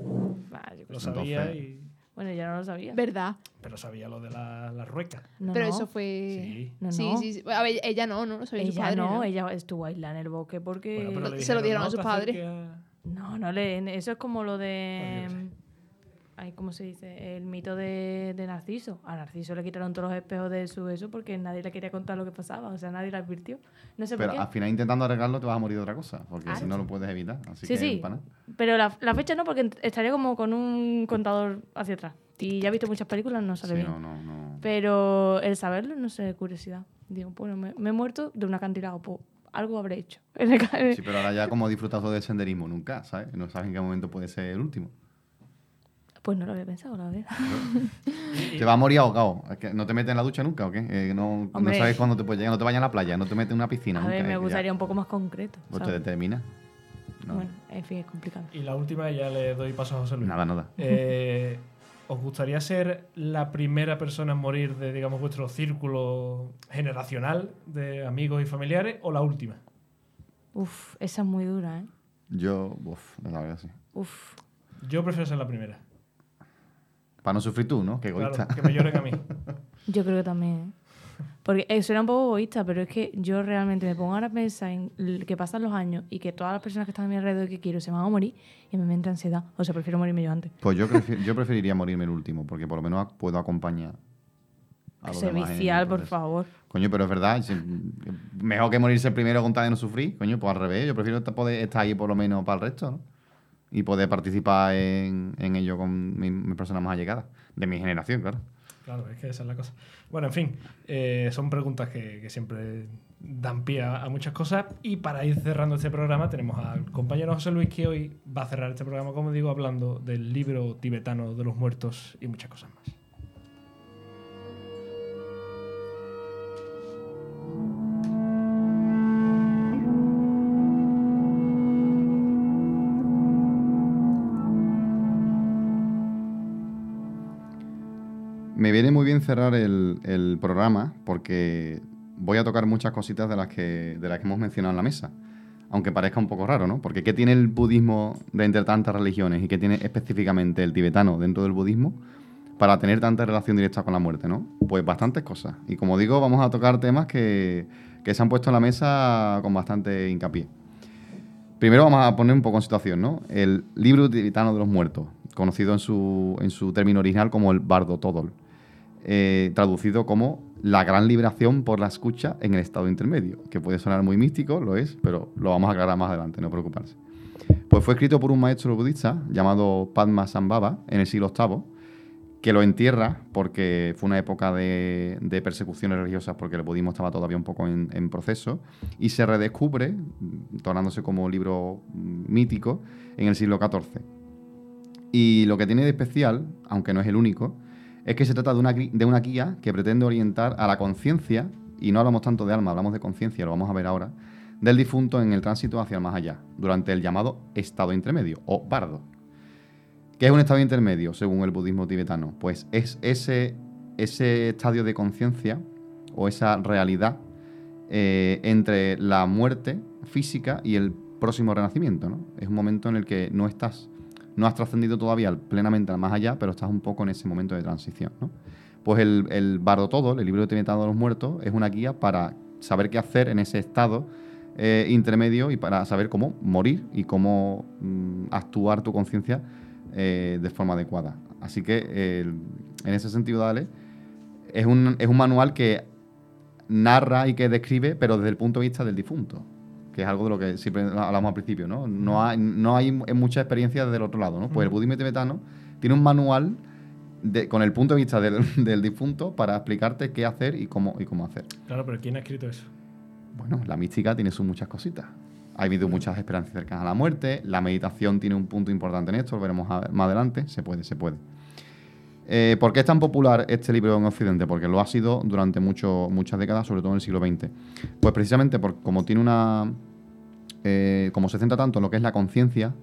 Ah, yo Lo sabía, Entonces- y, Bueno, ya no lo sabía. ¿Verdad? pero sabía lo de la, la rueca. No, Pero no. eso fue. Sí. No, sí, no. sí, sí. A ver, ella no, no lo sabía su Ella padre. no, ella estuvo aislada en el bosque porque... Bueno, Se lo dijeron, dieron a "No sus padres". a-". No, no le... Eso es como lo de... Pues hay, ¿cómo se dice? El mito de, de Narciso. A Narciso le quitaron todos los espejos de su eso porque nadie le quería contar lo que pasaba, o sea, nadie le advirtió. No sé Pero por qué. al final intentando arreglarlo te vas a morir de otra cosa, porque Ah, si no lo puedes evitar. Así Sí, que, sí. Pero la, la fecha no, porque estaría como con un contador hacia atrás. Y ya he visto muchas películas, no sale Sí, bien. no, no, no. Pero el saberlo, no sé, curiosidad. Digo, bueno, me, me he muerto de un acantilado, pues algo habré hecho. Sí, pero ahora ya como disfrutado del senderismo nunca, ¿sabes? No sabes en qué momento puede ser el último. Pues no lo había pensado, la verdad. Te vas a morir ahogado. ¿No te metes en la ducha nunca o qué? Eh, no, sabes cuándo te puedes llegar, no te vayas a la playa, no te metes en una piscina. A nunca, ver, me que gustaría ya, un poco más concreto. Pues te determina. No, Bueno, en fin, es complicado. Y la última, y ya le doy paso a José Luis. Nada, nada. Eh, ¿Os gustaría ser la primera persona en morir de, digamos, vuestro círculo generacional de amigos y familiares o la última? Uf, esa es muy dura, ¿eh? Yo, uff, la verdad sí. Uf. Yo prefiero ser la primera. Para no sufrir tú, ¿no? Qué egoísta. Claro, que me lloren a mí. Yo creo que también, ¿eh? Porque eh, suena un poco egoísta, pero es que yo realmente me pongo ahora a pensar en que pasan los años y que todas las personas que están a mi alrededor que quiero se van a morir y me entra ansiedad. O sea, prefiero morirme yo antes. Pues yo, prefi- yo preferiría morirme el último, porque por lo menos puedo acompañar a los demás Servicial, por proceso. favor. Coño, pero es verdad. si- mejor que morirse primero con tal de no sufrir. Coño, pues al revés. Yo prefiero poder estar ahí por lo menos para el resto, ¿no? Y poder participar en, en ello con mi- mis personas más allegadas. De mi generación, claro. Claro, es que esa es la cosa. Bueno, en fin, eh, son preguntas que, que siempre dan pie a muchas cosas. Y para ir cerrando este programa, tenemos al compañero José Luis que hoy va a cerrar este programa, como digo, hablando del libro tibetano de los muertos y muchas cosas más. Me viene muy bien cerrar el, programa porque voy a tocar muchas cositas de las, que, de las que hemos mencionado en la mesa. Aunque parezca un poco raro, ¿no? Porque ¿qué tiene el budismo de entre tantas religiones y qué tiene específicamente el tibetano dentro del budismo para tener tanta relación directa con la muerte, ¿no? Pues bastantes cosas. Y como digo, vamos a tocar temas que, que se han puesto en la mesa con bastante hincapié. Primero vamos a poner un poco en situación, ¿no? El libro tibetano de los muertos, conocido en su, en su término original como el Bardo Todol, eh, traducido como la gran liberación por la escucha en el estado intermedio, que puede sonar muy místico, lo es, pero lo vamos a aclarar más adelante, no preocuparse. Pues fue escrito por un maestro budista llamado Padma Sambhava en el siglo VIII, que lo entierra porque fue una época de, persecuciones religiosas porque el budismo estaba todavía un poco en, en proceso y se redescubre, tornándose como libro mm, mítico, en el siglo XIV. Y lo que tiene de especial, aunque no es el único, es que se trata de una, guía que pretende orientar a la conciencia, y no hablamos tanto de alma, hablamos de conciencia, lo vamos a ver ahora, del difunto en el tránsito hacia el más allá, durante el llamado estado intermedio, o bardo. ¿Qué es un estado intermedio, según el budismo tibetano? Pues es ese, ese estadio de conciencia o esa realidad eh, entre la muerte física y el próximo renacimiento. Es un momento en el que no estás, no has trascendido todavía plenamente al más allá, pero estás un poco en ese momento de transición. ¿no? Pues el, el Bardo Todo, el libro tibetano de los muertos, es una guía para saber qué hacer en ese estado eh, intermedio y para saber cómo morir y cómo mm, actuar tu conciencia eh, de forma adecuada. Así que en ese sentido, Dale, es un manual que narra y que describe, pero desde el punto de vista del difunto, que es algo de lo que siempre hablamos al principio, ¿no? No hay, no hay mucha experiencia desde el otro lado, ¿no? Pues el budismo tibetano tiene un manual de- con el punto de vista del, del difunto para explicarte qué hacer y cómo, y cómo hacer. Claro, pero ¿quién ha escrito eso? Bueno, la mística tiene sus muchas cositas. Ha habido muchas esperanzas cercanas a la muerte. La meditación tiene un punto importante en esto, lo veremos a- más adelante. Se puede, se puede. Eh, ¿Por qué es tan popular este libro en Occidente? Porque lo ha sido durante muchas décadas, sobre todo en el siglo XX. Pues precisamente por, como tiene una. eh, como se centra tanto en lo que es la conciencia,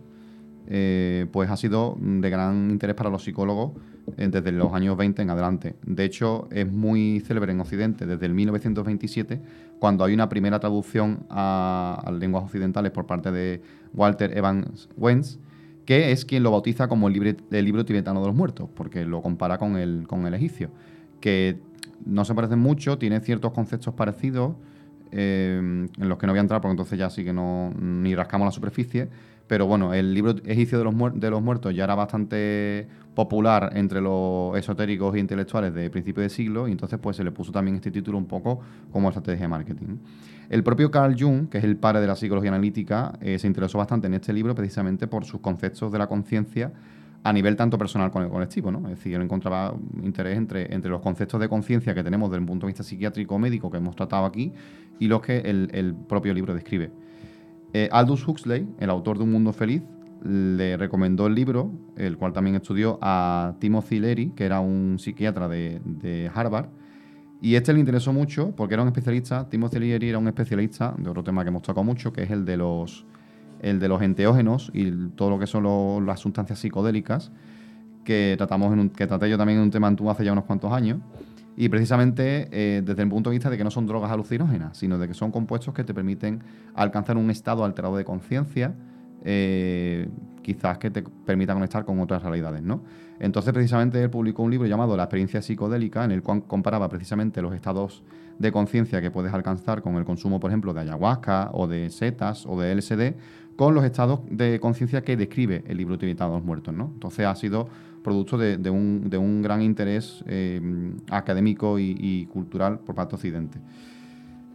eh, pues ha sido de gran interés para los psicólogos desde los años 20 en adelante. De hecho, es muy célebre en Occidente desde el 1927, cuando hay una primera traducción a, a lenguas occidentales por parte de Walter Evans Wentz, que es quien lo bautiza como el, el libro tibetano de los muertos, porque lo compara con el, con el egipcio, que no se parecen mucho, tiene ciertos conceptos parecidos, eh, en los que no voy a entrar porque entonces ya sí que no ni rascamos la superficie, pero bueno, el libro egipcio de los, de los muertos ya era bastante popular entre los esotéricos e intelectuales de principio de siglo, y entonces pues se le puso también este título un poco como estrategia de marketing. El propio Carl Jung, que es el padre de la psicología analítica, eh, se interesó bastante en este libro precisamente por sus conceptos de la conciencia a nivel tanto personal como colectivo, ¿no? Es decir, él encontraba interés entre, entre los conceptos de conciencia que tenemos desde un punto de vista psiquiátrico médico que hemos tratado aquí y los que el, propio libro describe. Eh, Aldous Huxley, el autor de Un Mundo Feliz, le recomendó el libro, el cual también estudió a Timothy Leary, que era un psiquiatra de Harvard, y este le interesó mucho porque era un especialista, Timothy Leary era un especialista de otro tema que hemos tocado mucho, que es el de los, el de los enteógenos y todo lo que son las sustancias psicodélicas, que tratamos en un- que traté yo también en un tema en tú hace ya unos cuantos años. Y precisamente eh, desde el punto de vista de que no son drogas alucinógenas, sino de que son compuestos que te permiten alcanzar un estado alterado de conciencia, eh, quizás que te permita conectar con otras realidades, ¿no? Entonces, precisamente, él publicó un libro llamado La experiencia psicodélica, en el cual comparaba precisamente los estados de conciencia que puedes alcanzar con el consumo, por ejemplo, de ayahuasca o de setas o de LSD, con los estados de conciencia que describe el libro Tibetano de los Muertos. Entonces, ha sido producto de, un, gran interés eh, académico y, cultural por parte de Occidente.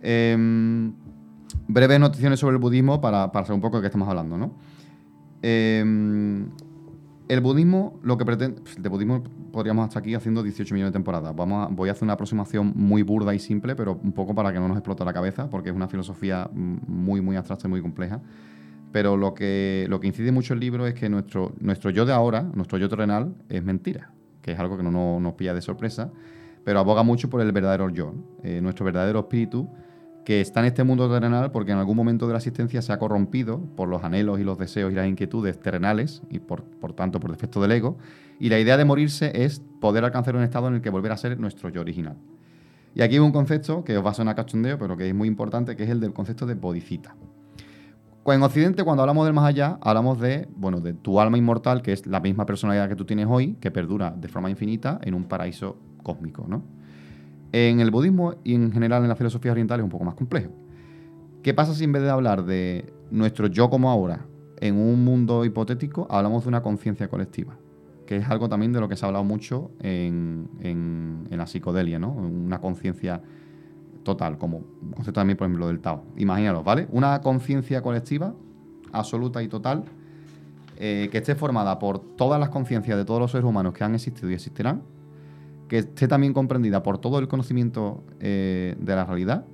Em, breves noticiones sobre el budismo para, para saber un poco de qué estamos hablando, ¿no? Em, el budismo, lo que pretende. De budismo podríamos estar aquí haciendo 18 millones de temporadas. Vamos a- voy a hacer una aproximación muy burda y simple, pero un poco para que no nos explote la cabeza, porque es una filosofía mm, muy, muy abstracta y muy compleja. Pero lo que, lo que incide mucho el libro es que nuestro, nuestro yo de ahora, nuestro yo terrenal, es mentira, que es algo que no nos, pilla de sorpresa, pero aboga mucho por el verdadero yo. Eh, nuestro verdadero espíritu, que está en este mundo terrenal porque en algún momento de la existencia se ha corrompido por los anhelos y los deseos y las inquietudes terrenales y por, por tanto por defecto del ego. Y la idea de morirse es poder alcanzar un estado en el que volver a ser nuestro yo original. Y aquí hay un concepto que os va a sonar cachondeo, pero que es muy importante, que es el del concepto de bodhicitta. En Occidente, cuando hablamos del más allá, hablamos de, bueno, de tu alma inmortal, que es la misma personalidad que tú tienes hoy, que perdura de forma infinita en un paraíso cósmico, ¿no? En el budismo y en general en la filosofía oriental es un poco más complejo. ¿Qué pasa si en vez de hablar de nuestro yo como ahora en un mundo hipotético, hablamos de una conciencia colectiva? Que es algo también de lo que se ha hablado mucho en, la psicodelia, ¿no? Una conciencia total, como concepto también, por ejemplo, del Tao. Imagínalos, ¿vale? Una conciencia colectiva absoluta y total eh, que esté formada por todas las conciencias de todos los seres humanos que han existido y existirán, que esté también comprendida por todo el conocimiento eh, de la realidad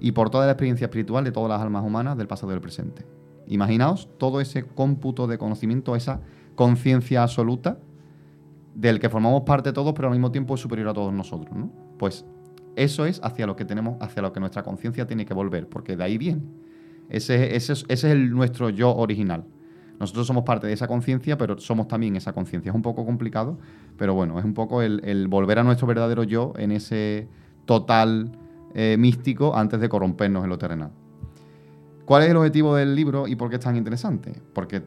y por toda la experiencia espiritual de todas las almas humanas del pasado y del presente. Imaginaos todo ese cómputo de conocimiento, esa conciencia absoluta del que formamos parte todos, pero al mismo tiempo es superior a todos nosotros, ¿no? Pues eso es hacia lo que tenemos, hacia lo que nuestra conciencia tiene que volver, porque de ahí viene. Ese, ese es, ese es nuestro yo original. Nosotros somos parte de esa conciencia, pero somos también esa conciencia. Es un poco complicado, pero bueno, es un poco el, el volver a nuestro verdadero yo en ese total eh, místico antes de corrompernos en lo terrenal. ¿Cuál es el objetivo del libro y por qué es tan interesante? Porque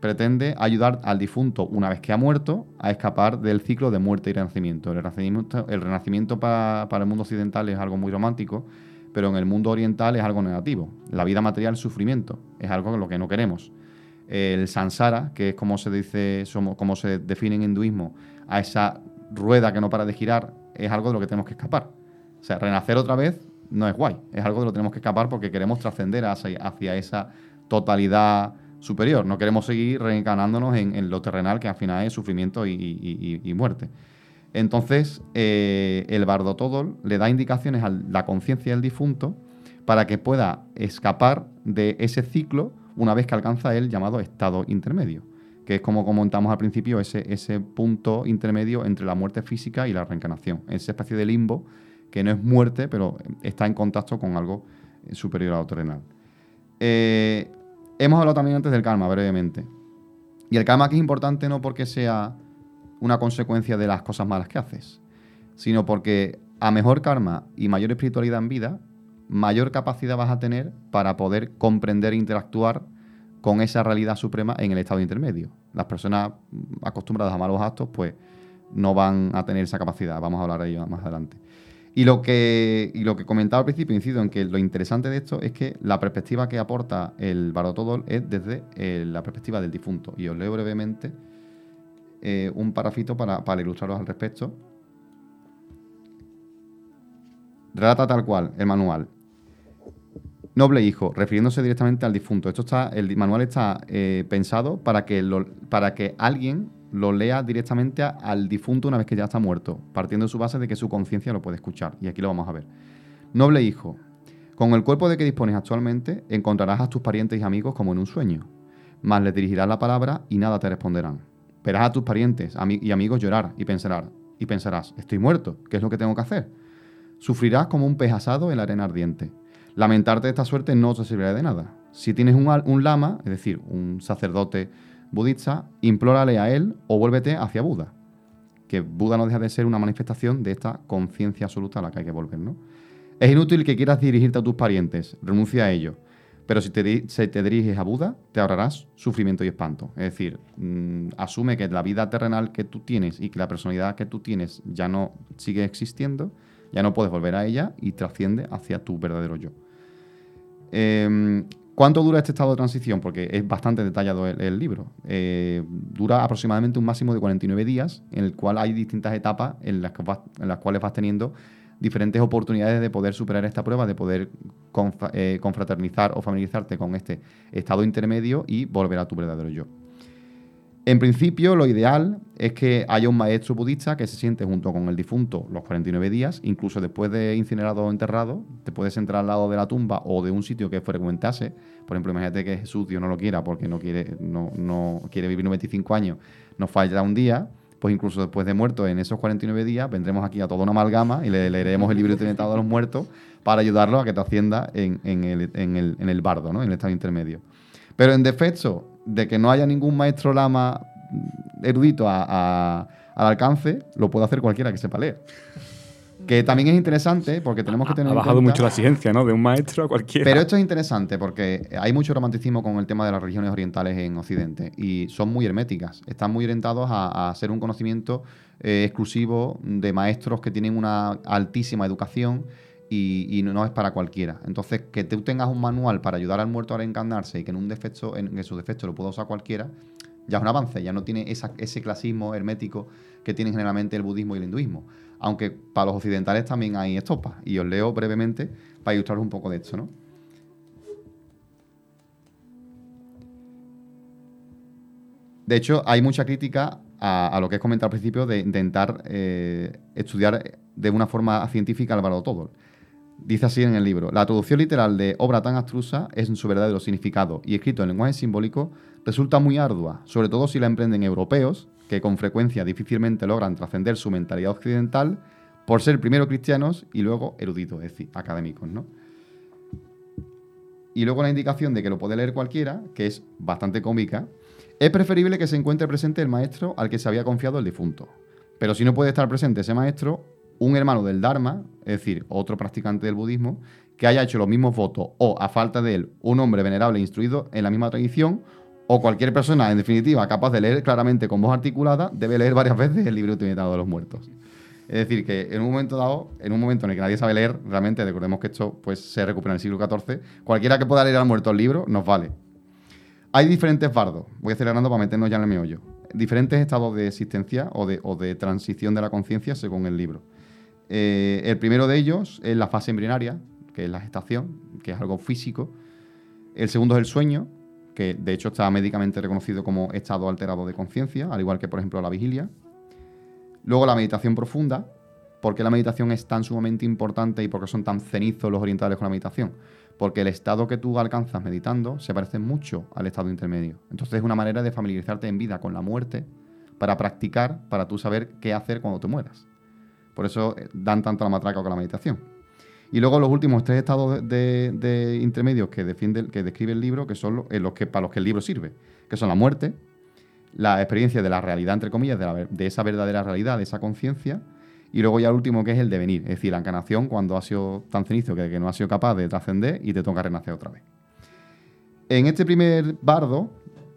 pretende ayudar al difunto, una vez que ha muerto, a escapar del ciclo de muerte y renacimiento. El renacimiento, el renacimiento pa- para el mundo occidental es algo muy romántico, pero en el mundo oriental es algo negativo. La vida material es sufrimiento, es algo en lo que no queremos. El samsara, que es como se dice, como se define en hinduismo, a esa rueda que no para de girar, es algo de lo que tenemos que escapar. O sea, renacer otra vez no es guay, es algo de lo que tenemos que escapar porque queremos trascender hacia, hacia esa totalidad superior. No queremos seguir reencarnándonos en, lo terrenal, que al final es sufrimiento y, muerte. Entonces, eh, el bardo Todol le da indicaciones a la conciencia del difunto para que pueda escapar de ese ciclo una vez que alcanza el llamado estado intermedio, que es como comentamos al principio, ese, ese punto intermedio entre la muerte física y la reencarnación, esa especie de limbo que no es muerte, pero está en contacto con algo eh, superior a lo terrenal. Eh, hemos hablado también antes del karma, brevemente. Y el karma aquí es importante no porque sea una consecuencia de las cosas malas que haces, sino porque a mejor karma y mayor espiritualidad en vida, mayor capacidad vas a tener para poder comprender e interactuar con esa realidad suprema en el estado intermedio. Las personas acostumbradas a malos actos, pues no van a tener esa capacidad. Vamos a hablar de ello más adelante. Y lo, que, y lo que comentaba al principio, incido en que lo interesante de esto es que la perspectiva que aporta el Barotodol es desde eh, la perspectiva del difunto. Y os leo brevemente eh, un parrafito para, para ilustraros al respecto. Relata tal cual el manual. Noble hijo, refiriéndose directamente al difunto. Esto está, el manual está eh, pensado para que, para que alguien lo lea directamente al difunto una vez que ya está muerto, partiendo de su base de que su conciencia lo puede escuchar. Y aquí lo vamos a ver. Noble hijo, con el cuerpo de que dispones actualmente, encontrarás a tus parientes y amigos como en un sueño, mas les dirigirás la palabra y nada te responderán. Verás a tus parientes y amigos llorar y pensarás, y pensarás, estoy muerto, ¿qué es lo que tengo que hacer? Sufrirás como un pez asado en la arena ardiente. Lamentarte de esta suerte no te servirá de nada. Si tienes un, lama, es decir, un sacerdote budista, implórale a él o vuélvete hacia Buda. Que Buda no deja de ser una manifestación de esta conciencia absoluta a la que hay que volver, ¿no? Es inútil que quieras dirigirte a tus parientes, renuncia a ello. Pero si te, te diriges a Buda, te ahorrarás sufrimiento y espanto. Es decir, mm, asume que la vida terrenal que tú tienes y que la personalidad que tú tienes ya no sigue existiendo, ya no puedes volver a ella y trasciende hacia tu verdadero yo. Em, ¿Cuánto dura este estado de transición? Porque es bastante detallado el, libro. Eh, dura aproximadamente un máximo de 49 días, en el cual hay distintas etapas en las, en las cuales vas teniendo diferentes oportunidades de poder superar esta prueba, de poder eh, confraternizar o familiarizarte con este estado intermedio y volver a tu verdadero yo. En principio, lo ideal es que haya un maestro budista que se siente junto con el difunto los 49 días, incluso después de incinerado o enterrado, te puedes entrar al lado de la tumba o de un sitio que frecuentase. Por ejemplo, imagínate que Jesús Dios no lo quiera porque no quiere, no, no quiere vivir 95 años, nos falla un día, pues incluso después de muerto en esos 49 días, vendremos aquí a toda una amalgama y le leeremos el libro Trinitado de los Muertos para ayudarlo a que te ascienda en, el, en el bardo, ¿no? en el estado intermedio. Pero en defecto de que no haya ningún maestro lama erudito al alcance, lo puede hacer cualquiera que sepa leer. Que también es interesante porque tenemos que tener. Ha bajado mucho la ciencia, ¿no? De un maestro a cualquiera. Pero esto es interesante porque hay mucho romanticismo con el tema de las religiones orientales en Occidente y son muy herméticas. Están muy orientados a, ser un conocimiento eh, exclusivo de maestros que tienen una altísima educación y, no es para cualquiera. Entonces, que tú tengas un manual para ayudar al muerto a reencarnarse y que en un defecto, en, su defecto lo pueda usar cualquiera, ya es un avance, ya no tiene ese clasismo hermético que tienen generalmente el budismo y el hinduismo. Aunque para los occidentales también hay estopas. Y os leo brevemente para ilustrar un poco de esto. De hecho, hay mucha crítica a, lo que he comentado al principio de intentar eh, estudiar de una forma científica el valor todo. Dice así en el libro, la traducción literal de obra tan abstrusa es en su verdadero significado y escrito en lenguaje simbólico resulta muy ardua, sobre todo si la emprenden europeos, que con frecuencia difícilmente logran trascender su mentalidad occidental por ser primero cristianos y luego eruditos, es decir, académicos, ¿no? Y luego la indicación de que lo puede leer cualquiera, que es bastante cómica, es preferible que se encuentre presente el maestro al que se había confiado el difunto. Pero si no puede estar presente ese maestro, un hermano del Dharma, es decir, otro practicante del budismo, que haya hecho los mismos votos, o a falta de él, un hombre venerable e instruido en la misma tradición, o cualquier persona, en definitiva, capaz de leer claramente con voz articulada, debe leer varias veces el libro Trinitado de los Muertos. Es decir, que en un momento dado, en un momento en el que nadie sabe leer, realmente recordemos que esto pues, se recupera en el siglo XIV, cualquiera que pueda leer al muerto el libro nos vale. Hay diferentes bardos, voy acelerando para meternos ya en el meollo, diferentes estados de existencia o de transición de la conciencia según el libro. Eh, el primero de ellos es la fase embrionaria, que es la gestación, que es algo físico. El segundo es el sueño, que de hecho está médicamente reconocido como estado alterado de conciencia, al igual que por ejemplo la vigilia. Luego la meditación profunda, porque la meditación es tan sumamente importante y porque son tan cenizos los orientales con la meditación? Porque el estado que tú alcanzas meditando se parece mucho al estado intermedio. Entonces es una manera de familiarizarte en vida con la muerte para practicar, para tú saber qué hacer cuando te mueras. Por eso eh, dan tanto la matraca con la meditación. Y luego los últimos tres estados de, intermedios que, que describe el libro, que son los, que, para los que el libro sirve, que son la muerte, la experiencia de la realidad, entre comillas, de, esa verdadera realidad, de esa conciencia, y luego ya el último que es el devenir, es decir, la encarnación cuando ha sido tan cenizo que, no ha sido capaz de trascender y te toca renacer otra vez. En este primer bardo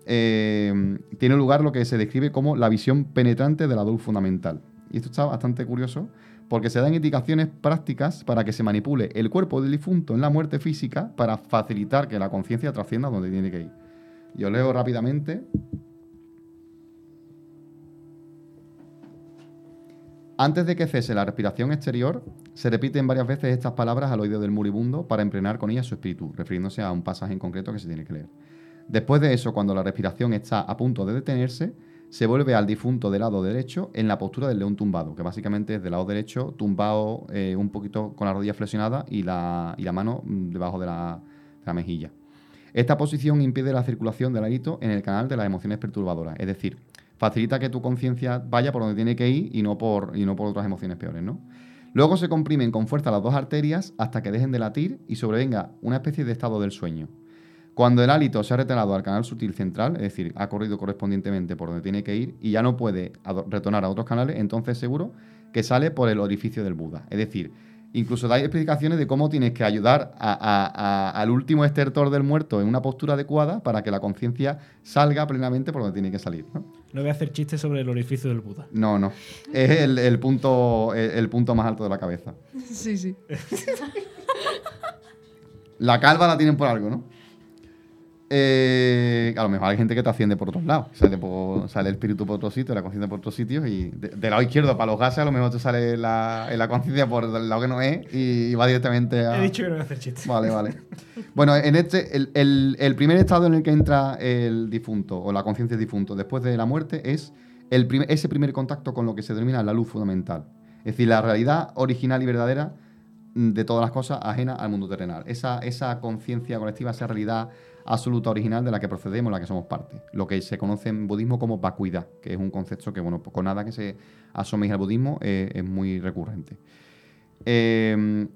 eh, tiene lugar lo que se describe como la visión penetrante de la luz fundamental. Y esto está bastante curioso porque se dan indicaciones prácticas para que se manipule el cuerpo del difunto en la muerte física para facilitar que la conciencia trascienda donde tiene que ir. Yo leo rápidamente. Antes de que cese la respiración exterior, se repiten varias veces estas palabras al oído del moribundo para emplenar con ellas su espíritu, refiriéndose a un pasaje en concreto que se tiene que leer. Después de eso, cuando la respiración está a punto de detenerse, se vuelve al difunto del lado derecho en la postura del león tumbado, que básicamente es del lado derecho, tumbado eh, un poquito con la rodilla flexionada y la, y la mano mm, debajo de la, de la mejilla. Esta posición impide la circulación del alito en el canal de las emociones perturbadoras, es decir, facilita que tu conciencia vaya por donde tiene que ir y no por, y no por otras emociones peores, ¿no? Luego se comprimen con fuerza las dos arterias hasta que dejen de latir y sobrevenga una especie de estado del sueño. Cuando el hálito se ha retornado al canal sutil central, es decir, ha corrido correspondientemente por donde tiene que ir y ya no puede retornar a otros canales, entonces seguro que sale por el orificio del Buda. Es decir, incluso da explicaciones de cómo tienes que ayudar a- a- a- al último estertor del muerto en una postura adecuada para que la conciencia salga plenamente por donde tiene que salir. ¿no? No voy a hacer chistes sobre el orificio del Buda. No, no. Es el, el punto, el, el punto más alto de la cabeza. Sí, sí. La calva la tienen por algo, ¿no? Eh, a lo mejor hay gente que te asciende por otros lados. Sale, por- sale el espíritu por otro sitio, la conciencia por otros sitios. Y de- del lado izquierdo para los gases, a lo mejor te sale la, la conciencia por el lado que no es y, va directamente a. He dicho que no voy a hacer chistes. Vale, vale. Bueno, en este, el, el- el primer estado en el que entra el difunto o la conciencia difunto después de la muerte es el prim- ese primer contacto con lo que se denomina la luz fundamental. Es decir, la realidad original y verdadera de todas las cosas ajena al mundo terrenal. Esa, esa conciencia colectiva, esa realidad absoluta original de la que procedemos, la que somos parte. Lo que se conoce en budismo como vacuidad, que es un concepto que, bueno, con nada que se asome al budismo eh, es muy recurrente.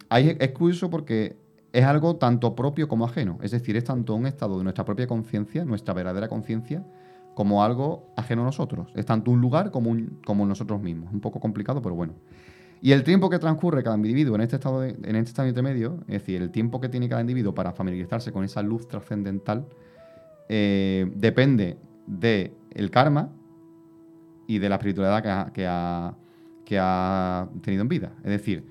Ahí es curioso porque es algo tanto propio como ajeno. Es decir, es tanto un estado de nuestra propia conciencia, nuestra verdadera conciencia, como algo ajeno a nosotros. Es tanto un lugar como, un- como nosotros mismos. Un poco complicado, pero bueno. Y el tiempo que transcurre cada individuo en este estado, de- en este estado intermedio, es decir, el tiempo que tiene cada individuo para familiarizarse con esa luz trascendental, eh, depende del el karma y de la espiritualidad que ha, que, ha, que ha tenido en vida. Es decir,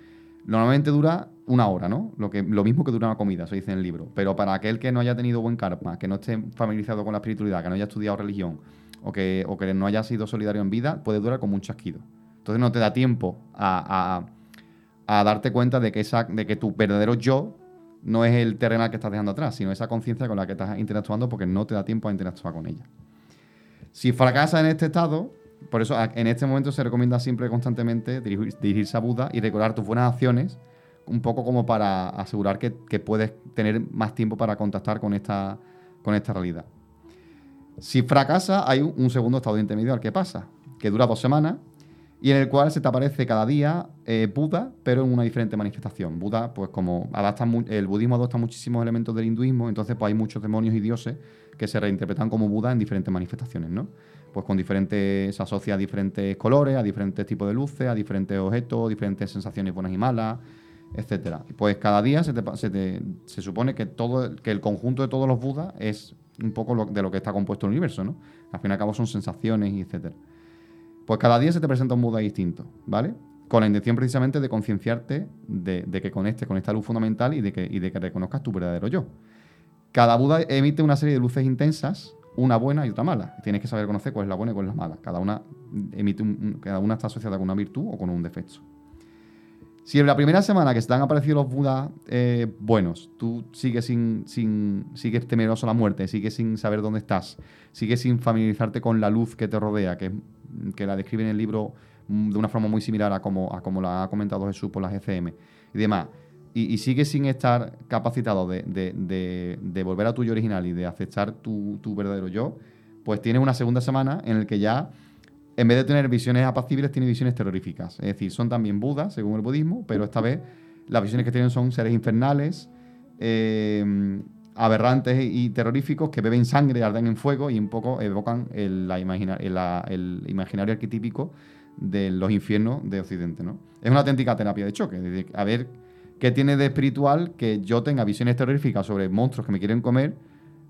normalmente dura una hora, ¿no? Lo, que, lo mismo que dura una comida, se dice en el libro. Pero para aquel que no haya tenido buen karma, que no esté familiarizado con la espiritualidad, que no haya estudiado religión o que, o que no haya sido solidario en vida, puede durar como un chasquido. Entonces no te da tiempo a, darte cuenta de que, tu verdadero yo no es el terrenal que estás dejando atrás, sino esa conciencia con la que estás interactuando porque no te da tiempo a interactuar con ella. Si fracasas en este estado, por eso en este momento se recomienda siempre constantemente dirigir- dirigirse a Buda y recordar tus buenas acciones, un poco como para asegurar que, puedes tener más tiempo para contactar con esta, con esta realidad. Si fracasa, hay un, un segundo estado intermedio al que pasa, que dura dos semanas y en el cual se te aparece cada día eh, Buda, pero en una diferente manifestación. Buda, pues como adapta el budismo adopta muchísimos elementos del hinduismo, entonces pues hay muchos demonios y dioses que se reinterpretan como Buda en diferentes manifestaciones, ¿no? Pues con diferentes, se asocia a diferentes colores, a diferentes tipos de luces, a diferentes objetos, diferentes sensaciones buenas y malas, etcétera. Pues cada día se, te se, te- se supone que todo que el conjunto de todos los Budas es un poco de lo que está compuesto el universo, ¿no? Al fin y al cabo son sensaciones y etcétera. Pues cada día se te presenta un Buda distinto, ¿vale? Con la intención precisamente de concienciarte de, que conectes con esta luz fundamental y de, que, reconozcas tu verdadero yo. Cada Buda emite una serie de luces intensas, una buena y otra mala. Tienes que saber conocer cuál es la buena y cuál es la mala. Cada una, emite cada una está asociada con una virtud o con un defecto. Si en la primera semana que se te han aparecido los Budas eh, buenos, tú sigues sin, sigues temeroso a la muerte, sigues sin saber dónde estás, sigues sin familiarizarte con la luz que te rodea, que, que la describe en el libro mm, de una forma muy similar a como, a como la ha comentado Jesús por las GCM y demás, y, sigues sin estar capacitado de, de- de- volver a tu yo original y de aceptar tu, tu verdadero yo, pues tienes una segunda semana en el que ya en vez de tener visiones apacibles, tiene visiones terroríficas. Es decir, son también budas, según el budismo, pero esta vez las visiones que tienen son seres infernales, eh, aberrantes y terroríficos que beben sangre, arden en fuego y un poco evocan el, imaginario arquetípico de los infiernos de Occidente. Es una auténtica terapia de choque. decir, a ver qué tiene de espiritual que yo tenga visiones terroríficas sobre monstruos que me quieren comer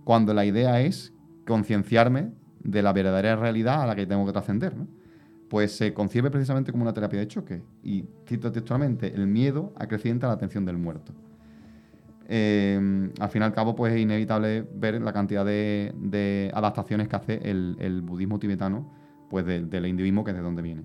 cuando la idea es concienciarme de la verdadera realidad a la que tengo que trascender. pues se concibe precisamente como una terapia de choque. Y cito textualmente, el miedo acrecienta la atención del muerto. Eh, al fin y al cabo, pues es inevitable ver la cantidad de, adaptaciones que hace el, budismo tibetano pues de- del individuo que es de donde viene.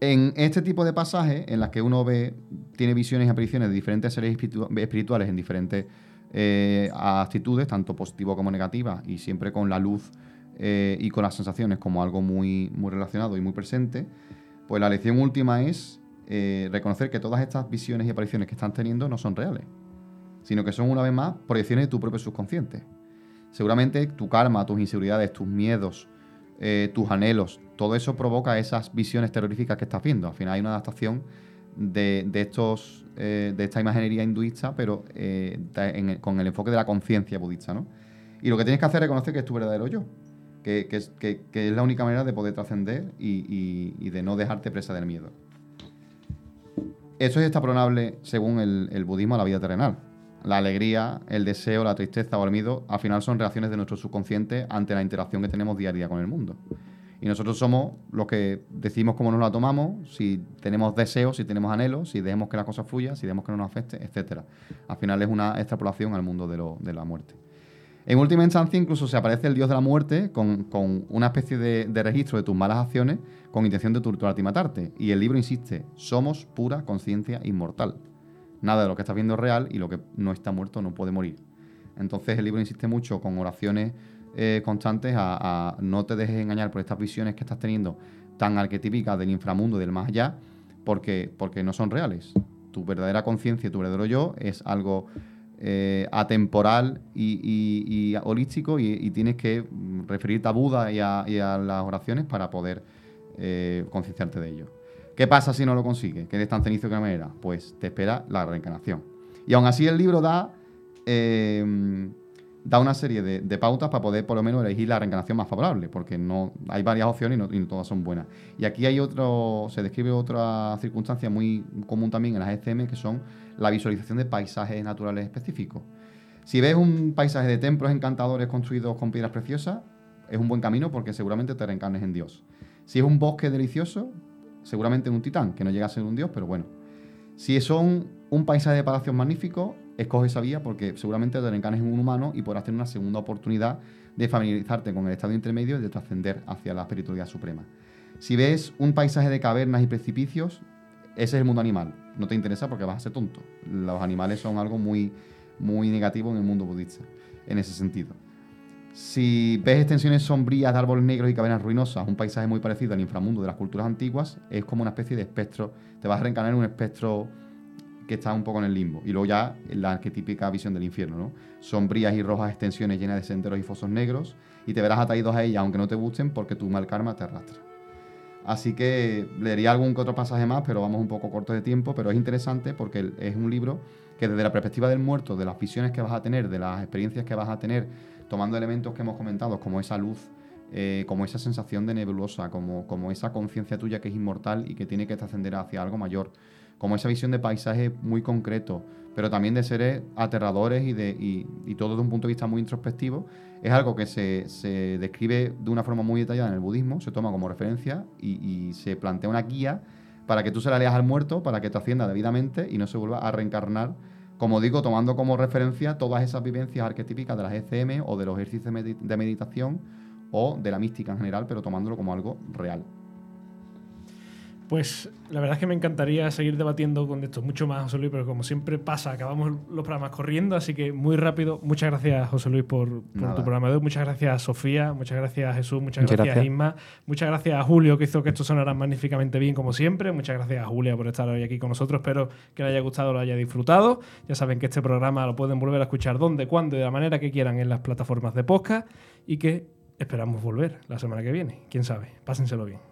En este tipo de pasajes, en las que uno ve, tiene visiones y apariciones de diferentes seres espiritu- espirituales en diferentes eh, actitudes, tanto positivas como negativas, y siempre con la luz eh, y con las sensaciones como algo muy, muy relacionado y muy presente, pues la lección última es eh, reconocer que todas estas visiones y apariciones que están teniendo no son reales, sino que son una vez más proyecciones de tu propio subconsciente. Seguramente tu karma, tus inseguridades, tus miedos, eh, tus anhelos, todo eso provoca esas visiones terroríficas que estás viendo. Al final hay una adaptación de, estos, eh, de esta imaginería hinduista, pero con el enfoque de la conciencia budista. ¿no? Y lo que tienes que hacer es reconocer que es tu verdadero yo, que, que es, la única manera de poder trascender y de no dejarte presa del miedo. Eso es extrapolable, según el, budismo, a la vida terrenal. La alegría, el deseo, la tristeza o el miedo, al final son reacciones de nuestro subconsciente ante la interacción que tenemos día a día con el mundo. Y nosotros somos los que decimos cómo nos la tomamos, si tenemos deseos, si tenemos anhelos, si dejemos que las cosas fluyan, si dejemos que no nos afecte, etc. Al final es una extrapolación al mundo de la muerte. En última instancia, incluso se aparece el dios de la muerte con, con una especie de, registro de tus malas acciones con intención de torturarte y matarte. Y el libro insiste, somos pura conciencia inmortal. Nada de lo que estás viendo es real y lo que no está muerto no puede morir. Entonces el libro insiste mucho con oraciones eh, constantes a, a no te dejes engañar por estas visiones que estás teniendo tan arquetípicas del inframundo y del más allá, porque, porque no son reales. Tu verdadera conciencia, tu verdadero yo es algo eh, atemporal y, holístico y, tienes que referirte a Buda y a, las oraciones para poder eh, concienciarte de ello. ¿Qué pasa si no lo consigues? ¿Que eres tan cenizo que no me era? Pues te espera la reencarnación. Y aún así el libro da, eh, da una serie de, pautas para poder por lo menos elegir la reencarnación más favorable, porque no hay varias opciones y no, y no todas son buenas. Y aquí hay otro, se describe otra circunstancia muy común también en las ECM, que son la visualización de paisajes naturales específicos. Si ves un paisaje de templos encantadores construidos con piedras preciosas, es un buen camino porque seguramente te reencarnes en Dios. Si es un bosque delicioso, seguramente en un titán, que no llega a ser un dios, pero bueno. Si son un paisaje de palacios magníficos, escoge esa vía porque seguramente te reencarnes en un humano y podrás tener una segunda oportunidad de familiarizarte con el estado intermedio y de trascender hacia la espiritualidad suprema. Si ves un paisaje de cavernas y precipicios, ese es el mundo animal. No te interesa porque vas a ser tonto. Los animales son algo muy, muy negativo en el mundo budista, en ese sentido. Si ves extensiones sombrías de árboles negros y cavernas ruinosas, un paisaje muy parecido al inframundo de las culturas antiguas, es como una especie de espectro. Te vas a reencarnar en un espectro que está un poco en el limbo. Y luego ya la arquetípica visión del infierno, ¿no? Sombrías y rojas extensiones llenas de senderos y fosos negros, y te verás atraídos a ellas aunque no te gusten porque tu mal karma te arrastra. Así que leería algún que otro pasaje más, pero vamos un poco cortos de tiempo, pero es interesante porque es un libro que desde la perspectiva del muerto, de las visiones que vas a tener, de las experiencias que vas a tener, tomando elementos que hemos comentado, como esa luz, eh, como esa sensación de nebulosa, como, como esa conciencia tuya que es inmortal y que tiene que trascender hacia algo mayor, como esa visión de paisaje muy concreto, pero también de seres aterradores y, de, y, todo desde un punto de vista muy introspectivo, es algo que se, se describe de una forma muy detallada en el budismo, se toma como referencia y, se plantea una guía para que tú se la leas al muerto, para que te ascienda debidamente y no se vuelva a reencarnar, como digo, tomando como referencia todas esas vivencias arquetípicas de las ECM o de los ejercicios de meditación o de la mística en general, pero tomándolo como algo real. Pues la verdad es que me encantaría seguir debatiendo con esto mucho más, José Luis, pero como siempre pasa, acabamos los programas corriendo, así que muy rápido. Muchas gracias, José Luis, por, por tu programa de hoy. Muchas gracias, Sofía. Muchas gracias, Jesús. Muchas, Muchas gracias, gracias. Isma. Muchas gracias a Julio, que hizo que esto sonara magníficamente bien, como siempre. Muchas gracias a Julia por estar hoy aquí con nosotros. Espero que le haya gustado, lo haya disfrutado. Ya saben que este programa lo pueden volver a escuchar donde, cuando y de la manera que quieran en las plataformas de podcast y que esperamos volver la semana que viene. Quién sabe. Pásenselo bien.